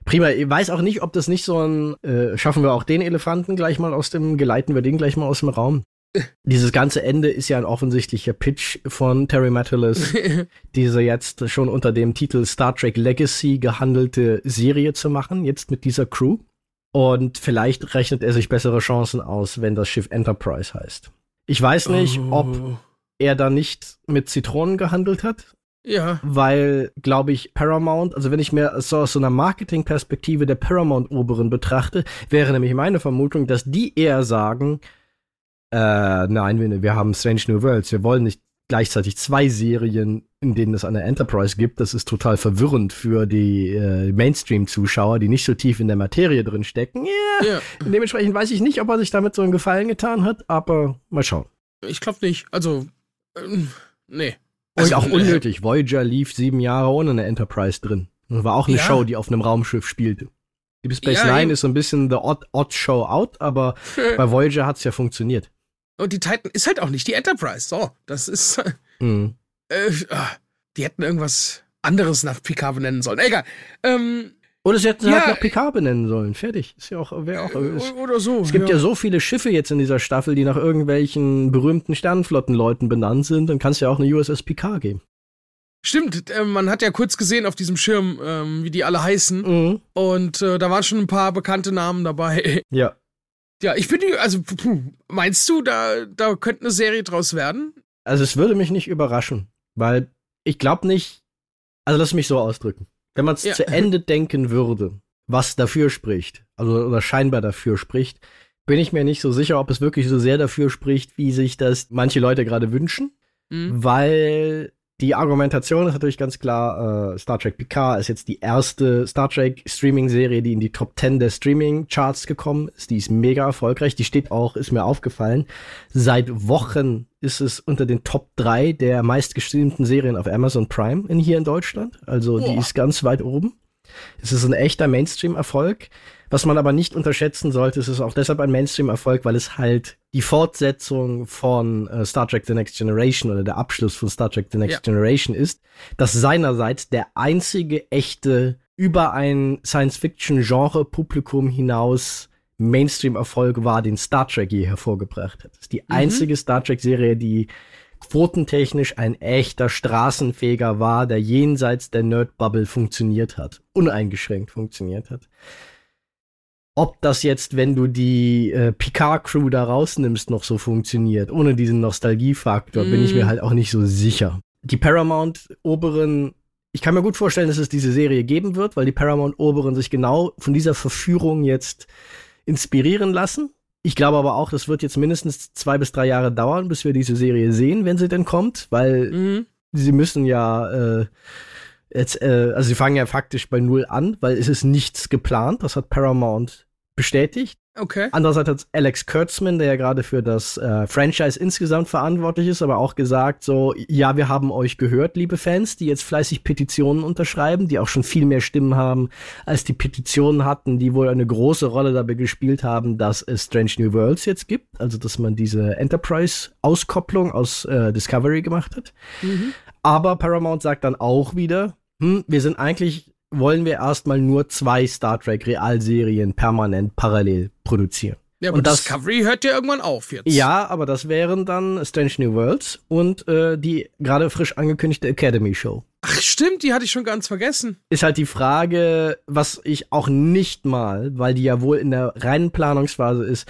prima. Ich weiß auch nicht, ob das nicht so ein, äh, schaffen wir auch den Elefanten gleich mal aus dem, geleiten wir den gleich mal aus dem Raum. Dieses ganze Ende ist ja ein offensichtlicher Pitch von Terry Matalis, diese jetzt schon unter dem Titel Star Trek Legacy gehandelte Serie zu machen, jetzt mit dieser Crew. Und vielleicht rechnet er sich bessere Chancen aus, wenn das Schiff Enterprise heißt. Ich weiß nicht, ob Oh. Er da nicht mit Zitronen gehandelt hat, Ja. weil, glaube ich, Paramount, also wenn ich mir so aus so einer Marketingperspektive der Paramount-Oberen betrachte, wäre nämlich meine Vermutung, dass die eher sagen, äh, nein, wir, wir haben Strange New Worlds, wir wollen nicht gleichzeitig zwei Serien, in denen es eine Enterprise gibt. Das ist total verwirrend für die äh, Mainstream-Zuschauer, die nicht so tief in der Materie drin stecken. Ja, Ja. dementsprechend weiß ich nicht, ob er sich damit so einen Gefallen getan hat, aber mal schauen. Ich glaube nicht. Also, ähm, nee. Und Also, auch äh, unnötig. Voyager lief sieben Jahre ohne eine Enterprise drin. Und war auch eine Ja. Show, die auf einem Raumschiff spielte. Deep Space Ja, Nine ist so ein bisschen the odd, odd show out, aber bei Voyager hat's ja funktioniert. Und die Titan ist halt auch nicht die Enterprise. So, das ist. Mhm. Äh, ah, die hätten irgendwas anderes nach Picard benennen sollen. Egal. Ähm, Oder sie hätten sie Ja. halt nach Picard benennen sollen. Fertig. Ist ja auch, wäre auch. Es, o- oder so. es gibt ja. so viele Schiffe jetzt in dieser Staffel, die nach irgendwelchen berühmten Sternenflottenleuten benannt sind. Dann kannst du ja auch eine USS Picard geben. Stimmt, äh, man hat ja kurz gesehen auf diesem Schirm, ähm, wie die alle heißen. Mhm. Und äh, da waren schon ein paar bekannte Namen dabei. Ja. Ja, ich bin also, puh, meinst du, da, da könnte eine Serie draus werden? Also es würde mich nicht überraschen, weil ich glaube nicht, also lass mich so ausdrücken. Wenn man es Ja. zu Ende denken würde, was dafür spricht, also oder scheinbar dafür spricht, bin ich mir nicht so sicher, ob es wirklich so sehr dafür spricht, wie sich das manche Leute gerade wünschen, Hm? weil die Argumentation ist natürlich ganz klar, äh, Star Trek Picard ist jetzt die erste Star Trek Streaming-Serie, die in die Top 10 der Streaming-Charts gekommen ist. Die ist mega erfolgreich. Die steht auch, ist mir aufgefallen. Seit Wochen ist es unter den Top 3 der meistgestreamten Serien auf Amazon Prime in, hier in Deutschland. Also die Boah. ist ganz weit oben. Es ist ein echter Mainstream-Erfolg. Was man aber nicht unterschätzen sollte, es ist auch deshalb ein Mainstream-Erfolg, weil es halt die Fortsetzung von äh, Star Trek The Next Generation oder der Abschluss von Star Trek The Next Ja. Generation ist, das seinerseits der einzige echte über ein Science-Fiction-Genre-Publikum hinaus Mainstream-Erfolg war, den Star Trek je hervorgebracht hat. Es ist die einzige Star Trek-Serie, die quotentechnisch ein echter Straßenfeger war, der jenseits der Nerd-Bubble funktioniert hat, uneingeschränkt funktioniert hat. Ob das jetzt, wenn du die äh, Picard-Crew da rausnimmst, noch so funktioniert, ohne diesen Nostalgiefaktor, mm. bin ich mir mhm. halt auch nicht so sicher. Die Paramount-Oberen, ich kann mir gut vorstellen, dass es diese Serie geben wird, weil die Paramount-Oberen sich genau von dieser Verführung jetzt inspirieren lassen. Ich glaube aber auch, das wird jetzt mindestens zwei bis drei Jahre dauern, bis wir diese Serie sehen, wenn sie denn kommt, weil mhm. sie müssen ja äh, jetzt, äh, also sie fangen ja faktisch bei null an, weil es ist nichts geplant. Das hat Paramount bestätigt. Okay. Andererseits hat Alex Kurtzman, der ja gerade für das äh, Franchise insgesamt verantwortlich ist, aber auch gesagt, so, ja, wir haben euch gehört, liebe Fans, die jetzt fleißig Petitionen unterschreiben, die auch schon viel mehr Stimmen haben, als die Petitionen hatten, die wohl eine große Rolle dabei gespielt haben, dass es Strange New Worlds jetzt gibt, also dass man diese Enterprise-Auskopplung aus äh, Discovery gemacht hat. Mhm. Aber Paramount sagt dann auch wieder, hm, wir sind eigentlich wollen wir erstmal nur zwei Star Trek Realserien permanent parallel produzieren. Ja, aber und das, Discovery hört ja irgendwann auf jetzt. Ja, aber das wären dann Strange New Worlds und äh, die gerade frisch angekündigte Academy Show. Ach stimmt, die hatte ich schon ganz vergessen. Ist halt die Frage, was ich auch nicht mal, weil die ja wohl in der reinen Planungsphase ist,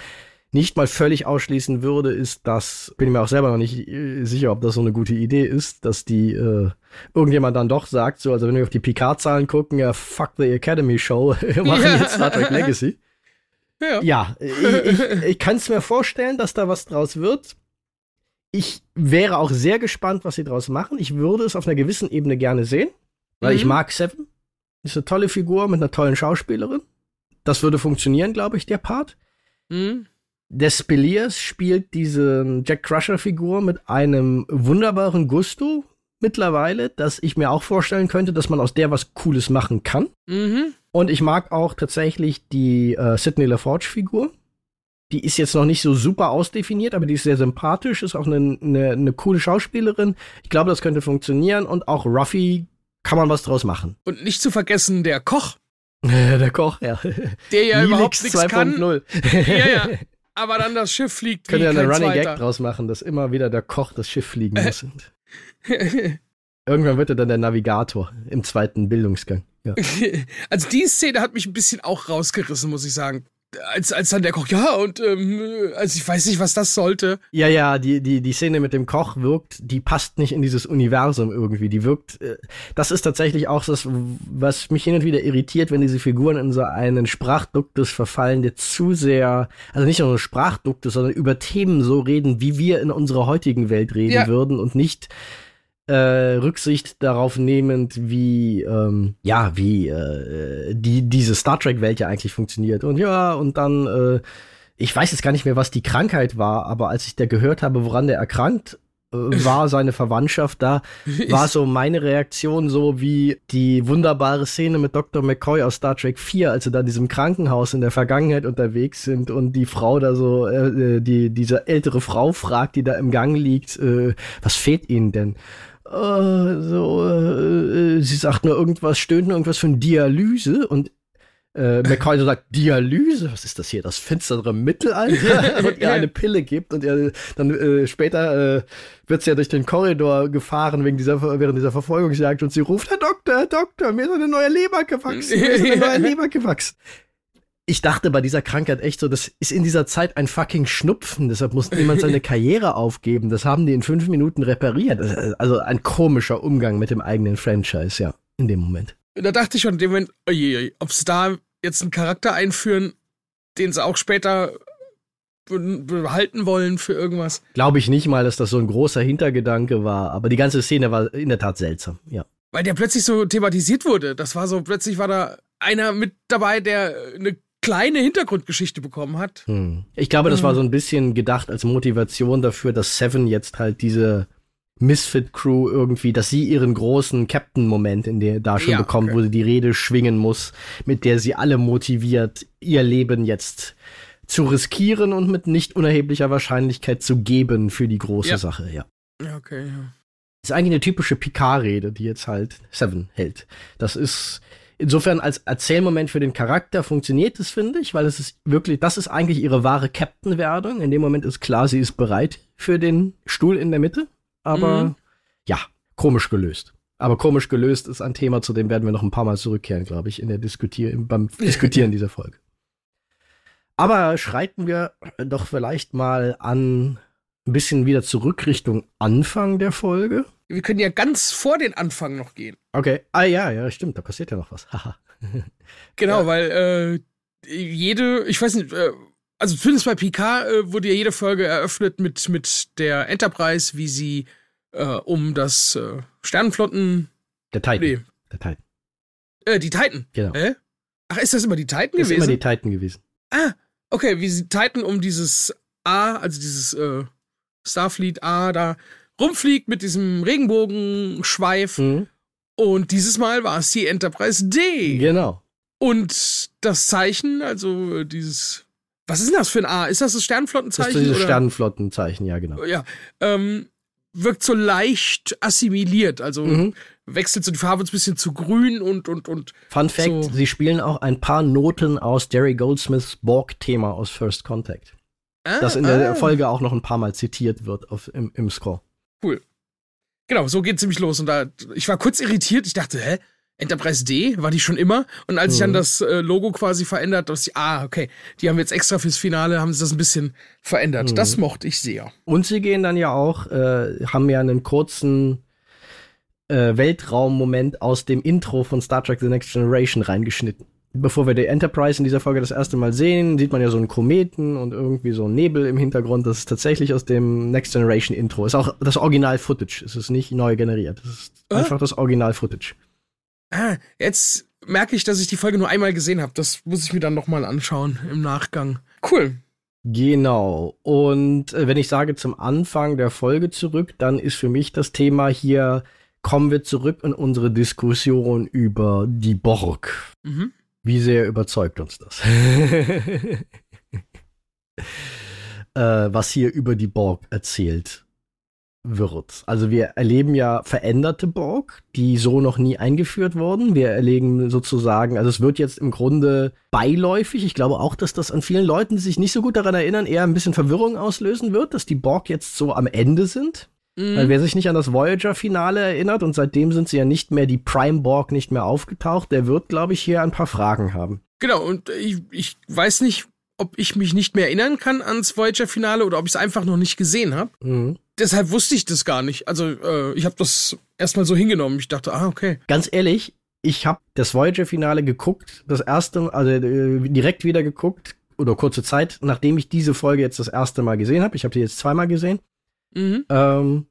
nicht mal völlig ausschließen würde, ist, dass, bin ich mir auch selber noch nicht äh, sicher, ob das so eine gute Idee ist, dass die äh, irgendjemand dann doch sagt, so, also wenn wir auf die Picard-Zahlen gucken, ja, fuck the Academy Show, wir machen ja. jetzt Star Trek Legacy. Ja, ja ich, ich, ich kann es mir vorstellen, dass da was draus wird. Ich wäre auch sehr gespannt, was sie draus machen. Ich würde es auf einer gewissen Ebene gerne sehen, weil mhm. ich mag Seven. Ist eine tolle Figur mit einer tollen Schauspielerin. Das würde funktionieren, glaube ich, der Part. Mhm. Despeliers spielt diese Jack Crusher-Figur mit einem wunderbaren Gusto mittlerweile, dass ich mir auch vorstellen könnte, dass man aus der was Cooles machen kann. Mhm. Und ich mag auch tatsächlich die äh, Sidney LaForge-Figur. Die ist jetzt noch nicht so super ausdefiniert, aber die ist sehr sympathisch, ist auch eine, eine, eine coole Schauspielerin. Ich glaube, das könnte funktionieren und auch Ruffy kann man was draus machen. Und nicht zu vergessen der Koch. der Koch, ja. Der ja überhaupt nichts kann. ja, ja. aber dann das Schiff fliegt. Können ja eine Running zweiter. Gag draus machen, dass immer wieder der Koch das Schiff fliegen muss. Irgendwann wird er dann der Navigator im zweiten Bildungsgang. Ja. Also die Szene hat mich ein bisschen auch rausgerissen, muss ich sagen als, als dann der Koch, ja, und ähm, also ich weiß nicht, was das sollte. Ja, ja, die, die, die Szene mit dem Koch wirkt, die passt nicht in dieses Universum irgendwie. Die wirkt, äh, das ist tatsächlich auch das, was mich hin und wieder irritiert, wenn diese Figuren in so einen Sprachduktus verfallen, der zu sehr, also nicht nur Sprachduktus, sondern über Themen so reden, wie wir in unserer heutigen Welt reden ja. würden und nicht äh, Rücksicht darauf nehmend, wie ähm, ja, wie äh, die diese Star Trek Welt ja eigentlich funktioniert. Und ja, und dann äh, ich weiß jetzt gar nicht mehr, was die Krankheit war, aber als ich da gehört habe, woran der erkrankt äh, war, seine Verwandtschaft, da war so meine Reaktion so wie die wunderbare Szene mit Dr. McCoy aus Star Trek 4, als sie da in diesem Krankenhaus in der Vergangenheit unterwegs sind und die Frau da so, äh, die, diese ältere Frau fragt, die da im Gang liegt, äh, was fehlt ihnen denn? Äh, so, äh, sie sagt nur irgendwas, stöhnt nur irgendwas von Dialyse und äh, McCoy sagt, Dialyse, was ist das hier, das finstere Mittelalter? und ihr eine Pille gibt und er dann äh, später äh, wird sie ja durch den Korridor gefahren wegen dieser, während dieser Verfolgungsjagd und sie ruft, Herr Doktor, Herr Doktor, mir ist eine neue Leber gewachsen, mir ist eine neue Leber gewachsen ich dachte bei dieser Krankheit echt so, das ist in dieser Zeit ein fucking Schnupfen, deshalb muss niemand seine Karriere aufgeben. Das haben die in fünf Minuten repariert. Also ein komischer Umgang mit dem eigenen Franchise, ja, in dem Moment. Da dachte ich schon in dem Moment, oje, ob sie da jetzt einen Charakter einführen, den sie auch später behalten wollen für irgendwas. Glaube ich nicht mal, dass das so ein großer Hintergedanke war, aber die ganze Szene war in der Tat seltsam, ja. Weil der plötzlich so thematisiert wurde. Das war so, plötzlich war da einer mit dabei, der eine kleine Hintergrundgeschichte bekommen hat. Hm. Ich glaube, das war so ein bisschen gedacht als Motivation dafür, dass Seven jetzt halt diese Misfit Crew irgendwie, dass sie ihren großen Captain-Moment in der da schon ja, bekommt, okay. wo sie die Rede schwingen muss, mit der sie alle motiviert, ihr Leben jetzt zu riskieren und mit nicht unerheblicher Wahrscheinlichkeit zu geben für die große ja. Sache, ja. Ja, okay, ja. Das ist eigentlich eine typische Picard-Rede, die jetzt halt Seven hält. Das ist, Insofern als Erzählmoment für den Charakter funktioniert es, finde ich, weil es ist wirklich, das ist eigentlich ihre wahre Captain-Werdung. In dem Moment ist klar, sie ist bereit für den Stuhl in der Mitte. aber mhm. ja, komisch gelöst. Aber komisch gelöst ist ein Thema, zu dem werden wir noch ein paar Mal zurückkehren, glaube ich, in der Diskutier beim Diskutieren dieser Folge. Aber schreiten wir doch vielleicht mal an ein bisschen wieder zurück Richtung Anfang der Folge. Wir können ja ganz vor den Anfang noch gehen. Okay. Ah ja, ja, stimmt, da passiert ja noch was. Genau, ja. weil äh, jede, ich weiß nicht, äh, also zumindest bei Picard äh, wurde ja jede Folge eröffnet mit, mit der Enterprise, wie sie äh, um das äh, Sternenflotten. Der Titan. Nee. Der Titan. Äh, die Titan. Genau. Äh? Ach, ist das immer die Titan das gewesen? Ist immer die Titan gewesen. Ah, okay, wie sie Titan um dieses A, also dieses äh, Starfleet A da rumfliegt mit diesem Regenbogenschweif. Mhm. Und dieses Mal war es die Enterprise D. Genau. Und das Zeichen, also dieses. Was ist denn das für ein A? Ist das das Sternenflottenzeichen? Das ist das Sternenflottenzeichen, ja, genau. Ja. Ähm, wirkt so leicht assimiliert. Also mhm. wechselt so die Farbe ein bisschen zu grün und und und. Fun Fact: so. Sie spielen auch ein paar Noten aus Jerry Goldsmiths Borg-Thema aus First Contact. Ah, das in der ah. Folge auch noch ein paar Mal zitiert wird auf, im, im Score. Cool. Genau, so geht's nämlich los. Und da, ich war kurz irritiert. Ich dachte, hä? Enterprise D, war die schon immer? Und als mhm. ich dann das äh, Logo quasi verändert, dachte ich, ah, okay, die haben jetzt extra fürs Finale, haben sie das ein bisschen verändert. Mhm. Das mochte ich sehr. Und sie gehen dann ja auch, äh, haben ja einen kurzen äh, Weltraummoment aus dem Intro von Star Trek The Next Generation reingeschnitten bevor wir die Enterprise in dieser Folge das erste Mal sehen, sieht man ja so einen Kometen und irgendwie so einen Nebel im Hintergrund. Das ist tatsächlich aus dem Next Generation Intro. Ist auch das Original-Footage. Es ist nicht neu generiert. Es ist äh? einfach das Original-Footage. Ah, jetzt merke ich, dass ich die Folge nur einmal gesehen habe. Das muss ich mir dann nochmal anschauen im Nachgang. Cool. Genau. Und äh, wenn ich sage zum Anfang der Folge zurück, dann ist für mich das Thema hier, kommen wir zurück in unsere Diskussion über die Borg. Mhm. Wie sehr überzeugt uns das? äh, was hier über die Borg erzählt wird. Also wir erleben ja veränderte Borg, die so noch nie eingeführt wurden. Wir erleben sozusagen, also es wird jetzt im Grunde beiläufig. Ich glaube auch, dass das an vielen Leuten, die sich nicht so gut daran erinnern, eher ein bisschen Verwirrung auslösen wird, dass die Borg jetzt so am Ende sind. Mhm. Weil wer sich nicht an das Voyager-Finale erinnert und seitdem sind sie ja nicht mehr die Prime Borg nicht mehr aufgetaucht, der wird, glaube ich, hier ein paar Fragen haben. Genau, und ich, ich weiß nicht, ob ich mich nicht mehr erinnern kann ans Voyager-Finale oder ob ich es einfach noch nicht gesehen habe. Mhm. Deshalb wusste ich das gar nicht. Also äh, ich habe das erstmal so hingenommen. Ich dachte, ah, okay. Ganz ehrlich, ich habe das Voyager-Finale geguckt, das erste, also äh, direkt wieder geguckt, oder kurze Zeit, nachdem ich diese Folge jetzt das erste Mal gesehen habe. Ich habe sie jetzt zweimal gesehen. Mhm. Ähm,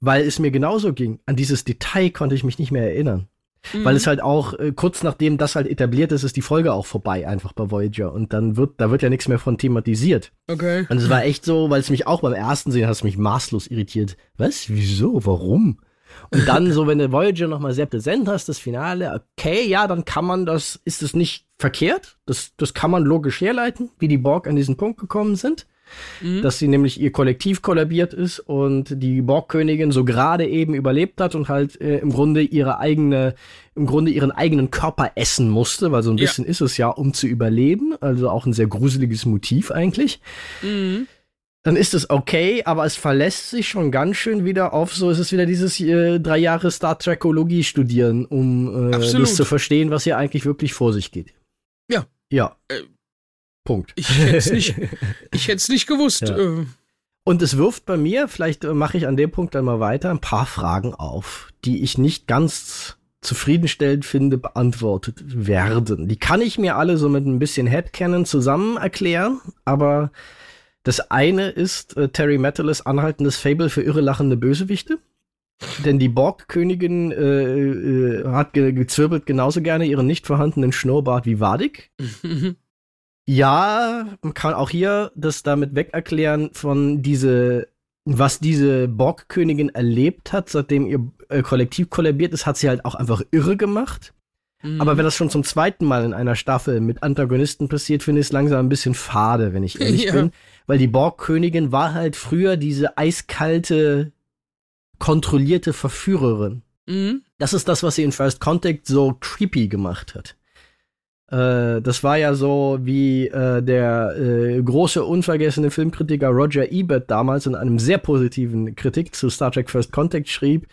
weil es mir genauso ging. An dieses Detail konnte ich mich nicht mehr erinnern. Mhm. Weil es halt auch, äh, kurz nachdem das halt etabliert ist, ist die Folge auch vorbei, einfach bei Voyager. Und dann wird, da wird ja nichts mehr von thematisiert. Okay. Und es war echt so, weil es mich auch beim ersten Sehen hat es mich maßlos irritiert. Was? Wieso? Warum? Und dann so, wenn du Voyager nochmal sehr präsent hast, das Finale, okay, ja, dann kann man das, ist es nicht verkehrt. Das, das kann man logisch herleiten, wie die Borg an diesen Punkt gekommen sind. Mhm. Dass sie nämlich ihr Kollektiv kollabiert ist und die Borgkönigin so gerade eben überlebt hat und halt äh, im Grunde ihre eigene, im Grunde ihren eigenen Körper essen musste, weil so ein bisschen ja. ist es ja, um zu überleben. Also auch ein sehr gruseliges Motiv eigentlich. Mhm dann ist es okay, aber es verlässt sich schon ganz schön wieder auf so, es ist wieder dieses äh, drei Jahre Star Trekologie studieren, um äh, das zu verstehen, was hier eigentlich wirklich vor sich geht. Ja. Ja. Äh, Punkt. Ich hätte es nicht, ich hätte nicht gewusst. Ja. Äh. Und es wirft bei mir, vielleicht äh, mache ich an dem Punkt dann mal weiter, ein paar Fragen auf, die ich nicht ganz zufriedenstellend finde, beantwortet werden. Die kann ich mir alle so mit ein bisschen Headcanon zusammen erklären, aber das eine ist äh, Terry Metalis anhaltendes Fable für irre lachende Bösewichte. Denn die Borg-Königin äh, äh, hat ge gezwirbelt genauso gerne ihren nicht vorhandenen Schnurrbart wie Wadik. Ja, man kann auch hier das damit weg erklären von diese, was diese Borg-Königin erlebt hat, seitdem ihr äh, Kollektiv kollabiert ist, hat sie halt auch einfach irre gemacht. Mhm. Aber wenn das schon zum zweiten Mal in einer Staffel mit Antagonisten passiert, finde ich es langsam ein bisschen fade, wenn ich ehrlich ja. bin. Weil die Borg-Königin war halt früher diese eiskalte, kontrollierte Verführerin. Mhm. Das ist das, was sie in First Contact so creepy gemacht hat. Äh, das war ja so, wie äh, der äh, große, unvergessene Filmkritiker Roger Ebert damals in einem sehr positiven Kritik zu Star Trek First Contact schrieb,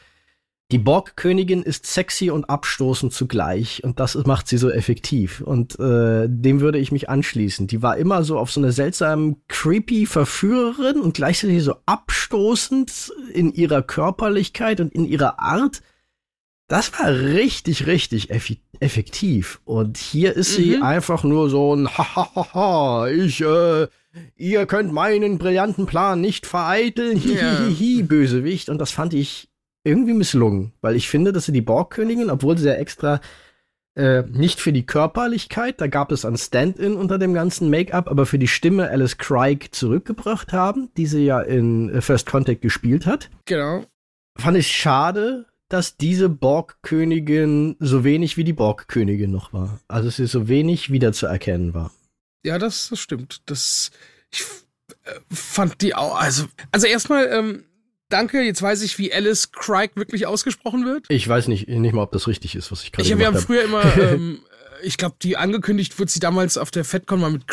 die Borg-Königin ist sexy und abstoßend zugleich und das macht sie so effektiv und äh, dem würde ich mich anschließen. Die war immer so auf so eine seltsam creepy Verführerin und gleichzeitig so abstoßend in ihrer Körperlichkeit und in ihrer Art. Das war richtig, richtig eff effektiv. Und hier ist sie mhm. einfach nur so ein Hahaha, ich, äh, ihr könnt meinen brillanten Plan nicht vereiteln, hihihihi, ja. Bösewicht. Und das fand ich irgendwie misslungen, weil ich finde, dass sie die Borgkönigin, obwohl sie ja extra äh, nicht für die Körperlichkeit, da gab es ein Stand-in unter dem ganzen Make-up, aber für die Stimme Alice Craig zurückgebracht haben, die sie ja in äh, First Contact gespielt hat. Genau. Fand ich schade, dass diese Borgkönigin so wenig wie die Borgkönigin noch war. Also sie so wenig wiederzuerkennen war. Ja, das, das stimmt. Das ich äh, fand die auch. Also, also erstmal ähm, danke. Jetzt weiß ich, wie Alice Craig wirklich ausgesprochen wird. Ich weiß nicht, nicht mal, ob das richtig ist, was ich gerade Ich habe ja früher immer, ähm, ich glaube, die angekündigt wurde sie damals auf der FedCon mal mit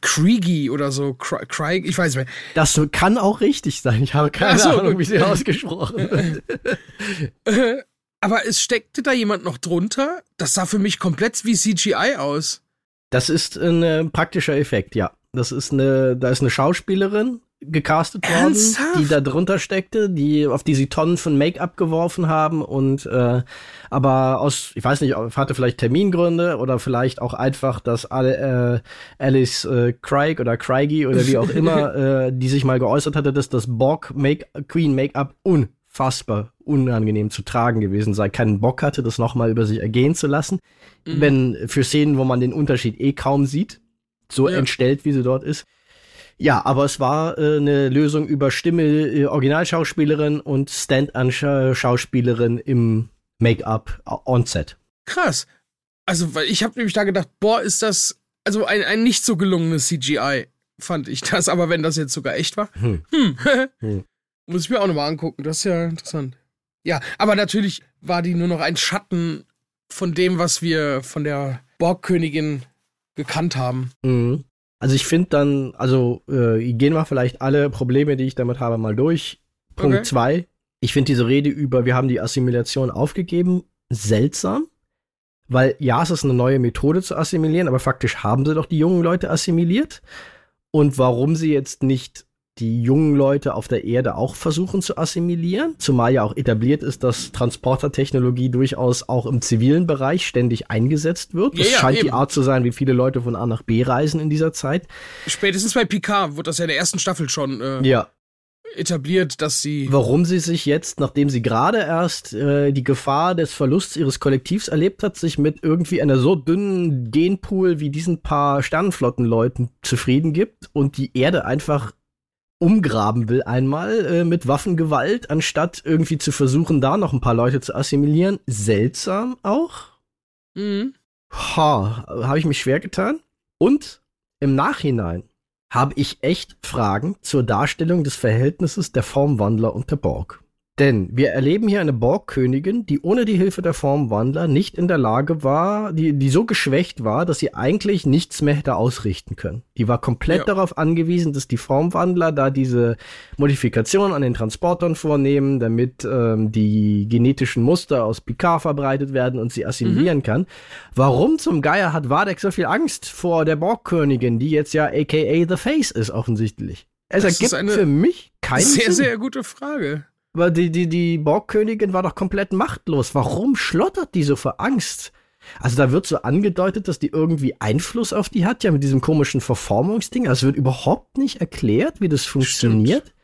Kriegy oder so. Craig, ich weiß nicht mehr. Das kann auch richtig sein. Ich habe keine so, Ahnung, wie sie ausgesprochen wird. Aber es steckte da jemand noch drunter? Das sah für mich komplett wie CGI aus. Das ist ein äh, praktischer Effekt, ja. Das ist eine, da ist eine Schauspielerin, gecastet worden, die da drunter steckte, die auf die sie Tonnen von Make-up geworfen haben und äh, aber aus, ich weiß nicht, hatte vielleicht Termingründe oder vielleicht auch einfach, dass alle äh, Alice äh, Craig oder Craigie oder wie auch immer, äh, die sich mal geäußert hatte, dass das Borg Make Queen Make-up unfassbar unangenehm zu tragen gewesen sei, keinen Bock hatte, das nochmal über sich ergehen zu lassen, mhm. wenn für Szenen, wo man den Unterschied eh kaum sieht, so ja. entstellt, wie sie dort ist. Ja, aber es war äh, eine Lösung über Stimme, äh, Originalschauspielerin und Stand-an-Schauspielerin im Make-up äh, on-set. Krass. Also, weil ich habe nämlich da gedacht, boah, ist das also ein, ein nicht so gelungenes CGI, fand ich das. Aber wenn das jetzt sogar echt war, hm. Hm. hm. muss ich mir auch nochmal angucken. Das ist ja interessant. Ja, aber natürlich war die nur noch ein Schatten von dem, was wir von der Borgkönigin gekannt haben. Mhm. Also ich finde dann, also äh, gehen wir vielleicht alle Probleme, die ich damit habe, mal durch. Punkt 2. Okay. Ich finde diese Rede über, wir haben die Assimilation aufgegeben, seltsam. Weil ja, es ist eine neue Methode zu assimilieren, aber faktisch haben sie doch die jungen Leute assimiliert. Und warum sie jetzt nicht die jungen Leute auf der Erde auch versuchen zu assimilieren, zumal ja auch etabliert ist, dass Transportertechnologie durchaus auch im zivilen Bereich ständig eingesetzt wird. Das ja, ja, scheint eben. die Art zu sein, wie viele Leute von A nach B reisen in dieser Zeit. Spätestens bei Picard wird das ja in der ersten Staffel schon äh, ja. etabliert, dass sie. Warum sie sich jetzt, nachdem sie gerade erst äh, die Gefahr des Verlusts ihres Kollektivs erlebt hat, sich mit irgendwie einer so dünnen Genpool wie diesen paar Sternenflottenleuten zufrieden gibt und die Erde einfach umgraben will einmal äh, mit Waffengewalt, anstatt irgendwie zu versuchen, da noch ein paar Leute zu assimilieren. Seltsam auch. Mhm. Ha, habe ich mich schwer getan. Und im Nachhinein habe ich echt Fragen zur Darstellung des Verhältnisses der Formwandler und der Borg. Denn wir erleben hier eine Borgkönigin, die ohne die Hilfe der Formwandler nicht in der Lage war, die, die so geschwächt war, dass sie eigentlich nichts mehr hätte ausrichten können. Die war komplett ja. darauf angewiesen, dass die Formwandler da diese Modifikation an den Transportern vornehmen, damit ähm, die genetischen Muster aus Picard verbreitet werden und sie assimilieren mhm. kann. Warum zum Geier hat Wadek so viel Angst vor der Borgkönigin, die jetzt ja aka The Face ist, offensichtlich? Es das ergibt für mich keinen Sehr, Sinn. sehr gute Frage. Aber die, die, die Borgkönigin war doch komplett machtlos. Warum schlottert die so vor Angst? Also da wird so angedeutet, dass die irgendwie Einfluss auf die hat, ja, mit diesem komischen Verformungsding. Also es wird überhaupt nicht erklärt, wie das funktioniert. Stimmt.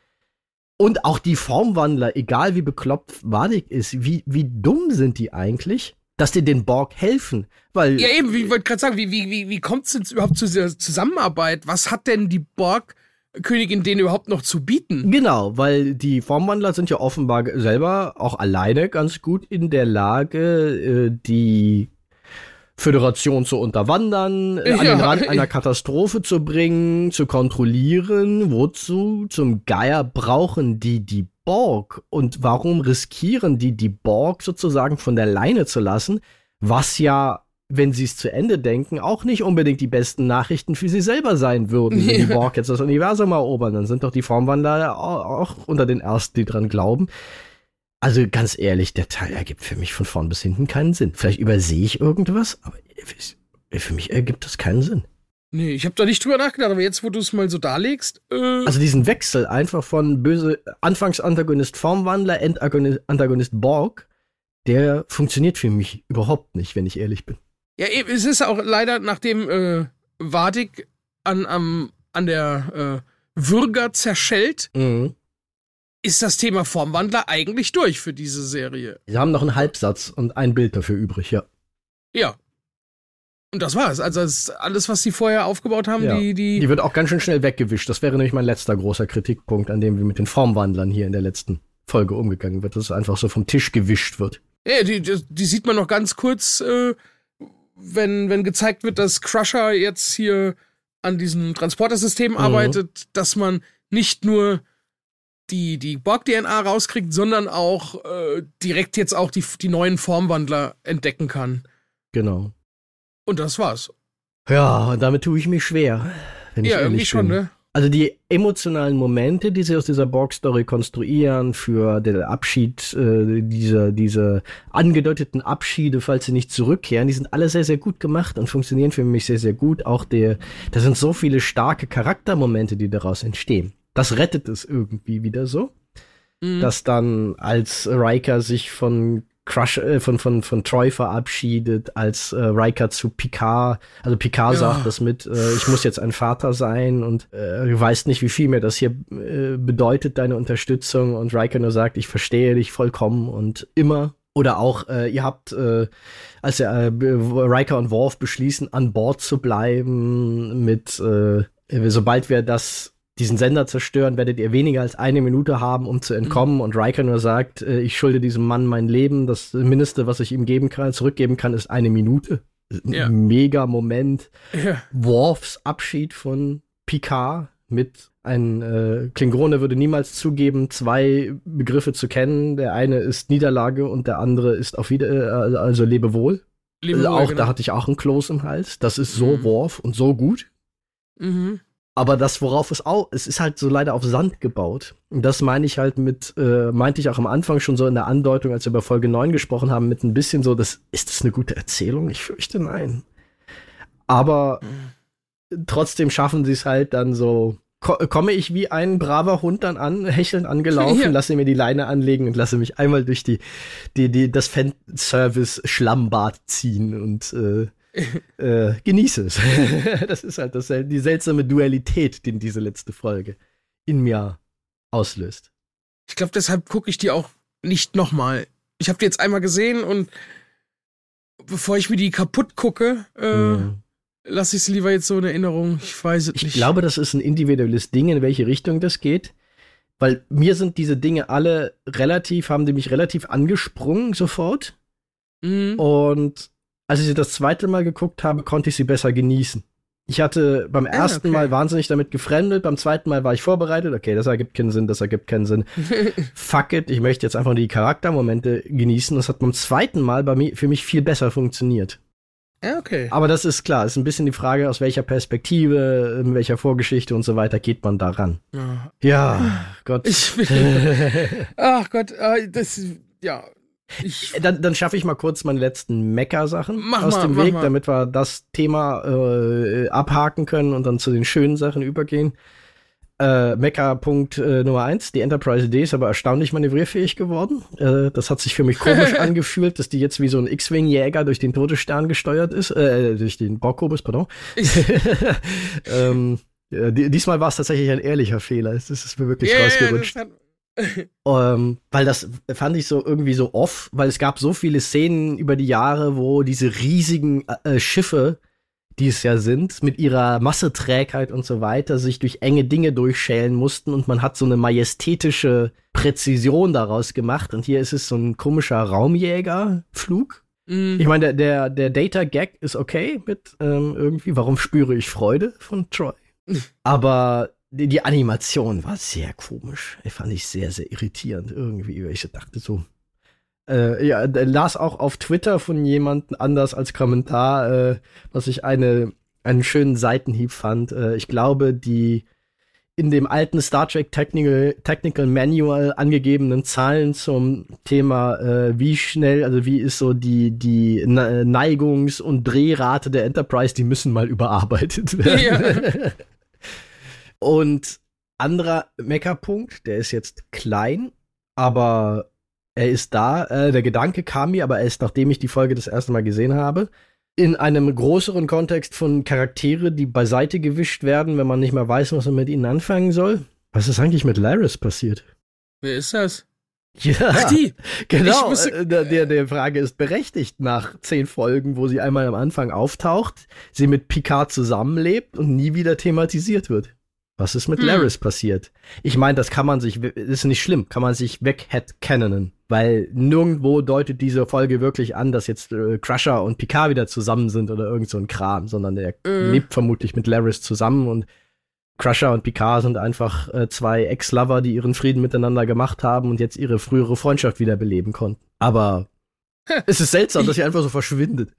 Und auch die Formwandler, egal wie bekloppt Wadig ist, wie, wie dumm sind die eigentlich, dass die den Borg helfen? Weil. Ja, eben, ich wollte gerade sagen, wie, wie, wie, wie kommt es denn überhaupt zu dieser Zusammenarbeit? Was hat denn die Borg Königin denen überhaupt noch zu bieten. Genau, weil die Formwandler sind ja offenbar selber auch alleine ganz gut in der Lage, äh, die Föderation zu unterwandern, ja. an den Rand einer Katastrophe zu bringen, zu kontrollieren. Wozu zum Geier brauchen die die Borg? Und warum riskieren die die Borg sozusagen von der Leine zu lassen? Was ja wenn sie es zu Ende denken, auch nicht unbedingt die besten Nachrichten für sie selber sein würden, wenn die Borg jetzt das Universum erobern. Dann sind doch die Formwandler auch unter den Ersten, die dran glauben. Also ganz ehrlich, der Teil ergibt für mich von vorn bis hinten keinen Sinn. Vielleicht übersehe ich irgendwas, aber für mich ergibt das keinen Sinn. Nee, ich habe da nicht drüber nachgedacht, aber jetzt, wo du es mal so darlegst. Äh also diesen Wechsel einfach von böse Anfangsantagonist Formwandler, Endantagonist Antagonist Borg, der funktioniert für mich überhaupt nicht, wenn ich ehrlich bin. Ja, es ist auch leider, nachdem äh, Vadik an, am, an der äh, Würger zerschellt, mhm. ist das Thema Formwandler eigentlich durch für diese Serie. Sie haben noch einen Halbsatz und ein Bild dafür übrig, ja. Ja, und das war's. Also das alles, was sie vorher aufgebaut haben, ja. die, die. Die wird auch ganz schön schnell weggewischt. Das wäre nämlich mein letzter großer Kritikpunkt, an dem wir mit den Formwandlern hier in der letzten Folge umgegangen wird, dass es einfach so vom Tisch gewischt wird. Ja, die, die, die sieht man noch ganz kurz, äh, wenn, wenn gezeigt wird, dass Crusher jetzt hier an diesem Transportersystem mhm. arbeitet, dass man nicht nur die, die Borg-DNA rauskriegt, sondern auch äh, direkt jetzt auch die, die neuen Formwandler entdecken kann. Genau. Und das war's. Ja, und damit tue ich mich schwer. Wenn ja, ich irgendwie schon, bin. ne? Also die emotionalen Momente, die sie aus dieser Borg-Story konstruieren, für den Abschied, äh, diese, diese angedeuteten Abschiede, falls sie nicht zurückkehren, die sind alle sehr, sehr gut gemacht und funktionieren für mich sehr, sehr gut. Auch der, da sind so viele starke Charaktermomente, die daraus entstehen. Das rettet es irgendwie wieder so. Mhm. Dass dann, als Riker sich von Crush äh, von, von, von Troy verabschiedet, als äh, Riker zu Picard, also Picard ja. sagt das mit, äh, ich muss jetzt ein Vater sein und äh, du weißt nicht, wie viel mir das hier äh, bedeutet, deine Unterstützung und Riker nur sagt, ich verstehe dich vollkommen und immer. Oder auch, äh, ihr habt, äh, als er, äh, Riker und Worf beschließen, an Bord zu bleiben mit, äh, sobald wir das diesen Sender zerstören, werdet ihr weniger als eine Minute haben, um zu entkommen. Mhm. Und Riker nur sagt, äh, ich schulde diesem Mann mein Leben. Das Mindeste, was ich ihm geben kann, zurückgeben kann, ist eine Minute. Ja. Mega Moment. Ja. Worfs Abschied von Picard mit ein äh, Klingone würde niemals zugeben, zwei Begriffe zu kennen. Der eine ist Niederlage und der andere ist auf wieder, äh, also Lebewohl. Lebewohl auch genau. da hatte ich auch ein Kloß im Hals. Das ist so mhm. Worf und so gut. Mhm. Aber das, worauf es auch, es ist halt so leider auf Sand gebaut. Und das meine ich halt mit, äh, meinte ich auch am Anfang schon so in der Andeutung, als wir über Folge 9 gesprochen haben, mit ein bisschen so, das, ist das eine gute Erzählung? Ich fürchte nein. Aber mhm. trotzdem schaffen sie es halt dann so, ko komme ich wie ein braver Hund dann an, hechelnd angelaufen, ja. lasse mir die Leine anlegen und lasse mich einmal durch die, die, die, das Fanservice Schlammbad ziehen und, äh, äh, genieße es. das ist halt das, die seltsame Dualität, die diese letzte Folge in mir auslöst. Ich glaube, deshalb gucke ich die auch nicht nochmal. Ich habe die jetzt einmal gesehen und bevor ich mir die kaputt gucke, äh, mhm. lasse ich es lieber jetzt so in Erinnerung. Ich weiß es ich nicht. Ich glaube, das ist ein individuelles Ding, in welche Richtung das geht. Weil mir sind diese Dinge alle relativ, haben die mich relativ angesprungen sofort. Mhm. Und als ich sie das zweite Mal geguckt habe, konnte ich sie besser genießen. Ich hatte beim ah, ersten okay. Mal wahnsinnig damit gefremdet, beim zweiten Mal war ich vorbereitet, okay, das ergibt keinen Sinn, das ergibt keinen Sinn. Fuck it, ich möchte jetzt einfach die Charaktermomente genießen. Das hat beim zweiten Mal bei mir, für mich viel besser funktioniert. Ja, okay. Aber das ist klar, ist ein bisschen die Frage, aus welcher Perspektive, in welcher Vorgeschichte und so weiter geht man daran. Ja, ja Gott. Ich ach Gott, äh, das, ja, ich dann, dann schaffe ich mal kurz meine letzten Mecker-Sachen aus mal, dem Weg, mal. damit wir das Thema äh, abhaken können und dann zu den schönen Sachen übergehen. Äh, Mecker-Punkt äh, Nummer eins: die Enterprise D ist aber erstaunlich manövrierfähig geworden. Äh, das hat sich für mich komisch angefühlt, dass die jetzt wie so ein X-Wing-Jäger durch den Todesstern gesteuert ist, äh, durch den Borgkobus, pardon. ähm, ja, diesmal war es tatsächlich ein ehrlicher Fehler. Es ist mir wirklich yeah, rausgerutscht ähm, weil das fand ich so irgendwie so off, weil es gab so viele Szenen über die Jahre, wo diese riesigen äh, Schiffe, die es ja sind, mit ihrer Masseträgheit und so weiter, sich durch enge Dinge durchschälen mussten und man hat so eine majestätische Präzision daraus gemacht und hier ist es so ein komischer Raumjägerflug. Mhm. Ich meine, der, der, der Data-Gag ist okay mit ähm, irgendwie, warum spüre ich Freude von Troy? Aber die, Animation war sehr komisch. Ich fand ich sehr, sehr irritierend irgendwie, weil ich dachte so. Äh, ja, las auch auf Twitter von jemandem anders als Kommentar, äh, was ich eine, einen schönen Seitenhieb fand. Äh, ich glaube, die in dem alten Star Trek Technical, Technical Manual angegebenen Zahlen zum Thema, äh, wie schnell, also wie ist so die, die Neigungs- und Drehrate der Enterprise, die müssen mal überarbeitet werden. Und anderer Meckerpunkt, der ist jetzt klein, aber er ist da. Äh, der Gedanke kam mir, aber erst nachdem ich die Folge das erste Mal gesehen habe in einem größeren Kontext von Charaktere, die beiseite gewischt werden, wenn man nicht mehr weiß, was man mit ihnen anfangen soll. Was ist eigentlich mit Laris passiert? Wer ist das? Ja, Ach, die. Genau, wusste, äh, der, der, der Frage ist berechtigt nach zehn Folgen, wo sie einmal am Anfang auftaucht, sie mit Picard zusammenlebt und nie wieder thematisiert wird. Was ist mit hm. Laris passiert? Ich meine, das kann man sich, ist nicht schlimm, kann man sich wegheadcanonen, weil nirgendwo deutet diese Folge wirklich an, dass jetzt äh, Crusher und Picard wieder zusammen sind oder irgend so ein Kram, sondern er äh. lebt vermutlich mit Laris zusammen und Crusher und Picard sind einfach äh, zwei Ex-Lover, die ihren Frieden miteinander gemacht haben und jetzt ihre frühere Freundschaft wiederbeleben konnten. Aber es ist seltsam, ich, dass sie einfach so verschwindet.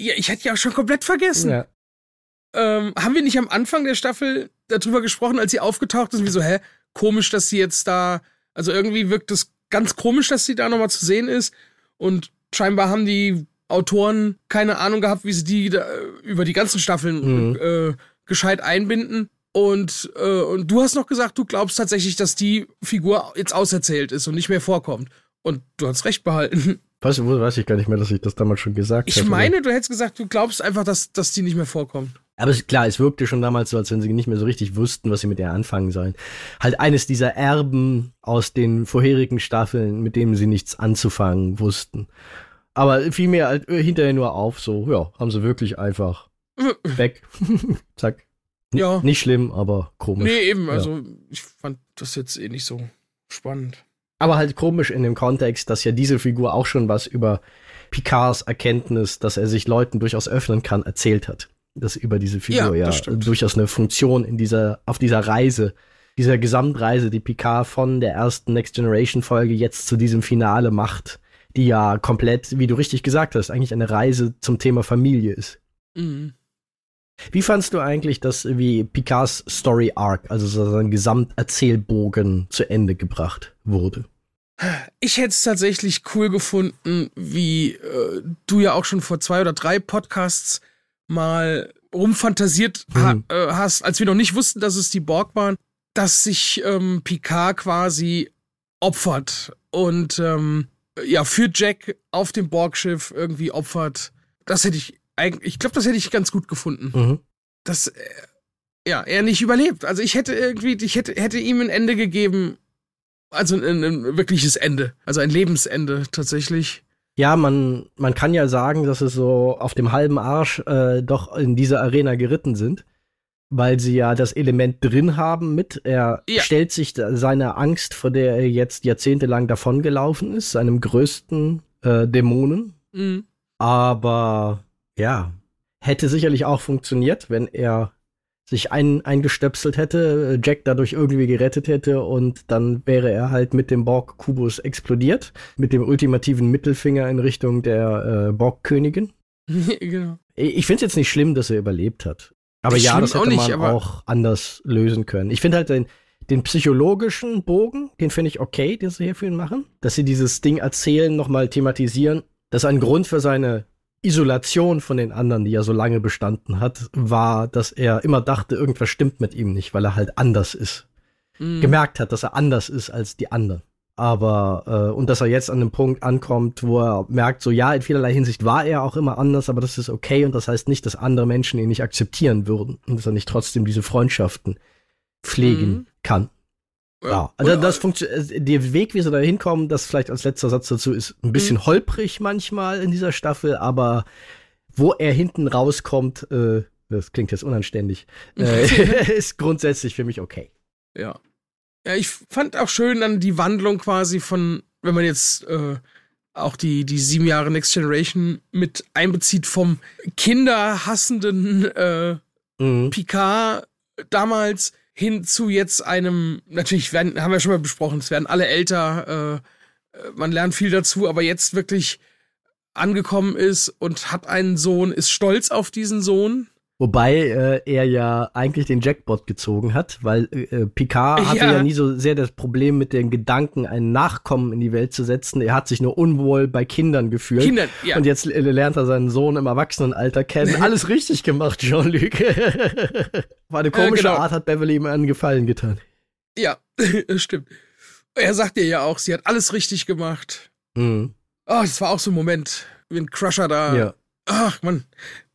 Ja, ich hätte ja auch schon komplett vergessen. Ja. Ähm, haben wir nicht am Anfang der Staffel darüber gesprochen, als sie aufgetaucht ist, wie so, hä, komisch, dass sie jetzt da, also irgendwie wirkt es ganz komisch, dass sie da nochmal zu sehen ist. Und scheinbar haben die Autoren keine Ahnung gehabt, wie sie die da, über die ganzen Staffeln mhm. äh, gescheit einbinden. Und, äh, und du hast noch gesagt, du glaubst tatsächlich, dass die Figur jetzt auserzählt ist und nicht mehr vorkommt. Und du hast recht behalten. Weiß, weiß ich gar nicht mehr, dass ich das damals schon gesagt habe. Ich meine, oder? du hättest gesagt, du glaubst einfach, dass, dass die nicht mehr vorkommt. Aber klar, es wirkte schon damals so, als wenn sie nicht mehr so richtig wussten, was sie mit ihr anfangen sollen. Halt eines dieser Erben aus den vorherigen Staffeln, mit denen sie nichts anzufangen wussten. Aber fiel mir halt hinterher nur auf, so, ja, haben sie wirklich einfach weg. Zack. Ja. Nicht schlimm, aber komisch. Nee, eben, ja. also ich fand das jetzt eh nicht so spannend. Aber halt komisch in dem Kontext, dass ja diese Figur auch schon was über Picards Erkenntnis, dass er sich Leuten durchaus öffnen kann, erzählt hat. Das über diese Figur ja, ja durchaus eine Funktion in dieser, auf dieser Reise, dieser Gesamtreise, die Picard von der ersten Next Generation Folge jetzt zu diesem Finale macht, die ja komplett, wie du richtig gesagt hast, eigentlich eine Reise zum Thema Familie ist. Mhm. Wie fandst du eigentlich, dass wie Picards Story Arc, also sein Gesamterzählbogen zu Ende gebracht wurde? Ich hätte es tatsächlich cool gefunden, wie äh, du ja auch schon vor zwei oder drei Podcasts mal rumfantasiert mhm. ha äh, hast, als wir noch nicht wussten, dass es die Borg waren, dass sich ähm, Picard quasi opfert und ähm, ja für Jack auf dem Borgschiff irgendwie opfert. Das hätte ich eigentlich, ich glaube, das hätte ich ganz gut gefunden. Mhm. Dass äh, ja er nicht überlebt. Also ich hätte irgendwie, ich hätte hätte ihm ein Ende gegeben, also ein, ein wirkliches Ende, also ein Lebensende tatsächlich. Ja, man, man kann ja sagen, dass sie so auf dem halben Arsch äh, doch in dieser Arena geritten sind, weil sie ja das Element drin haben mit. Er ja. stellt sich seine Angst, vor der er jetzt jahrzehntelang davongelaufen ist, seinem größten äh, Dämonen. Mhm. Aber ja, hätte sicherlich auch funktioniert, wenn er sich ein, eingestöpselt hätte, Jack dadurch irgendwie gerettet hätte und dann wäre er halt mit dem Borg-Kubus explodiert, mit dem ultimativen Mittelfinger in Richtung der äh, Borg-Königin. genau. Ich finde es jetzt nicht schlimm, dass er überlebt hat. Aber das ja, das hätte man auch anders lösen können. Ich finde halt den, den psychologischen Bogen, den finde ich okay, den sie hier für ihn machen. Dass sie dieses Ding erzählen, nochmal thematisieren. Das ist ein Grund für seine Isolation von den anderen, die ja so lange bestanden hat, war, dass er immer dachte, irgendwas stimmt mit ihm nicht, weil er halt anders ist. Mhm. Gemerkt hat, dass er anders ist als die anderen. Aber, äh, und dass er jetzt an dem Punkt ankommt, wo er merkt, so ja, in vielerlei Hinsicht war er auch immer anders, aber das ist okay und das heißt nicht, dass andere Menschen ihn nicht akzeptieren würden und dass er nicht trotzdem diese Freundschaften pflegen mhm. kann. Ja, also das funktioniert, äh, der Weg, wie sie da hinkommen, das vielleicht als letzter Satz dazu ist ein bisschen mhm. holprig manchmal in dieser Staffel, aber wo er hinten rauskommt, äh, das klingt jetzt unanständig, äh, ist grundsätzlich für mich okay. Ja. Ja, ich fand auch schön dann die Wandlung quasi von, wenn man jetzt äh, auch die, die sieben Jahre Next Generation mit einbezieht, vom kinderhassenden äh, mhm. Picard damals hin zu jetzt einem, natürlich werden, haben wir schon mal besprochen, es werden alle älter, man lernt viel dazu, aber jetzt wirklich angekommen ist und hat einen Sohn, ist stolz auf diesen Sohn. Wobei äh, er ja eigentlich den Jackpot gezogen hat, weil äh, Picard hatte ja. ja nie so sehr das Problem mit dem Gedanken, einen Nachkommen in die Welt zu setzen. Er hat sich nur unwohl bei Kindern gefühlt. Kindern, ja. Und jetzt äh, lernt er seinen Sohn im Erwachsenenalter kennen. Alles richtig gemacht, Jean-Luc. War eine komische genau. Art, hat Beverly ihm einen Gefallen getan. Ja, stimmt. Er sagt ihr ja auch, sie hat alles richtig gemacht. Mhm. Oh, das war auch so ein Moment, wie ein Crusher da. Ja. Ach, man,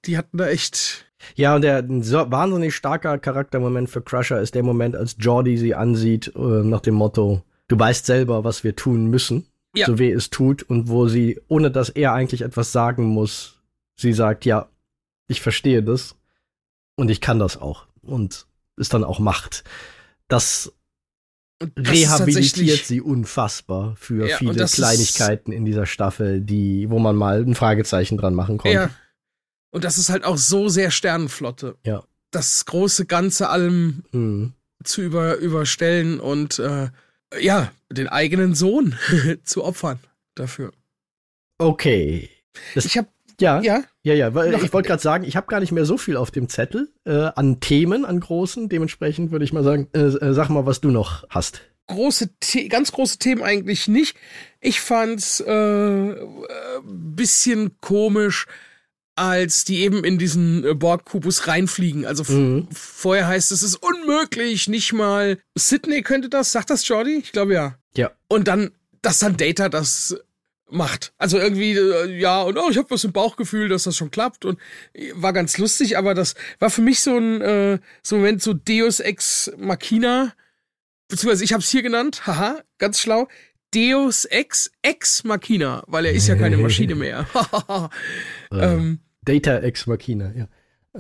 die hatten da echt. Ja, und der so wahnsinnig starker Charaktermoment für Crusher ist der Moment, als Jordi sie ansieht, äh, nach dem Motto, du weißt selber, was wir tun müssen, ja. so weh es tut, und wo sie, ohne dass er eigentlich etwas sagen muss, sie sagt, ja, ich verstehe das und ich kann das auch und es dann auch macht. Das rehabilitiert sie unfassbar für ja, viele Kleinigkeiten in dieser Staffel, die, wo man mal ein Fragezeichen dran machen konnte. Ja. Und das ist halt auch so sehr Sternenflotte. Ja. Das große Ganze allem mhm. zu über, überstellen und äh, ja, den eigenen Sohn zu opfern dafür. Okay. Das, ich habe ja, ja, ja, ja. Weil ich wollte gerade sagen, ich habe gar nicht mehr so viel auf dem Zettel äh, an Themen, an großen. Dementsprechend würde ich mal sagen, äh, äh, sag mal, was du noch hast. Große, The ganz große Themen eigentlich nicht. Ich fand's äh, äh, bisschen komisch, als die eben in diesen äh, Borg-Kubus reinfliegen. Also mhm. vorher heißt es, es ist unmöglich, nicht mal Sydney könnte das. Sagt das Jordi? Ich glaube ja. Ja. Und dann, dass dann Data das macht. Also irgendwie, äh, ja, und oh, ich habe was im Bauchgefühl, dass das schon klappt und äh, war ganz lustig, aber das war für mich so ein, äh, so Moment so Deus Ex Machina, beziehungsweise ich habe es hier genannt, haha, ganz schlau, Deus Ex Ex Machina, weil er ist ja keine Maschine mehr. ähm, Data Ex Machina, ja.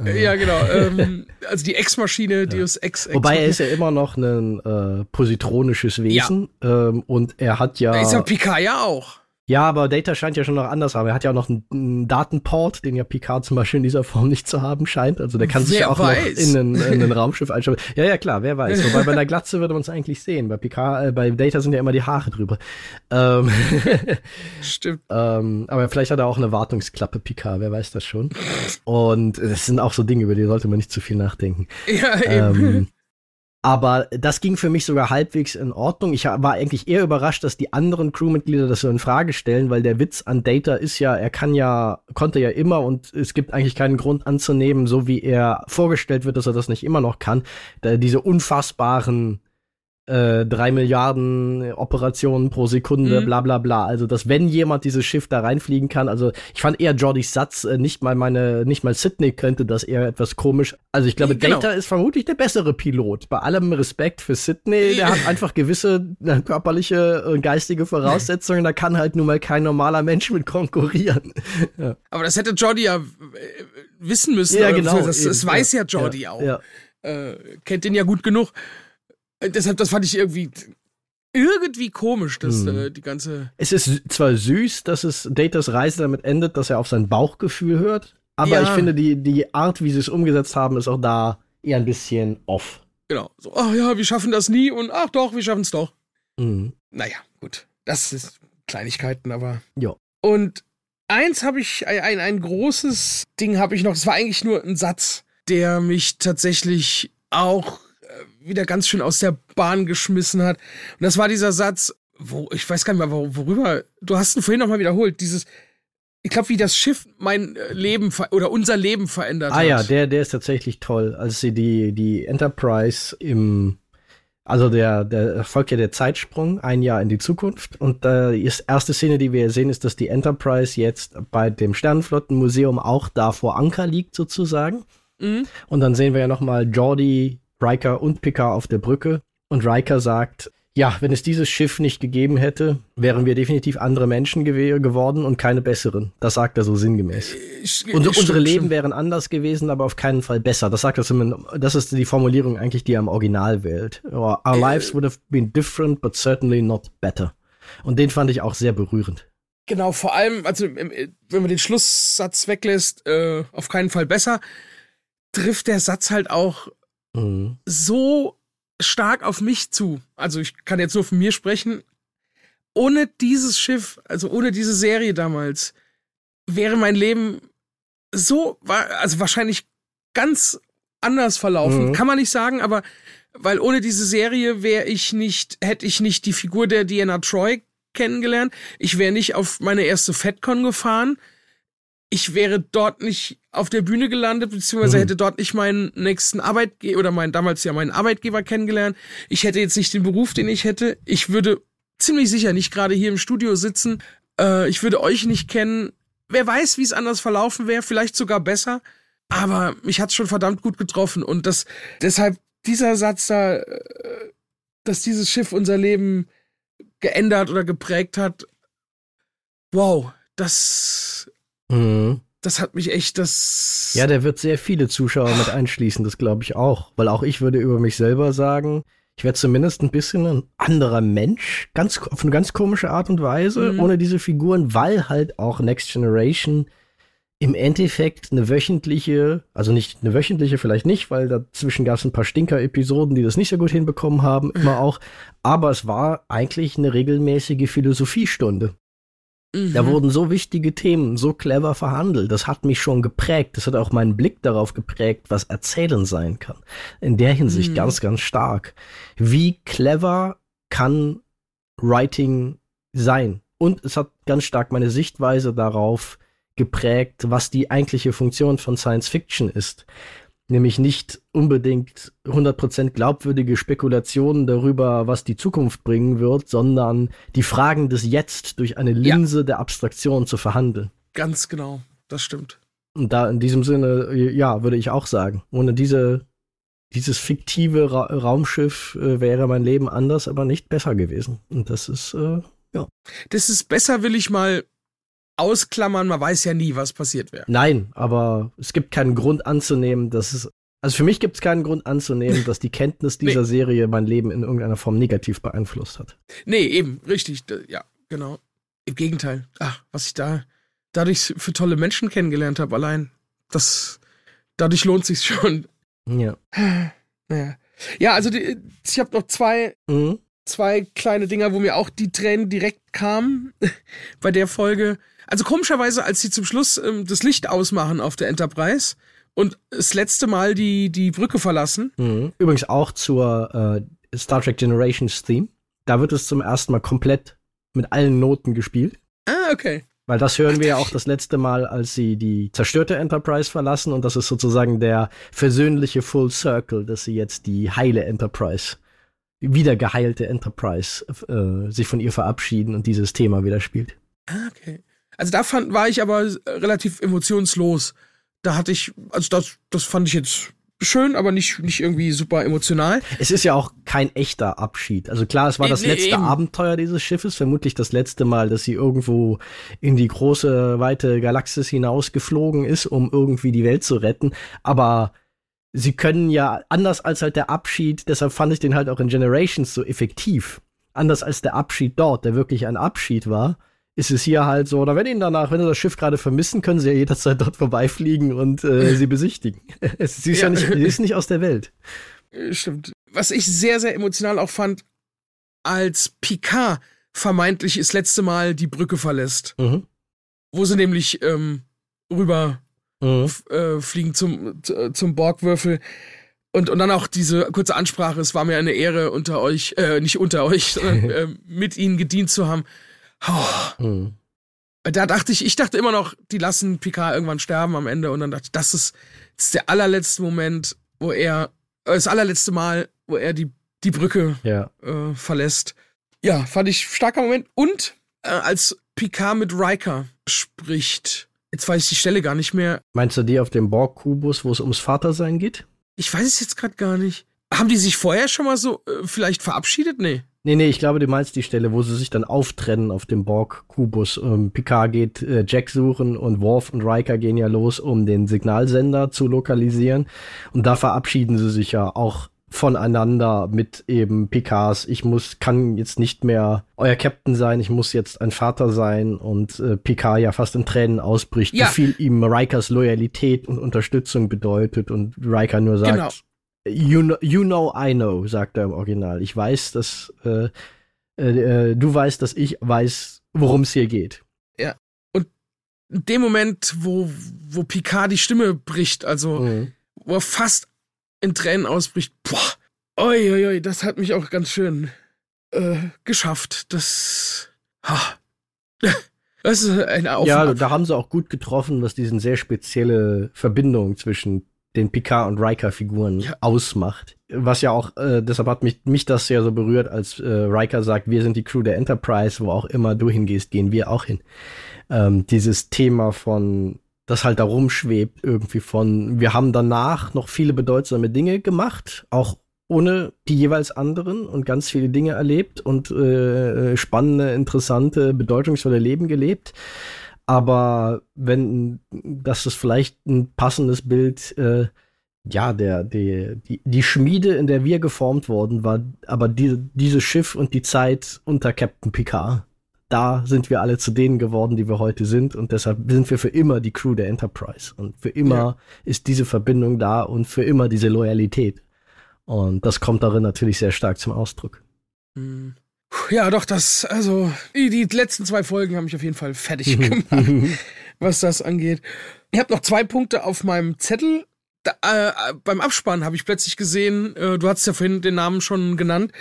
Äh, ja, genau. Ähm, also die Ex-Maschine, ja. Deus Ex. Ex Wobei er ist ja immer noch ein äh, positronisches Wesen ja. ähm, und er hat ja. Ist ja Picard ja auch. Ja, aber Data scheint ja schon noch anders haben. Er hat ja auch noch einen, einen, Datenport, den ja Picard zum Beispiel in dieser Form nicht zu haben scheint. Also der kann wer sich ja auch weiß. noch in ein, in ein Raumschiff einstellen. Ja, ja, klar, wer weiß. Wobei bei einer Glatze würde man es eigentlich sehen. Bei Picard, äh, bei Data sind ja immer die Haare drüber. Ähm, Stimmt. ähm, aber vielleicht hat er auch eine Wartungsklappe, Picard, wer weiß das schon. Und es sind auch so Dinge, über die sollte man nicht zu viel nachdenken. Ja, eben. Ähm, aber das ging für mich sogar halbwegs in Ordnung. Ich war eigentlich eher überrascht, dass die anderen Crewmitglieder das so in Frage stellen, weil der Witz an Data ist ja, er kann ja, konnte ja immer und es gibt eigentlich keinen Grund anzunehmen, so wie er vorgestellt wird, dass er das nicht immer noch kann. Diese unfassbaren äh, drei Milliarden Operationen pro Sekunde, mhm. bla bla bla. Also, dass wenn jemand dieses Schiff da reinfliegen kann, also ich fand eher Jordys Satz, äh, nicht mal meine, nicht mal Sydney könnte das eher etwas komisch. Also ich glaube, genau. Data ist vermutlich der bessere Pilot. Bei allem Respekt für Sydney, der hat einfach gewisse äh, körperliche und geistige Voraussetzungen, da kann halt nun mal kein normaler Mensch mit konkurrieren. ja. Aber das hätte Jordi ja äh, wissen müssen. Ja, genau. Das, das weiß ja Jordi ja, auch. Ja. Äh, kennt den ja gut genug. Äh, deshalb, das fand ich irgendwie irgendwie komisch, dass hm. äh, die ganze. Es ist zwar süß, dass es Datas Reise damit endet, dass er auf sein Bauchgefühl hört, aber ja. ich finde, die, die Art, wie sie es umgesetzt haben, ist auch da eher ein bisschen off. Genau. So, ach ja, wir schaffen das nie und ach doch, wir schaffen es doch. Mhm. Naja, gut. Das ist Kleinigkeiten, aber. Ja. Und eins habe ich, ein, ein großes Ding habe ich noch, das war eigentlich nur ein Satz, der mich tatsächlich auch wieder ganz schön aus der Bahn geschmissen hat. Und das war dieser Satz, wo, ich weiß gar nicht mehr, worüber, du hast ihn vorhin nochmal wiederholt, dieses, ich glaube, wie das Schiff mein äh, Leben oder unser Leben verändert ah, hat. Ah ja, der, der ist tatsächlich toll. Als sie die, die Enterprise im, also der, der folgt ja der Zeitsprung ein Jahr in die Zukunft und äh, die erste Szene, die wir sehen, ist, dass die Enterprise jetzt bei dem Sternenflottenmuseum auch da vor Anker liegt sozusagen. Mhm. Und dann sehen wir ja nochmal Jordi Riker und Picard auf der Brücke und Riker sagt, ja, wenn es dieses Schiff nicht gegeben hätte, wären wir definitiv andere Menschen gew geworden und keine besseren. Das sagt er so sinngemäß. Ich, und unsere Leben stimmt. wären anders gewesen, aber auf keinen Fall besser. Das sagt er zumindest, das ist die Formulierung eigentlich, die er im Original wählt. Our äh, lives would have been different, but certainly not better. Und den fand ich auch sehr berührend. Genau, vor allem, also wenn man den Schlusssatz weglässt, äh, auf keinen Fall besser, trifft der Satz halt auch mhm. so stark auf mich zu. Also ich kann jetzt nur von mir sprechen. ohne dieses Schiff, also ohne diese Serie damals, wäre mein Leben so, also wahrscheinlich ganz anders verlaufen. Mhm. Kann man nicht sagen, aber weil ohne diese Serie wäre ich nicht, hätte ich nicht die Figur der Diana Troy kennengelernt. Ich wäre nicht auf meine erste FedCon gefahren. Ich wäre dort nicht auf der Bühne gelandet, beziehungsweise mhm. hätte dort nicht meinen nächsten Arbeitgeber oder meinen damals ja meinen Arbeitgeber kennengelernt. Ich hätte jetzt nicht den Beruf, den ich hätte. Ich würde ziemlich sicher nicht gerade hier im Studio sitzen. Äh, ich würde euch nicht kennen. Wer weiß, wie es anders verlaufen wäre, vielleicht sogar besser. Aber mich hat's schon verdammt gut getroffen und das deshalb dieser Satz da, äh, dass dieses Schiff unser Leben geändert oder geprägt hat. Wow, das mhm. das hat mich echt das Ja, der wird sehr viele Zuschauer mit einschließen, das glaube ich auch, weil auch ich würde über mich selber sagen, ich wäre zumindest ein bisschen ein anderer Mensch, ganz auf eine ganz komische Art und Weise, mhm. ohne diese Figuren, weil halt auch Next Generation im Endeffekt eine wöchentliche, also nicht eine wöchentliche, vielleicht nicht, weil dazwischen gab es ein paar Stinker-Episoden, die das nicht so gut hinbekommen haben, immer auch. Aber es war eigentlich eine regelmäßige Philosophiestunde. Mhm. Da wurden so wichtige Themen so clever verhandelt. Das hat mich schon geprägt. Das hat auch meinen Blick darauf geprägt, was Erzählen sein kann. In der Hinsicht mhm. ganz, ganz stark. Wie clever kann Writing sein? Und es hat ganz stark meine Sichtweise darauf geprägt, was die eigentliche Funktion von Science Fiction ist. Nämlich nicht unbedingt 100% glaubwürdige Spekulationen darüber, was die Zukunft bringen wird, sondern die Fragen des Jetzt durch eine Linse ja. der Abstraktion zu verhandeln. Ganz genau, das stimmt. Und da in diesem Sinne, ja, würde ich auch sagen, ohne diese, dieses fiktive Ra Raumschiff äh, wäre mein Leben anders, aber nicht besser gewesen. Und das ist, äh, ja. Das ist besser, will ich mal ausklammern, man weiß ja nie, was passiert wäre. Nein, aber es gibt keinen Grund anzunehmen, dass es. Also für mich gibt es keinen Grund anzunehmen, dass die Kenntnis dieser nee. Serie mein Leben in irgendeiner Form negativ beeinflusst hat. Nee, eben, richtig. Ja, genau. Im Gegenteil. Ach, was ich da dadurch für tolle Menschen kennengelernt habe, allein. Das. Dadurch lohnt sich schon. Ja. Naja. Ja, also die, ich habe noch zwei mhm. zwei kleine Dinger, wo mir auch die Tränen direkt kamen bei der Folge. Also komischerweise, als sie zum Schluss ähm, das Licht ausmachen auf der Enterprise und das letzte Mal die, die Brücke verlassen. Mhm. Übrigens auch zur äh, Star Trek Generations Theme. Da wird es zum ersten Mal komplett mit allen Noten gespielt. Ah, okay. Weil das hören wir ja auch das letzte Mal, als sie die zerstörte Enterprise verlassen und das ist sozusagen der versöhnliche Full Circle, dass sie jetzt die heile Enterprise, die wieder geheilte Enterprise äh, sich von ihr verabschieden und dieses Thema wieder spielt. Ah, okay. Also da fand, war ich aber relativ emotionslos. Da hatte ich, also das, das fand ich jetzt schön, aber nicht, nicht irgendwie super emotional. Es ist ja auch kein echter Abschied. Also klar, es war das letzte eben. Abenteuer dieses Schiffes, vermutlich das letzte Mal, dass sie irgendwo in die große, weite Galaxis hinausgeflogen ist, um irgendwie die Welt zu retten. Aber sie können ja, anders als halt der Abschied, deshalb fand ich den halt auch in Generations so effektiv. Anders als der Abschied dort, der wirklich ein Abschied war, ist es hier halt so, oder wenn ihnen danach, wenn sie das Schiff gerade vermissen, können sie ja jederzeit dort vorbeifliegen und äh, sie besichtigen. sie ist ja, ja nicht, sie ist nicht aus der Welt. Äh, stimmt. Was ich sehr, sehr emotional auch fand, als Picard vermeintlich das letzte Mal die Brücke verlässt. Mhm. Wo sie nämlich ähm, rüber mhm. äh, fliegen zum, zum Borgwürfel. Und, und dann auch diese kurze Ansprache, es war mir eine Ehre, unter euch, äh, nicht unter euch, sondern äh, mit ihnen gedient zu haben. Oh. Mhm. Da dachte ich, ich dachte immer noch, die lassen Picard irgendwann sterben am Ende und dann dachte ich, das ist, das ist der allerletzte Moment, wo er, äh, das allerletzte Mal, wo er die, die Brücke ja. äh, verlässt. Ja, fand ich starker Moment. Und äh, als Picard mit Riker spricht, jetzt weiß ich die Stelle gar nicht mehr. Meinst du die auf dem Borg-Kubus, wo es ums Vatersein geht? Ich weiß es jetzt gerade gar nicht. Haben die sich vorher schon mal so äh, vielleicht verabschiedet? Nee. Nee, nee, ich glaube, du meinst die Stelle, wo sie sich dann auftrennen auf dem Borg-Kubus. Ähm, Picard geht äh, Jack suchen und Worf und Riker gehen ja los, um den Signalsender zu lokalisieren. Und da verabschieden sie sich ja auch voneinander mit eben Picards, ich muss, kann jetzt nicht mehr euer Captain sein, ich muss jetzt ein Vater sein und äh, Picard ja fast in Tränen ausbricht, ja. wie viel ihm Rikers Loyalität und Unterstützung bedeutet und Riker nur sagt, genau. You know, you know, I know, sagt er im Original. Ich weiß, dass äh, äh, äh, du weißt, dass ich weiß, worum es hier geht. Ja. Und in dem Moment, wo, wo Picard die Stimme bricht, also mhm. wo er fast in Tränen ausbricht, boah, oi, oi, oi, das hat mich auch ganz schön äh, geschafft. Das. Ha. Das ist ein Auf Ja, da haben sie auch gut getroffen, was diesen sehr spezielle Verbindung zwischen den Picard und Riker-Figuren ja. ausmacht. Was ja auch, äh, deshalb hat mich, mich das sehr so berührt, als äh, Riker sagt, wir sind die Crew der Enterprise, wo auch immer du hingehst, gehen wir auch hin. Ähm, dieses Thema von, das halt da rumschwebt, irgendwie von, wir haben danach noch viele bedeutsame Dinge gemacht, auch ohne die jeweils anderen und ganz viele Dinge erlebt und äh, spannende, interessante, bedeutungsvolle Leben gelebt. Aber wenn das ist vielleicht ein passendes Bild, äh, ja, der, der, die, die Schmiede, in der wir geformt worden, war aber die, dieses Schiff und die Zeit unter Captain Picard. Da sind wir alle zu denen geworden, die wir heute sind und deshalb sind wir für immer die Crew der Enterprise und für immer ja. ist diese Verbindung da und für immer diese Loyalität. Und das kommt darin natürlich sehr stark zum Ausdruck. Hm. Ja, doch, das, also, die, die letzten zwei Folgen haben mich auf jeden Fall fertig gemacht, was das angeht. Ich habe noch zwei Punkte auf meinem Zettel. Da, äh, beim Abspann habe ich plötzlich gesehen, äh, du hast ja vorhin den Namen schon genannt,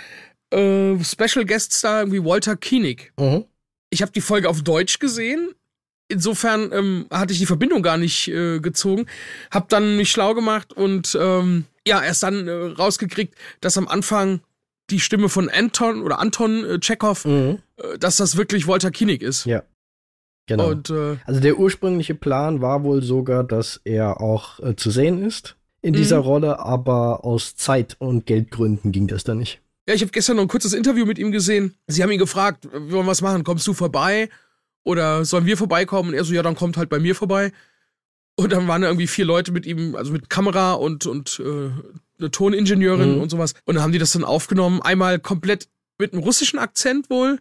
äh, Special Guest Star irgendwie Walter Koenig. Mhm. Ich habe die Folge auf Deutsch gesehen. Insofern ähm, hatte ich die Verbindung gar nicht äh, gezogen. Hab dann mich schlau gemacht und ähm, ja, erst dann äh, rausgekriegt, dass am Anfang die Stimme von Anton oder Anton äh, Chekhov, mhm. äh, dass das wirklich Walter Koenig ist. Ja. Genau. Und, äh, also der ursprüngliche Plan war wohl sogar, dass er auch äh, zu sehen ist in dieser mhm. Rolle, aber aus Zeit- und Geldgründen ging das dann nicht. Ja, ich habe gestern noch ein kurzes Interview mit ihm gesehen. Sie haben ihn gefragt, wir wollen was machen, kommst du vorbei? Oder sollen wir vorbeikommen? Und er so, ja, dann kommt halt bei mir vorbei. Und dann waren da irgendwie vier Leute mit ihm, also mit Kamera und, und äh, eine Toningenieurin mhm. und sowas. Und dann haben die das dann aufgenommen. Einmal komplett mit einem russischen Akzent wohl,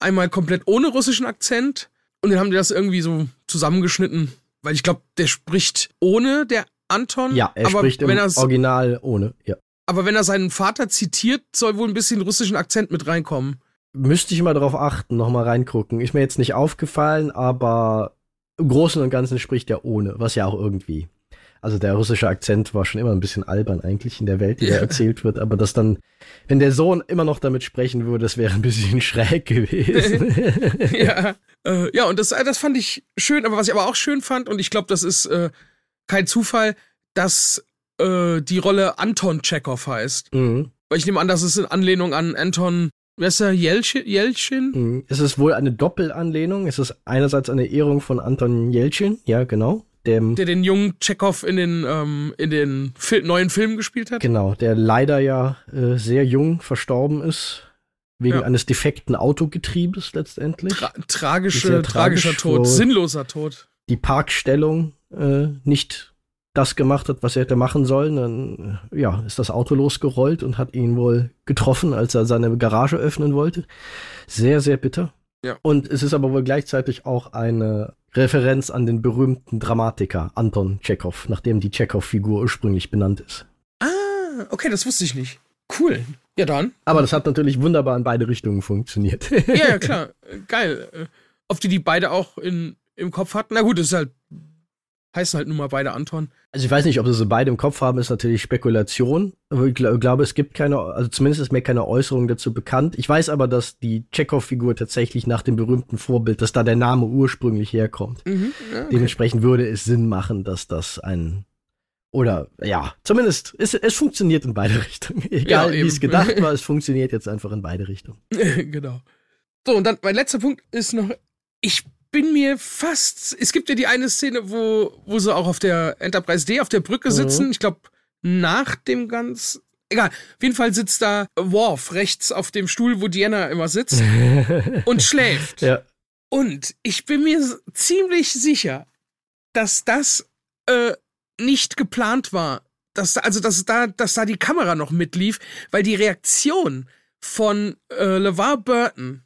einmal komplett ohne russischen Akzent. Und dann haben die das irgendwie so zusammengeschnitten, weil ich glaube, der spricht ohne der Anton. Ja, er aber spricht im Original ohne, ja. Aber wenn er seinen Vater zitiert, soll wohl ein bisschen russischen Akzent mit reinkommen. Müsste ich mal darauf achten, nochmal reingucken. Ist mir jetzt nicht aufgefallen, aber im Großen und Ganzen spricht er ohne, was ja auch irgendwie. Also der russische Akzent war schon immer ein bisschen albern eigentlich in der Welt, die ja. da erzählt wird, aber das dann, wenn der Sohn immer noch damit sprechen würde, das wäre ein bisschen schräg gewesen. ja, äh, ja, und das, äh, das fand ich schön, aber was ich aber auch schön fand, und ich glaube, das ist äh, kein Zufall, dass äh, die Rolle Anton Chekhov heißt. Mhm. Weil ich nehme an, das ist in Anlehnung an Anton der? Jelchin? Mhm. Es ist wohl eine Doppelanlehnung. Es ist einerseits eine Ehrung von Anton Jelchin, ja, genau. Dem, der den jungen Chekhov in den, ähm, in den Fil neuen Filmen gespielt hat. Genau, der leider ja äh, sehr jung verstorben ist. Wegen ja. eines defekten Autogetriebes letztendlich. Tra tragische, tragischer Tod, sinnloser Tod. Die Parkstellung äh, nicht das gemacht hat, was er hätte machen sollen, dann ja, ist das Auto losgerollt und hat ihn wohl getroffen, als er seine Garage öffnen wollte. Sehr, sehr bitter. Ja. Und es ist aber wohl gleichzeitig auch eine Referenz an den berühmten Dramatiker Anton Tschechow, nachdem die Tschechow-Figur ursprünglich benannt ist. Ah, okay, das wusste ich nicht. Cool. Ja, dann. Aber das hat natürlich wunderbar in beide Richtungen funktioniert. ja, ja, klar. Geil. Auf die die beide auch in, im Kopf hatten. Na gut, das ist halt heißen halt nun mal beide Anton. Also ich weiß nicht, ob sie so beide im Kopf haben, ist natürlich Spekulation. Aber ich gl glaube, es gibt keine, also zumindest ist mir keine Äußerung dazu bekannt. Ich weiß aber, dass die Chekhov-Figur tatsächlich nach dem berühmten Vorbild, dass da der Name ursprünglich herkommt. Mhm, okay. Dementsprechend würde es Sinn machen, dass das ein oder ja, zumindest es, es funktioniert in beide Richtungen. Egal ja, wie es gedacht war, es funktioniert jetzt einfach in beide Richtungen. genau. So, und dann mein letzter Punkt ist noch, ich bin mir fast. Es gibt ja die eine Szene, wo, wo sie auch auf der Enterprise D auf der Brücke sitzen. Mhm. Ich glaube, nach dem ganz. Egal. Auf jeden Fall sitzt da Worf rechts auf dem Stuhl, wo Diana immer sitzt und schläft. Ja. Und ich bin mir ziemlich sicher, dass das äh, nicht geplant war. Dass, also, dass da, dass da die Kamera noch mitlief, weil die Reaktion von äh, LeVar Burton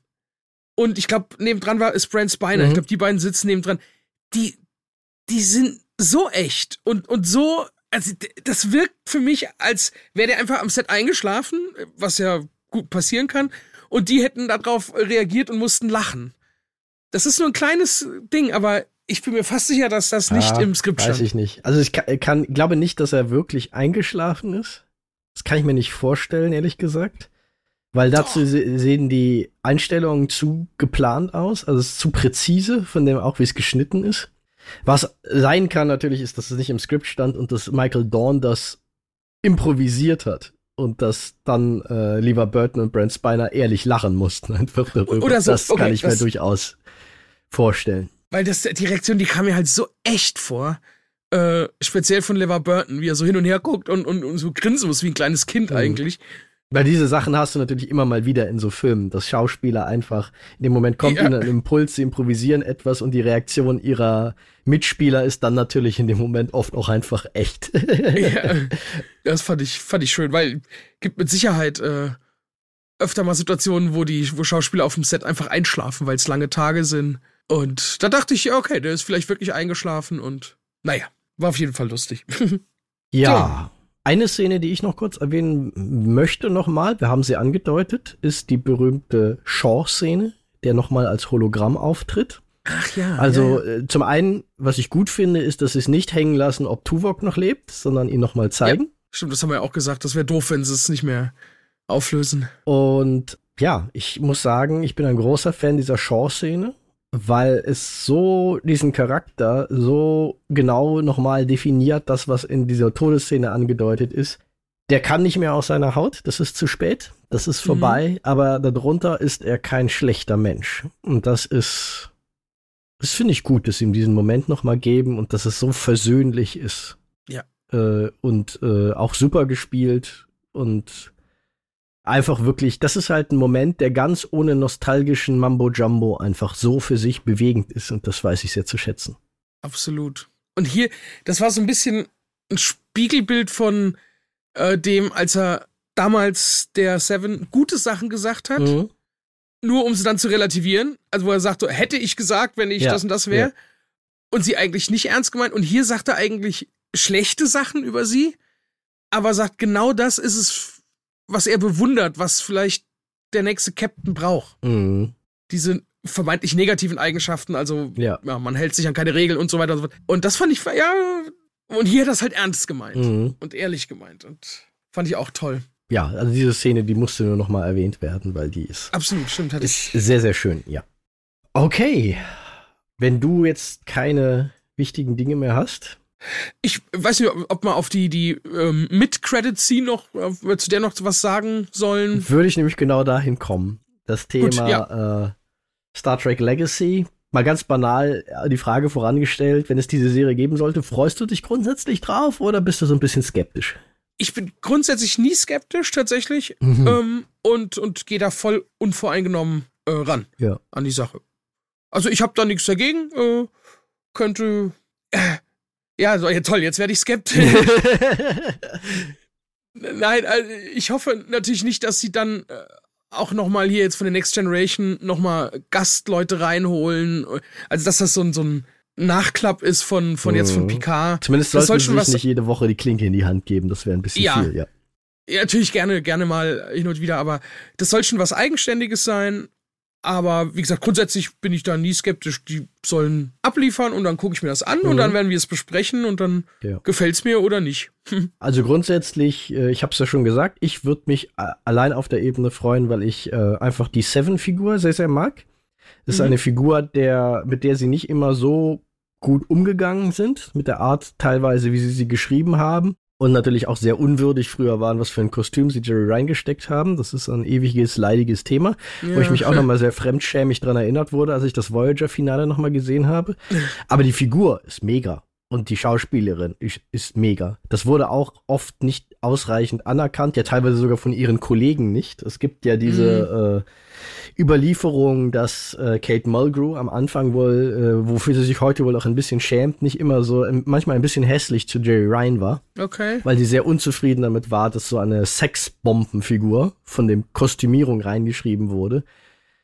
und ich glaube, nebendran war ist Brent Spiner. Mhm. Ich glaube, die beiden sitzen nebendran. Die, die sind so echt und, und so, also das wirkt für mich, als wäre der einfach am Set eingeschlafen, was ja gut passieren kann. und die hätten darauf reagiert und mussten lachen. Das ist nur ein kleines Ding, aber ich bin mir fast sicher, dass das nicht Ja, im Skript stand. Weiß ich nicht. Also ich kann, kann, glaube nicht, dass er wirklich eingeschlafen ist. Das kann ich mir nicht vorstellen, ehrlich gesagt. Weil dazu se sehen die Einstellungen zu geplant aus, also es ist zu präzise, von dem auch, wie es geschnitten ist. Was sein kann natürlich, ist, dass es nicht im Skript stand und dass Michael Dawn das improvisiert hat. Und dass dann äh, lieber Burton und Brent Spiner ehrlich lachen mussten einfach darüber. Oder so, das kann okay, ich mir das- durchaus vorstellen. Weil das, die Reaktion, die kam mir halt so echt vor. Äh, speziell von Levar Burton, wie er so hin und her guckt und, und, und so grinsen muss wie ein kleines Kind Mhm. eigentlich. Weil diese Sachen hast du natürlich immer mal wieder in so Filmen, dass Schauspieler einfach, in dem Moment kommt Ja. ihnen ein Impuls, sie improvisieren etwas und die Reaktion ihrer Mitspieler ist dann natürlich in dem Moment oft auch einfach echt. ja, das fand ich, fand ich schön, weil gibt mit Sicherheit äh, öfter mal Situationen, wo die, wo Schauspieler auf dem Set einfach einschlafen, weil es lange Tage sind. Und da dachte ich, ja, okay, der ist vielleicht wirklich eingeschlafen und naja, war auf jeden Fall lustig. ja. Eine Szene, die ich noch kurz erwähnen möchte nochmal, wir haben sie angedeutet, ist die berühmte Shaw-Szene, der nochmal als Hologramm auftritt. Ach ja. Also ja, ja. äh, zum einen, was ich gut finde, ist, dass sie es nicht hängen lassen, ob Tuvok noch lebt, sondern ihn nochmal zeigen. Stimmt, das haben wir ja auch gesagt, das wäre doof, wenn sie es nicht mehr auflösen. Und ja, ich muss sagen, ich bin ein großer Fan dieser Shaw-Szene, weil es so diesen Charakter so genau nochmal definiert, das, was in dieser Todesszene angedeutet ist. Der kann nicht mehr aus seiner Haut, das ist zu spät, das ist vorbei, aber darunter ist er kein schlechter Mensch. Und das ist, das finde ich gut, dass sie ihm diesen Moment nochmal geben und dass es so versöhnlich ist. Ja. Äh, und äh, auch super gespielt und einfach wirklich, das ist halt ein Moment, der ganz ohne nostalgischen Mambo Jumbo einfach so für sich bewegend ist und das weiß ich sehr zu schätzen. Absolut. Und hier, das war so ein bisschen ein Spiegelbild von äh, dem, als er damals der Seven gute Sachen gesagt hat, Mhm. nur um sie dann zu relativieren. Also wo er sagt, hätte ich gesagt, wenn ich Ja, das und das wäre. ja. Und sie eigentlich nicht ernst gemeint. Und hier sagt er eigentlich schlechte Sachen über sie, aber sagt, genau das ist es, was er bewundert, was vielleicht der nächste Captain braucht. Mhm. Diese vermeintlich negativen Eigenschaften, also Ja. ja, man hält sich an keine Regeln und so weiter und so fort. Und das fand ich, ja, und hier hat das halt ernst gemeint Mhm. und ehrlich gemeint und fand ich auch toll. Ja, also diese Szene, die musste nur noch mal erwähnt werden, weil die ist, Absolut, stimmt, hatte ist ich. sehr, sehr schön, ja. Okay, wenn du jetzt keine wichtigen Dinge mehr hast, Ich weiß nicht, ob man auf die, die ähm, Mid-Credit-Scene noch, äh, zu der noch was sagen sollen. würde ich nämlich genau dahin kommen. Das Thema Gut, äh, Star Trek Legacy. Mal ganz banal äh, die Frage vorangestellt, wenn es diese Serie geben sollte, freust du dich grundsätzlich drauf oder bist du so ein bisschen skeptisch? Ich bin grundsätzlich nie skeptisch, tatsächlich, Mhm. ähm, und, und gehe da voll unvoreingenommen äh, ran Ja. an die Sache. Also ich habe da nichts dagegen, äh, könnte. Ja, so, ja, toll, jetzt werde ich skeptisch. Nein, also ich hoffe natürlich nicht, dass sie dann äh, auch noch mal hier jetzt von der Next Generation noch mal Gastleute reinholen. Also dass das so ein, so ein Nachklapp ist von, von jetzt von Mhm. Picard. Zumindest sollten soll sie sich nicht jede Woche die Klinke in die Hand geben. Das wäre ein bisschen Ja. viel, ja. Ja, natürlich gerne, gerne mal hin und wieder, aber das soll schon was Eigenständiges sein. Aber wie gesagt, grundsätzlich bin ich da nie skeptisch. Die sollen abliefern und dann gucke ich mir das an und Mhm. dann werden wir es besprechen und dann Ja. gefällt's mir oder nicht. Also grundsätzlich, äh, ich habe es ja schon gesagt, ich würde mich äh, allein auf der Ebene freuen, weil ich äh, einfach die Seven-Figur sehr, sehr mag. Das ist Mhm. eine Figur, der, mit der sie nicht immer so gut umgegangen sind, mit der Art teilweise, wie sie sie geschrieben haben. Und natürlich auch sehr unwürdig früher waren, was für ein Kostüm sie Jerry reingesteckt haben. Das ist ein ewiges, leidiges Thema, wo ich mich auch nochmal sehr fremdschämig dran erinnert wurde, als ich das Voyager-Finale nochmal gesehen habe. Aber die Figur ist mega. Und die Schauspielerin ist, ist mega. Das wurde auch oft nicht ausreichend anerkannt, ja teilweise sogar von ihren Kollegen nicht. Es gibt ja diese äh, Überlieferung, dass äh, Kate Mulgrew am Anfang wohl, äh, wofür sie sich heute wohl auch ein bisschen schämt, nicht immer so, ähm, manchmal ein bisschen hässlich zu Jerry Ryan war, Okay. weil sie sehr unzufrieden damit war, dass so eine Sexbombenfigur von dem Kostümierung reingeschrieben wurde.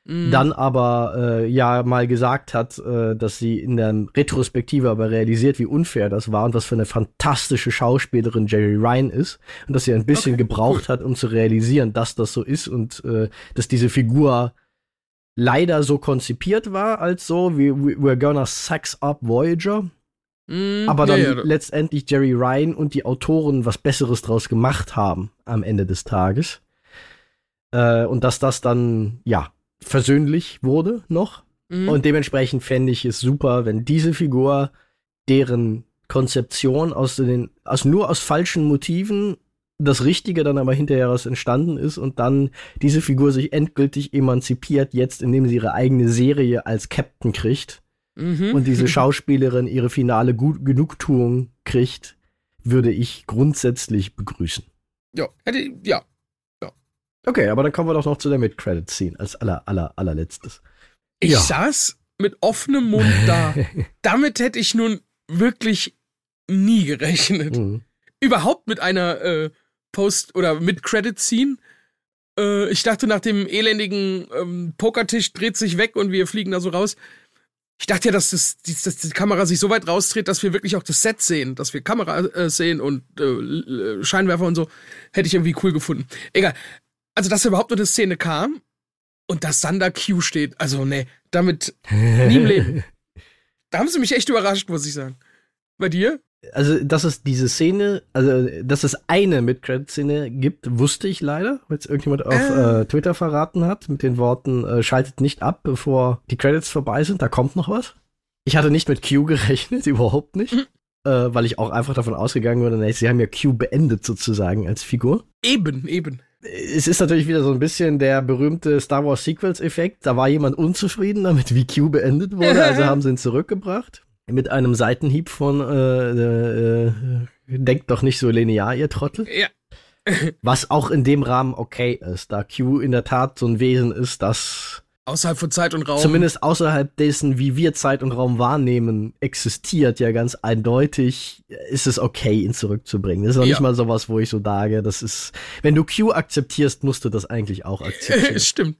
Mhm. Dann aber äh, ja mal gesagt hat, äh, dass sie in der Retrospektive aber realisiert, wie unfair das war und was für eine fantastische Schauspielerin Jerry Ryan ist und dass sie ein bisschen okay, gebraucht cool. hat, um zu realisieren, dass das so ist und äh, dass diese Figur leider so konzipiert war als so, wie we're gonna sex up Voyager. Mm, aber dann ja, ja. letztendlich Jerry Ryan und die Autoren was Besseres draus gemacht haben am Ende des Tages. Äh, und dass das dann, ja, versöhnlich wurde noch. Mhm. Und dementsprechend fände ich es super, wenn diese Figur, deren Konzeption aus den, aus nur aus falschen Motiven das Richtige dann aber hinterher was entstanden ist und dann diese Figur sich endgültig emanzipiert, jetzt indem sie ihre eigene Serie als Captain kriegt mhm. und diese Schauspielerin ihre finale Gut Genugtuung kriegt, würde ich grundsätzlich begrüßen. Ja, hätte, ja, Okay, aber dann kommen wir doch noch zu der Mid-Credit-Scene als aller, aller, allerletztes. Ich ja. saß mit offenem Mund da. Damit hätte ich nun wirklich nie gerechnet. Mhm. Überhaupt mit einer äh, Post- oder Mid-Credit-Scene. Äh, ich dachte, nach dem elendigen ähm, Pokertisch dreht sich weg und wir fliegen da so raus. Ich dachte ja, dass, das, die, dass die Kamera sich so weit rausdreht, dass wir wirklich auch das Set sehen, dass wir Kamera äh, sehen und äh, Scheinwerfer und so. Hätte ich irgendwie cool gefunden. Egal also dass überhaupt nur eine Szene kam und dass Sander Q steht, also nee, damit nie im Leben. Da haben sie mich echt überrascht, muss ich sagen. Bei dir? Also, dass es diese Szene, also, dass es eine Mid-Credit-Szene gibt, wusste ich leider, weil es irgendjemand auf äh. Äh, Twitter verraten hat, mit den Worten, äh, schaltet nicht ab, bevor die Credits vorbei sind, da kommt noch was. Ich hatte nicht mit Q gerechnet, überhaupt nicht. Mhm. Weil ich auch einfach davon ausgegangen bin, sie haben ja Q beendet sozusagen als Figur. Eben, eben es ist natürlich wieder so ein bisschen der berühmte Star Wars Sequels-Effekt. Da war jemand unzufrieden damit, wie Q beendet wurde, also haben sie ihn zurückgebracht. Mit einem Seitenhieb von äh, äh, Denkt doch nicht so linear, ihr Trottel. Ja. Was auch in dem Rahmen okay ist, da Q in der Tat so ein Wesen ist, das Außerhalb von Zeit und Raum. Zumindest außerhalb dessen, wie wir Zeit und Raum wahrnehmen, existiert ja ganz eindeutig, ist es okay, ihn zurückzubringen. Das ist auch ja. nicht mal sowas, wo ich so sage, das ist, wenn du Q akzeptierst, musst du das eigentlich auch akzeptieren. Stimmt.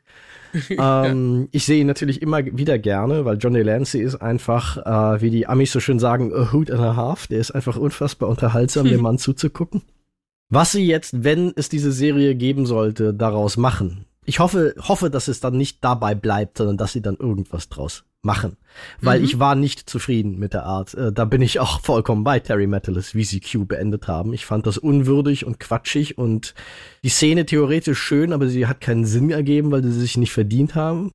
ähm, ja. Ich sehe ihn natürlich immer wieder gerne, weil Johnny Delancey ist einfach, äh, wie die Amis so schön sagen, a hoot and a half. Der ist einfach unfassbar unterhaltsam, dem Mann zuzugucken. Was sie jetzt, wenn es diese Serie geben sollte, daraus machen, ich hoffe, hoffe, dass es dann nicht dabei bleibt, sondern dass sie dann irgendwas draus machen. Weil mhm. ich war nicht zufrieden mit der Art. Äh, da bin ich auch vollkommen bei Terry Metalis, wie sie Q beendet haben. Ich fand das unwürdig und quatschig und die Szene theoretisch schön, aber sie hat keinen Sinn ergeben, weil sie sich nicht verdient haben.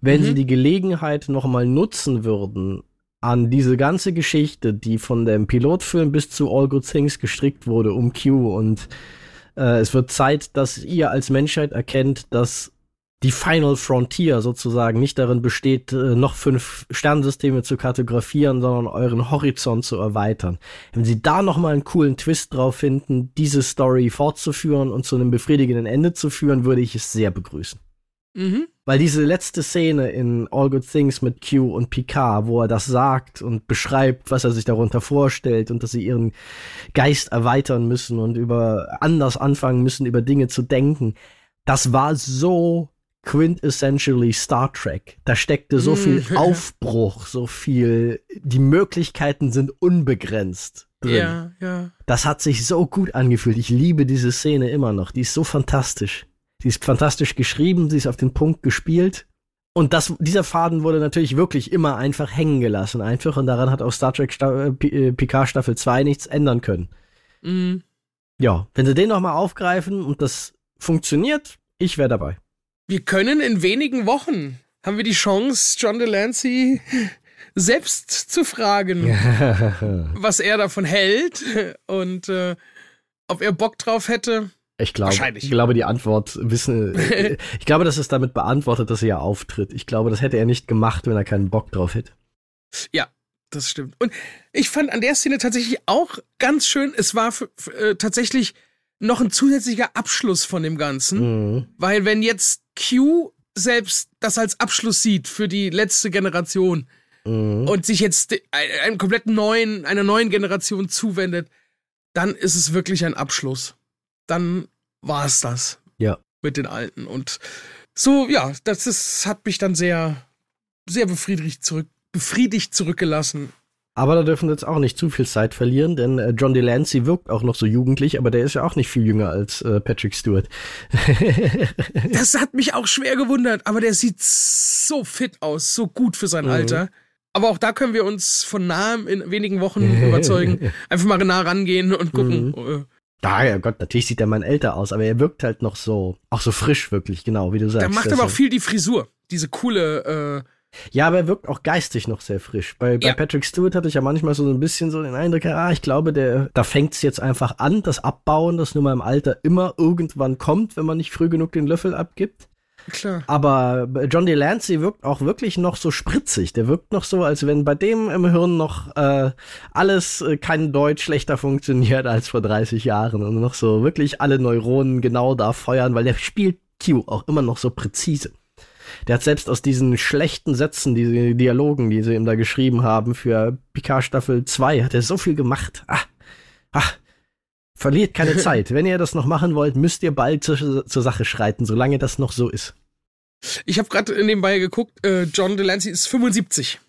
Wenn mhm. sie die Gelegenheit nochmal nutzen würden, an diese ganze Geschichte, die von dem Pilotfilm bis zu All Good Things gestrickt wurde um Q und äh, es wird Zeit, dass ihr als Menschheit erkennt, dass die Final Frontier sozusagen nicht darin besteht, äh, noch fünf Sternsysteme zu kartografieren, sondern euren Horizont zu erweitern. Wenn sie da nochmal einen coolen Twist drauf finden, diese Story fortzuführen und zu einem befriedigenden Ende zu führen, würde ich es sehr begrüßen. Mhm. Weil diese letzte Szene in All Good Things mit Q und Picard, wo er das sagt und beschreibt, was er sich darunter vorstellt und dass sie ihren Geist erweitern müssen und über anders anfangen müssen, über Dinge zu denken, das war so quintessentially Star Trek. Da steckte so viel Aufbruch, so viel, die Möglichkeiten sind unbegrenzt. Drin. Ja, ja. Das hat sich so gut angefühlt. Ich liebe diese Szene immer noch. Die ist so fantastisch. Sie ist fantastisch geschrieben, sie ist auf den Punkt gespielt. Und das, dieser Faden wurde natürlich wirklich immer einfach hängen gelassen, einfach. Und daran hat auch Star Trek Sta äh, äh Picard Staffel 2 nichts ändern können. Mhm. Ja, wenn sie den nochmal aufgreifen und das funktioniert, ich wäre dabei. Wir können in wenigen Wochen, haben wir die Chance, John Delancey selbst zu fragen, was er davon hält und äh, ob er Bock drauf hätte. Ich glaube, ich glaube, die Antwort wissen. ich glaube, das ist damit beantwortet, dass er ja auftritt. Ich glaube, das hätte er nicht gemacht, wenn er keinen Bock drauf hätte. Ja, das stimmt. Und ich fand an der Szene tatsächlich auch ganz schön, es war äh, tatsächlich noch ein zusätzlicher Abschluss von dem Ganzen. Mhm. Weil wenn jetzt Q selbst das als Abschluss sieht für die letzte Generation mhm. und sich jetzt einem komplett neuen, einer neuen Generation zuwendet, dann ist es wirklich ein Abschluss. Dann war es das. Ja. Mit den Alten. Und so, ja, das ist, hat mich dann sehr, sehr befriedigt, zurück, befriedigt zurückgelassen. Aber da dürfen wir jetzt auch nicht zu viel Zeit verlieren, denn äh, John Delancey wirkt auch noch so jugendlich, aber der ist ja auch nicht viel jünger als äh, Patrick Stewart. das hat mich auch schwer gewundert, aber der sieht so fit aus, so gut für sein mhm. Alter. Aber auch da können wir uns von nahem in wenigen Wochen überzeugen. Einfach mal nah rangehen und gucken. Mhm. Ja, ja Gott, natürlich sieht er mal älter aus, aber er wirkt halt noch so, auch so frisch wirklich, genau, wie du sagst. Der macht aber auch viel die Frisur. Diese coole, äh, ja, aber er wirkt auch geistig noch sehr frisch. Bei, bei ja. Patrick Stewart hatte ich ja manchmal so ein bisschen so den Eindruck, ah, ich glaube, der, da fängt es jetzt einfach an, das Abbauen, das nur mal im Alter immer irgendwann kommt, wenn man nicht früh genug den Löffel abgibt. Klar. Aber John Delancey wirkt auch wirklich noch so spritzig. Der wirkt noch so, als wenn bei dem im Hirn noch äh, alles äh, kein Deutsch schlechter funktioniert als vor 30 Jahren und noch so wirklich alle Neuronen genau da feuern, weil der spielt Q auch immer noch so präzise. Der hat selbst aus diesen schlechten Sätzen, diese Dialogen, die sie ihm da geschrieben haben für Picard Staffel 2, hat er so viel gemacht. Ah, ah, verliert keine Zeit. Wenn ihr das noch machen wollt, müsst ihr bald zur, zur Sache schreiten, solange das noch so ist. Ich habe gerade nebenbei geguckt, äh, John Delancey ist 75.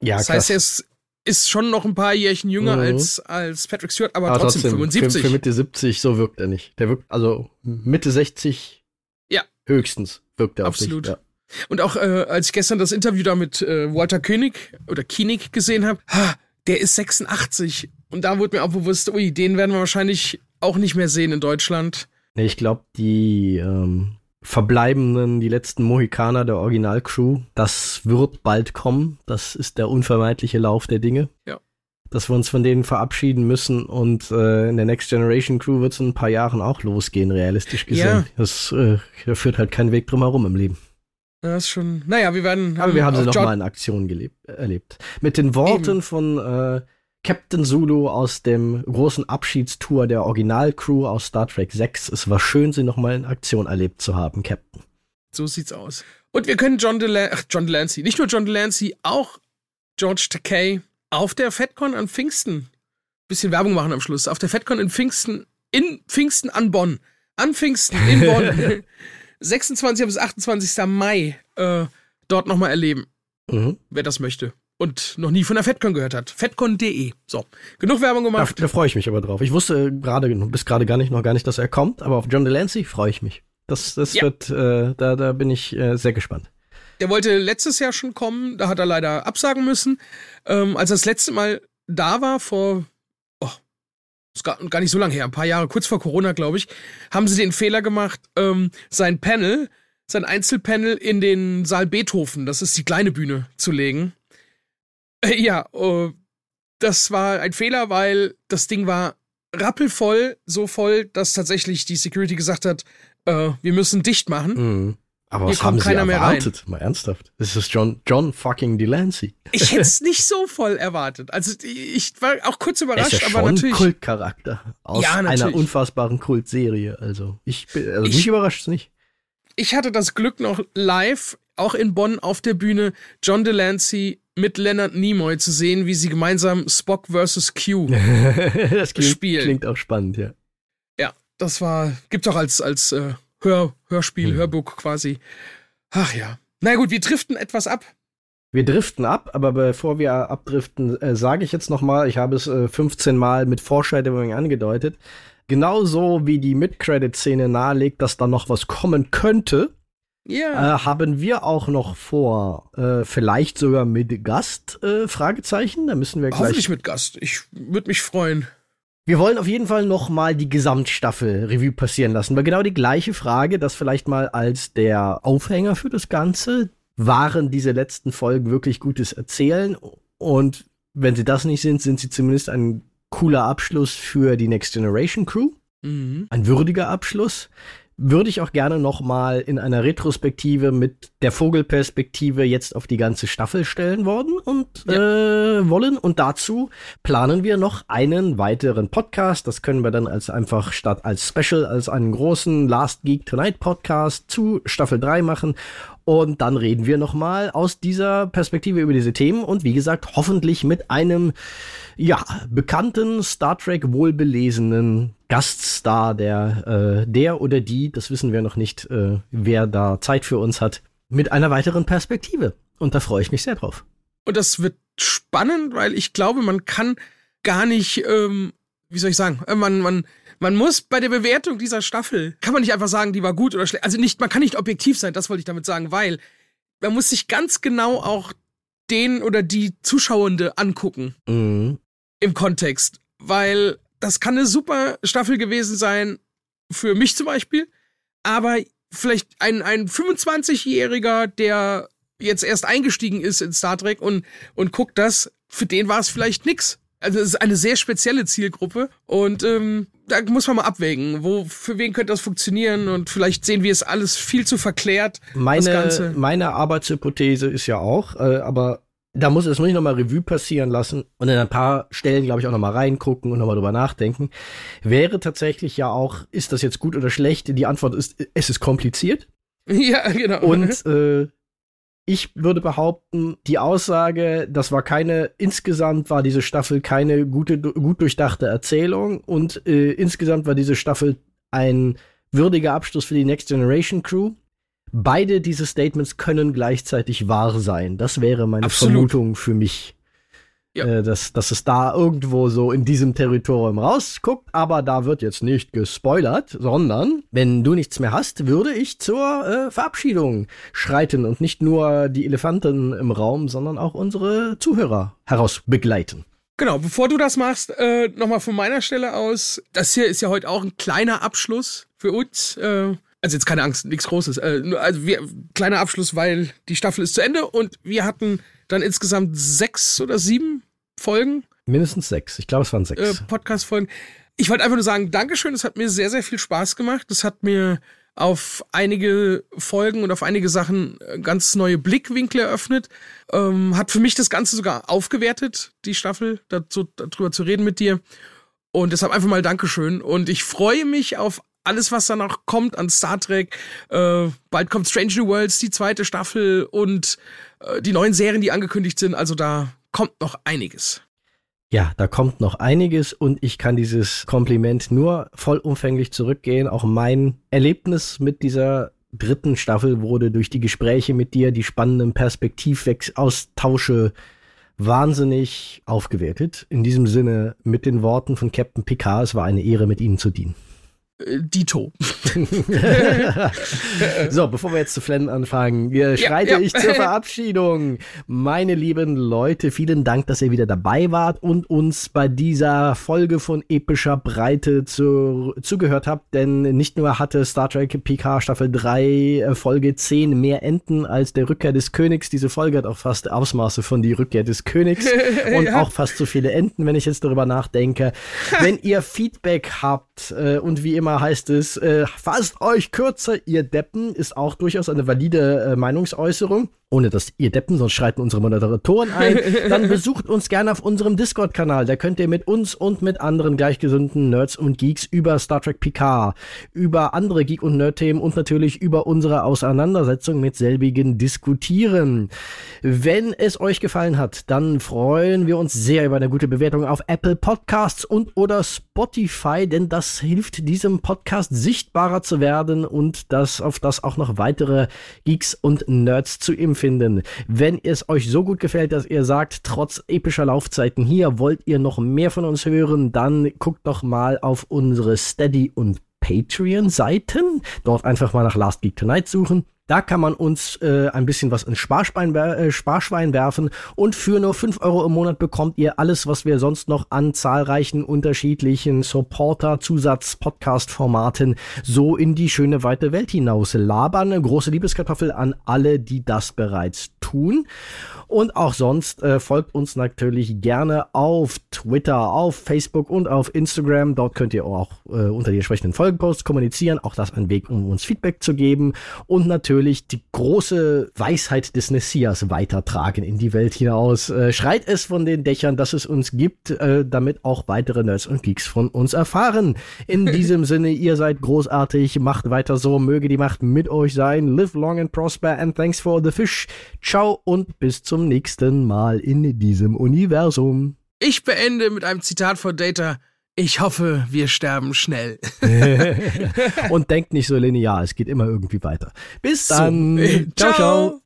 Ja, das krass. heißt, er ist, ist schon noch ein paar Jährchen jünger mhm. als, als Patrick Stewart, aber, aber trotzdem, trotzdem 75. Für, für Mitte 70, so wirkt er nicht. Der wirkt, also Mitte 60 ja. höchstens wirkt er Absolut. Auf sich, ja. Und auch äh, als ich gestern das Interview da mit äh, Walter König oder Kienig gesehen habe, der ist 86 und da wurde mir auch bewusst, ui, den werden wir wahrscheinlich auch nicht mehr sehen in Deutschland. Nee, ich glaube, die ähm, verbleibenden, die letzten Mohikaner der Originalcrew, das wird bald kommen. Das ist der unvermeidliche Lauf der Dinge. Ja. Dass wir uns von denen verabschieden müssen und äh, in der Next Generation Crew wird es in ein paar Jahren auch losgehen, realistisch gesehen. Ja. Das äh, da führt halt kein Weg drum herum im Leben. Das ist schon. Naja, wir werden. Aber wir haben sie noch John mal in Aktion gelebt, erlebt. Mit den Worten Eben. von äh, Captain Zulu aus dem großen Abschiedstour der Originalcrew aus Star Trek 6. Es war schön, sie nochmal in Aktion erlebt zu haben, Captain. So sieht's aus. Und wir können John, Delan Ach, John Delancey, nicht nur John Delancey, auch George Takei auf der FedCon an Pfingsten. Bisschen Werbung machen am Schluss. Auf der FedCon in Pfingsten, in Pfingsten an Bonn. An Pfingsten in Bonn. 26. bis 28. Mai äh, dort nochmal erleben. Mhm. Wer das möchte und noch nie von der FedCon gehört hat. FedCon.de. So, genug Werbung gemacht. Da, da freue ich mich aber drauf. Ich wusste gerade bis gerade gar nicht noch gar nicht, dass er kommt, aber auf John Delancey freue ich mich. Das, das ja. wird, äh, da, da bin ich äh, sehr gespannt. Der wollte letztes Jahr schon kommen, da hat er leider absagen müssen. Ähm, als er das letzte Mal da war, vor ist gar, gar nicht so lange her, ein paar Jahre, kurz vor Corona, glaube ich, haben sie den Fehler gemacht, ähm, sein Panel, sein Einzelpanel in den Saal Beethoven, das ist die kleine Bühne, zu legen. Äh, ja, uh, das war ein Fehler, weil das Ding war rappelvoll, so voll, dass tatsächlich die Security gesagt hat, äh, wir müssen dicht machen. Mhm. Aber Hier was haben sie erwartet? Mal ernsthaft. Das ist John, John fucking Delancey. Ich hätte es nicht so voll erwartet. Also ich war auch kurz überrascht, ist ja aber schon natürlich. Kultcharakter aus ja, einer unfassbaren Kultserie. Also ich bin, also ich, mich überrascht es nicht. Ich hatte das Glück noch live, auch in Bonn auf der Bühne, John Delancey mit Leonard Nimoy zu sehen, wie sie gemeinsam Spock vs. Q das klingt, spielen. Klingt auch spannend, ja. Ja, das war, gibt's auch als, als äh, Hör, Hörspiel, mhm. Hörbuch quasi. Ach ja. Na gut, wir driften etwas ab. Wir driften ab, aber bevor wir abdriften, äh, sage ich jetzt noch mal, ich habe es äh, 15 Mal mit Foreshadowing angedeutet, genauso wie die Mid-Credit-Szene nahelegt, dass da noch was kommen könnte, ja. Äh, haben wir auch noch vor, äh, vielleicht sogar mit Gast, äh, Fragezeichen? Da müssen wir gleich. Hoffentlich mit Gast. Ich würde mich freuen. Wir wollen auf jeden Fall noch mal die Gesamtstaffel Revue passieren lassen, weil genau die gleiche Frage, das vielleicht mal als der Aufhänger für das Ganze, waren diese letzten Folgen wirklich gutes Erzählen? Und wenn sie das nicht sind, sind sie zumindest ein cooler Abschluss für die Next Generation Crew. Mhm. Ein würdiger Abschluss würde ich auch gerne noch mal in einer Retrospektive mit der Vogelperspektive jetzt auf die ganze Staffel stellen worden und ja. äh, wollen. Und dazu planen wir noch einen weiteren Podcast. Das können wir dann als einfach statt als Special, als einen großen Last Geek Tonight Podcast zu Staffel 3 machen. Und dann reden wir nochmal aus dieser Perspektive über diese Themen und wie gesagt, hoffentlich mit einem, ja, bekannten Star Trek wohlbelesenen Gaststar, der, äh, der oder die, das wissen wir noch nicht, äh, wer da Zeit für uns hat, mit einer weiteren Perspektive. Und da freue ich mich sehr drauf. Und das wird spannend, weil ich glaube, man kann gar nicht, ähm, wie soll ich sagen, äh, man, man, man muss bei der Bewertung dieser Staffel, kann man nicht einfach sagen, die war gut oder schlecht. Also nicht, man kann nicht objektiv sein, das wollte ich damit sagen, weil man muss sich ganz genau auch den oder die Zuschauende angucken. Mhm. Im Kontext. Weil das kann eine super Staffel gewesen sein, für mich zum Beispiel. Aber vielleicht ein, ein 25-Jähriger, der jetzt erst eingestiegen ist in Star Trek und, und guckt das, für den war es vielleicht nix. Also es ist eine sehr spezielle Zielgruppe und ähm, da muss man mal abwägen, wo für wen könnte das funktionieren und vielleicht sehen wir es alles viel zu verklärt. Meine, meine Arbeitshypothese ist ja auch, äh, aber da muss es muss ich nochmal Revue passieren lassen und in ein paar Stellen, glaube ich, auch nochmal reingucken und nochmal drüber nachdenken. Wäre tatsächlich ja auch, ist das jetzt gut oder schlecht? Die Antwort ist, es ist kompliziert. Ja, genau. Und äh, ich würde behaupten, die Aussage, das war keine, insgesamt war diese Staffel keine gute, gut durchdachte Erzählung und äh, insgesamt war diese Staffel ein würdiger Abschluss für die Next Generation Crew. Beide diese Statements können gleichzeitig wahr sein. Das wäre meine Absolut. Vermutung für mich ja. äh, dass, dass es da irgendwo so in diesem Territorium rausguckt, aber da wird jetzt nicht gespoilert, sondern wenn du nichts mehr hast, würde ich zur äh, Verabschiedung schreiten und nicht nur die Elefanten im Raum, sondern auch unsere Zuhörer herausbegleiten. Genau, bevor du das machst, äh, nochmal von meiner Stelle aus, das hier ist ja heute auch ein kleiner Abschluss für uns. Äh, also jetzt keine Angst, nichts Großes. Äh, also wir, kleiner Abschluss, weil die Staffel ist zu Ende und wir hatten dann insgesamt sechs oder sieben Folgen. Mindestens sechs. Ich glaube, es waren sechs. Äh, Podcast-Folgen. Ich wollte einfach nur sagen, Dankeschön. Es hat mir sehr, sehr viel Spaß gemacht. Es hat mir auf einige Folgen und auf einige Sachen äh, ganz neue Blickwinkel eröffnet. Ähm, hat für mich das Ganze sogar aufgewertet, die Staffel, dazu, darüber zu reden mit dir. Und deshalb einfach mal Dankeschön. Und ich freue mich auf alles, was da noch kommt an Star Trek. Äh, bald kommt Strange New Worlds, die zweite Staffel und äh, die neuen Serien, die angekündigt sind. Also da kommt noch einiges. Ja, da kommt noch einiges und ich kann dieses Kompliment nur vollumfänglich zurückgehen. Auch mein Erlebnis mit dieser dritten Staffel wurde durch die Gespräche mit dir, die spannenden Perspektivaustausche wahnsinnig aufgewertet. In diesem Sinne mit den Worten von Captain Picard, es war eine Ehre, mit Ihnen zu dienen. Dito. so, bevor wir jetzt zu flennen anfangen, schreite ja, ja. ich zur Verabschiedung. Meine lieben Leute, vielen Dank, dass ihr wieder dabei wart und uns bei dieser Folge von epischer Breite zu, zugehört habt, denn nicht nur hatte Star Trek PK Staffel 3 äh, Folge 10 mehr Enden als der Rückkehr des Königs. Diese Folge hat auch fast Ausmaße von die Rückkehr des Königs und ja. auch fast so viele Enden, wenn ich jetzt darüber nachdenke. wenn ihr Feedback habt äh, und wie immer Thema heißt es, äh, fasst euch kürzer, ihr Deppen, ist auch durchaus eine valide äh, Meinungsäußerung ohne dass ihr Deppen, sonst schreiten unsere Moderatoren ein, dann besucht uns gerne auf unserem Discord-Kanal. Da könnt ihr mit uns und mit anderen gleichgesinnten Nerds und Geeks über Star Trek PK, über andere Geek- und Nerd-Themen und natürlich über unsere Auseinandersetzung mit selbigen diskutieren. Wenn es euch gefallen hat, dann freuen wir uns sehr über eine gute Bewertung auf Apple Podcasts und oder Spotify, denn das hilft diesem Podcast sichtbarer zu werden und das auf das auch noch weitere Geeks und Nerds zu empfehlen finden. Wenn es euch so gut gefällt, dass ihr sagt, trotz epischer Laufzeiten hier wollt ihr noch mehr von uns hören, dann guckt doch mal auf unsere Steady und Patreon-Seiten. Dort einfach mal nach Last Geek Tonight suchen. Da kann man uns äh, ein bisschen was ins Sparschwein, äh, Sparschwein werfen und für nur 5 Euro im Monat bekommt ihr alles, was wir sonst noch an zahlreichen unterschiedlichen Supporter-Zusatz-Podcast-Formaten so in die schöne weite Welt hinaus labern. große Liebeskartoffel an alle, die das bereits tun. Und auch sonst äh, folgt uns natürlich gerne auf Twitter, auf Facebook und auf Instagram. Dort könnt ihr auch äh, unter die entsprechenden Folgenposts kommunizieren. Auch das ein Weg, um uns Feedback zu geben. Und natürlich natürlich die große Weisheit des Messias weitertragen in die Welt hinaus. Äh, schreit es von den Dächern, dass es uns gibt, äh, damit auch weitere Nerds und Geeks von uns erfahren. In diesem Sinne, ihr seid großartig, macht weiter so, möge die Macht mit euch sein. Live long and prosper and thanks for the fish. Ciao und bis zum nächsten Mal in diesem Universum. Ich beende mit einem Zitat von Data. Ich hoffe, wir sterben schnell. und denkt nicht so linear, es geht immer irgendwie weiter. Bis dann. So, ciao, ciao.